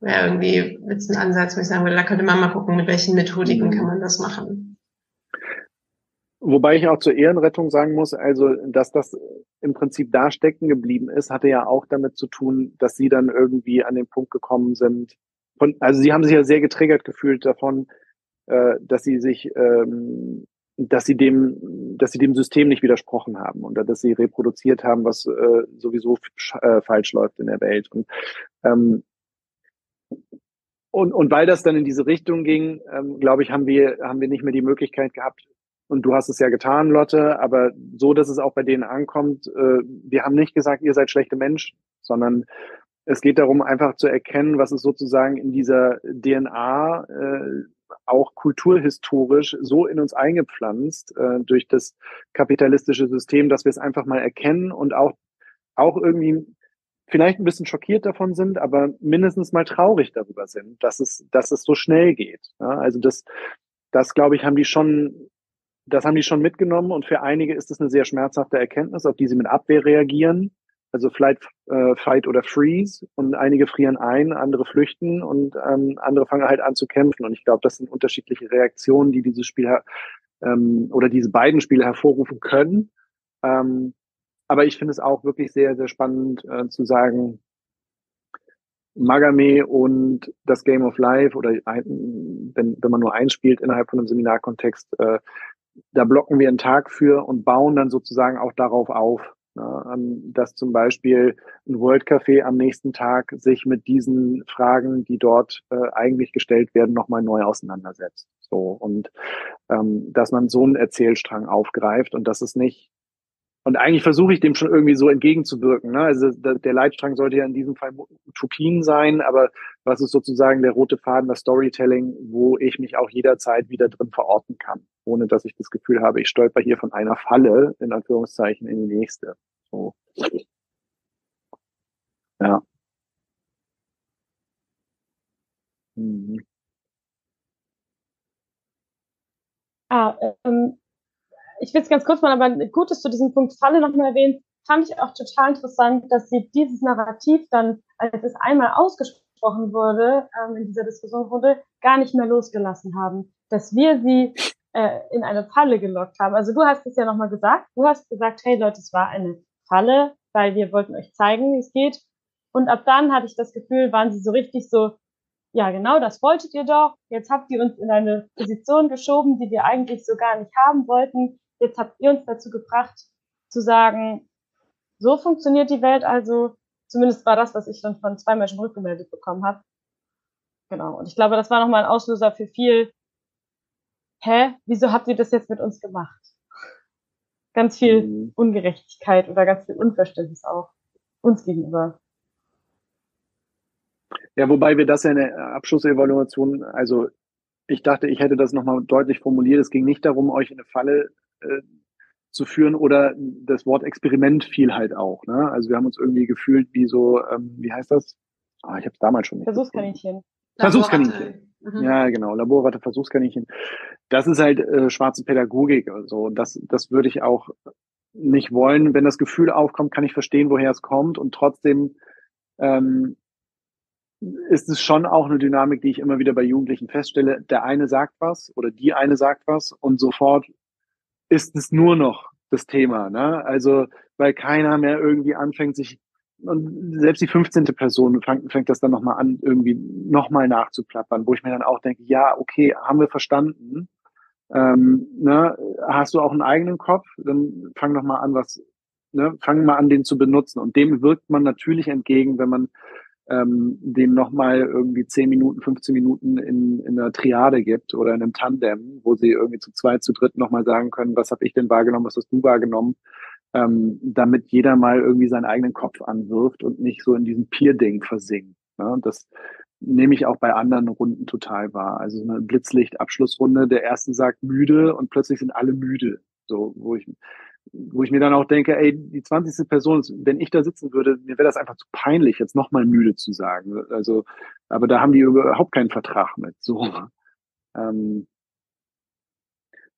[SPEAKER 6] wäre irgendwie jetzt ein Ansatz, wo ich sagen würde, da könnte man mal gucken, mit welchen Methodiken mhm. kann man das machen.
[SPEAKER 4] Wobei ich auch zur Ehrenrettung sagen muss, also, dass das im Prinzip da stecken geblieben ist, hatte ja auch damit zu tun, dass sie dann irgendwie an den Punkt gekommen sind, von, also sie haben sich ja sehr getriggert gefühlt davon, äh, dass sie sich, ähm, dass sie dem, dass sie dem System nicht widersprochen haben und dass sie reproduziert haben, was äh, sowieso äh, falsch läuft in der Welt. Und, ähm, und, und weil das dann in diese Richtung ging, ähm, glaube ich, haben wir, haben wir nicht mehr die Möglichkeit gehabt, und du hast es ja getan, Lotte, aber so, dass es auch bei denen ankommt, äh, wir haben nicht gesagt, ihr seid schlechte Menschen, sondern es geht darum, einfach zu erkennen, was ist sozusagen in dieser DNA äh, auch kulturhistorisch so in uns eingepflanzt äh, durch das kapitalistische System, dass wir es einfach mal erkennen und auch, auch irgendwie vielleicht ein bisschen schockiert davon sind, aber mindestens mal traurig darüber sind, dass es, dass es so schnell geht. Ja, also das, das glaube ich, haben die schon, das haben die schon mitgenommen und für einige ist es eine sehr schmerzhafte Erkenntnis, auf die sie mit Abwehr reagieren also Flight, äh, Fight oder Freeze und einige frieren ein, andere flüchten und ähm, andere fangen halt an zu kämpfen. Und ich glaube, das sind unterschiedliche Reaktionen, die dieses Spiel ähm, oder diese beiden Spiele hervorrufen können. Ähm, aber ich finde es auch wirklich sehr, sehr spannend äh, zu sagen, Magame und das Game of Life oder ein, wenn, wenn man nur einspielt innerhalb von einem Seminarkontext, äh, da blocken wir einen Tag für und bauen dann sozusagen auch darauf auf. Ne, dass zum Beispiel ein World Café am nächsten Tag sich mit diesen Fragen, die dort äh, eigentlich gestellt werden, nochmal neu auseinandersetzt. So und ähm, dass man so einen Erzählstrang aufgreift und dass es nicht und eigentlich versuche ich dem schon irgendwie so entgegenzuwirken. Ne? Also der Leitstrang sollte ja in diesem Fall Utopien sein, aber was ist sozusagen der rote Faden, das Storytelling, wo ich mich auch jederzeit wieder drin verorten kann, ohne dass ich das Gefühl habe, ich stolper hier von einer Falle, in Anführungszeichen, in die nächste. So. Ja.
[SPEAKER 5] Mhm. Ah, ähm, ich will es ganz kurz mal, aber gut, dass du diesen Punkt Falle nochmal erwähnt, fand ich auch total interessant, dass sie dieses Narrativ dann, als es einmal ausgesprochen wurde, ähm, in dieser Diskussion wurde, gar nicht mehr losgelassen haben. Dass wir sie äh, in eine Falle gelockt haben. Also du hast es ja nochmal gesagt. Du hast gesagt, hey Leute, es war eine Falle, weil wir wollten euch zeigen, wie es geht. Und ab dann hatte ich das Gefühl, waren sie so richtig so, ja genau, das wolltet ihr doch. Jetzt habt ihr uns in eine Position geschoben, die wir eigentlich so gar nicht haben wollten. Jetzt habt ihr uns dazu gebracht, zu sagen, so funktioniert die Welt also. Zumindest war das, was ich dann von zwei Menschen rückgemeldet bekommen habe. Genau. Und ich glaube, das war nochmal ein Auslöser für viel, hä, wieso habt ihr das jetzt mit uns gemacht? Ganz viel mhm. Ungerechtigkeit oder ganz viel Unverständnis auch uns gegenüber.
[SPEAKER 4] Ja, wobei wir das ja in der Abschlussevaluation, also ich dachte, ich hätte das nochmal deutlich formuliert. Es ging nicht darum, euch in eine Falle äh, zu führen oder das Wort Experiment fiel halt auch. Ne? Also wir haben uns irgendwie gefühlt wie so, ähm, wie heißt das? Ah, ich habe es damals schon nicht.
[SPEAKER 5] Versuchskaninchen.
[SPEAKER 4] Versuchskaninchen. Mhm. Ja, genau. Laborratte, Versuchskaninchen. Das ist halt äh, schwarze Pädagogik und so. Und das, das würde ich auch nicht wollen. Wenn das Gefühl aufkommt, kann ich verstehen, woher es kommt. Und trotzdem ähm, ist es schon auch eine Dynamik, die ich immer wieder bei Jugendlichen feststelle. Der eine sagt was oder die eine sagt was und sofort ist es nur noch das Thema. Ne? Also, weil keiner mehr irgendwie anfängt, sich und selbst die 15. Person fängt, fängt das dann nochmal an, irgendwie nochmal nachzuplappern, wo ich mir dann auch denke, ja, okay, haben wir verstanden. Ähm, ne, hast du auch einen eigenen Kopf? Dann fang doch mal an, was, ne, fang mal an, den zu benutzen. Und dem wirkt man natürlich entgegen, wenn man ähm, dem nochmal irgendwie 10 Minuten, 15 Minuten in, in einer Triade gibt oder in einem Tandem, wo sie irgendwie zu zweit, zu dritt nochmal sagen können, was habe ich denn wahrgenommen, was hast du wahrgenommen, ähm, damit jeder mal irgendwie seinen eigenen Kopf anwirft und nicht so in diesem Peer-Ding versinkt. Ne? Und das nehme ich auch bei anderen Runden total wahr. Also eine Blitzlicht-Abschlussrunde, der erste sagt müde und plötzlich sind alle müde. So, wo ich, wo ich mir dann auch denke, ey, die 20. Person, wenn ich da sitzen würde, mir wäre das einfach zu peinlich, jetzt nochmal müde zu sagen. Also, aber da haben die überhaupt keinen Vertrag mit. So. Ähm,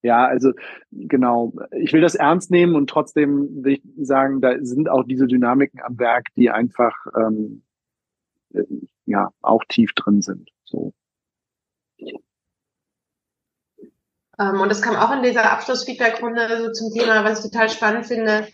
[SPEAKER 4] ja, also genau. Ich will das ernst nehmen und trotzdem will ich sagen, da sind auch diese Dynamiken am Werk, die einfach ähm, ja auch tief drin sind. So.
[SPEAKER 6] Ähm, und das kam auch in dieser Abschlussfeedback-Runde so zum Thema, was ich total spannend finde.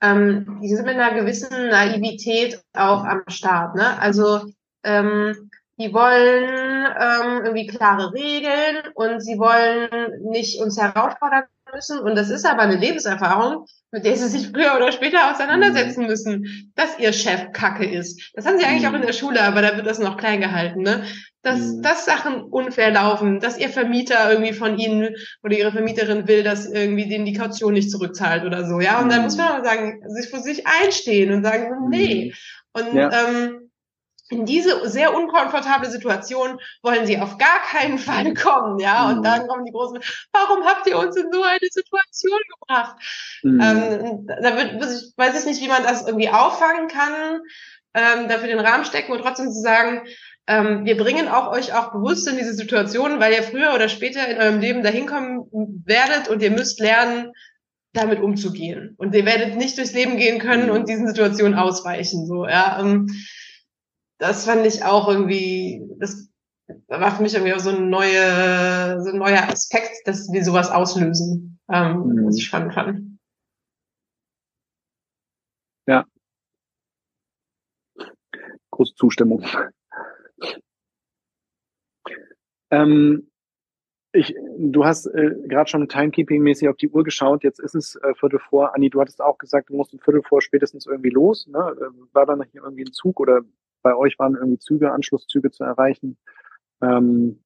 [SPEAKER 6] Ähm, die sind mit einer gewissen Naivität auch am Start. Ne? Also ähm, die wollen ähm, irgendwie klare Regeln und sie wollen nicht uns herausfordern müssen. Und das ist aber eine Lebenserfahrung, mit der sie sich früher oder später auseinandersetzen mhm. müssen, dass ihr Chef Kacke ist. Das haben sie eigentlich auch in der Schule, aber da wird das noch klein gehalten, ne? Dass, mhm. dass Sachen unfair laufen, dass ihr Vermieter irgendwie von ihnen oder ihre Vermieterin will, dass irgendwie den die Kaution nicht zurückzahlt oder so, ja? Und mhm. dann muss man aber sagen, sich für sich einstehen und sagen, nee. Und ja. ähm, in diese sehr unkomfortable Situation wollen sie auf gar keinen Fall kommen, ja. Und mhm. dann kommen die großen, warum habt ihr uns in so eine Situation gebracht? Mhm. Ähm, da wird, weiß ich nicht, wie man das irgendwie auffangen kann, ähm, dafür den Rahmen stecken und trotzdem zu sagen, ähm, wir bringen auch euch auch bewusst in diese Situation, weil ihr früher oder später in eurem Leben dahin kommen werdet und ihr müsst lernen, damit umzugehen. Und ihr werdet nicht durchs Leben gehen können und diesen Situationen ausweichen. So, ja. Ähm, das fand ich auch irgendwie, das war für mich irgendwie auch so ein, neue, so ein neuer Aspekt, dass wir sowas auslösen, ähm, mhm. was ich spannend fand.
[SPEAKER 4] Ja. Große Zustimmung. Ähm, ich, du hast äh, gerade schon Timekeeping-mäßig auf die Uhr geschaut. Jetzt ist es äh, Viertel vor. Anni, du hattest auch gesagt, du musst ein Viertel vor spätestens irgendwie los. Ne? Äh, war da noch hier irgendwie ein Zug oder bei euch waren irgendwie Züge, Anschlusszüge zu erreichen? Ähm,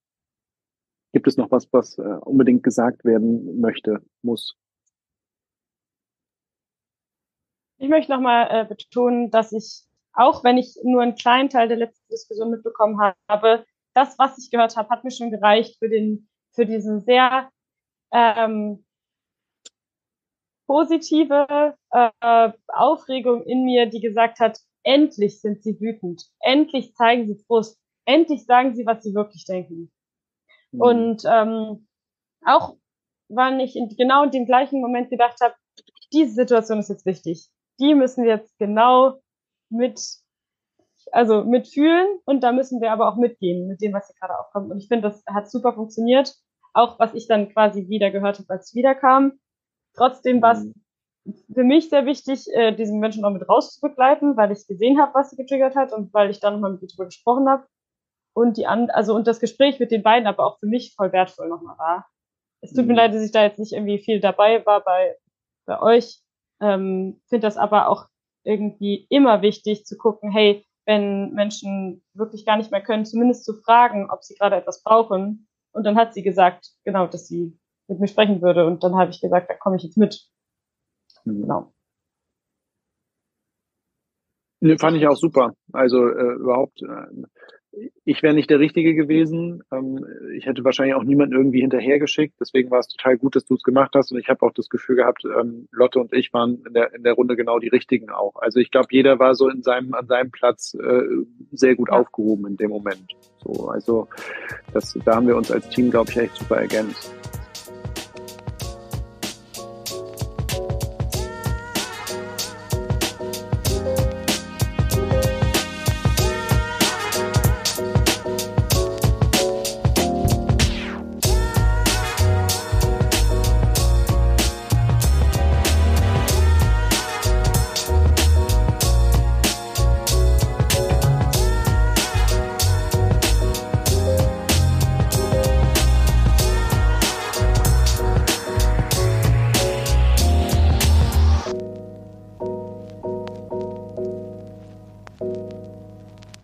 [SPEAKER 4] gibt es noch was, was äh, unbedingt gesagt werden möchte, muss?
[SPEAKER 5] Ich möchte nochmal äh, betonen, dass ich, auch wenn ich nur einen kleinen Teil der letzten Diskussion mitbekommen habe, das, was ich gehört habe, hat mir schon gereicht für den, für diesen sehr ähm, positive äh, Aufregung in mir, die gesagt hat, endlich sind sie wütend, endlich zeigen sie Frust, endlich sagen sie, was sie wirklich denken. Mhm. Und ähm, auch wann ich in, genau in dem gleichen Moment gedacht habe, diese Situation ist jetzt wichtig. Die müssen wir jetzt genau mit also mitfühlen und da müssen wir aber auch mitgehen mit dem, was hier gerade aufkommt. Und ich finde, das hat super funktioniert. Auch was ich dann quasi wieder gehört habe, als ich wiederkam. Trotzdem war es mhm. für mich sehr wichtig, äh, diesen Menschen auch mit rauszubegleiten, weil ich gesehen habe, was sie getriggert hat und weil ich dann nochmal mit ihr drüber gesprochen habe. Und die an, also und das Gespräch mit den beiden aber auch für mich voll wertvoll nochmal war. Es tut mhm. mir leid, dass ich da jetzt nicht irgendwie viel dabei war bei, bei euch. Ähm, finde das aber auch irgendwie immer wichtig zu gucken, hey, wenn Menschen wirklich gar nicht mehr können, zumindest zu fragen, ob sie gerade etwas brauchen. Und dann hat sie gesagt, genau, dass sie mit mir sprechen würde. Und dann habe ich gesagt, da komme ich jetzt mit.
[SPEAKER 4] Mhm. Genau. Ne, fand ich auch super. Also äh, überhaupt äh, ich wäre nicht der Richtige gewesen. Ähm, ich hätte wahrscheinlich auch niemanden irgendwie hinterhergeschickt. Deswegen war es total gut, dass du es gemacht hast. Und ich habe auch das Gefühl gehabt, ähm, Lotte und ich waren in der, in der Runde genau die Richtigen auch. Also ich glaube, jeder war so in seinem, an seinem Platz äh, sehr gut aufgehoben in dem Moment. So, also das, da haben wir uns als Team, glaube ich, echt super ergänzt.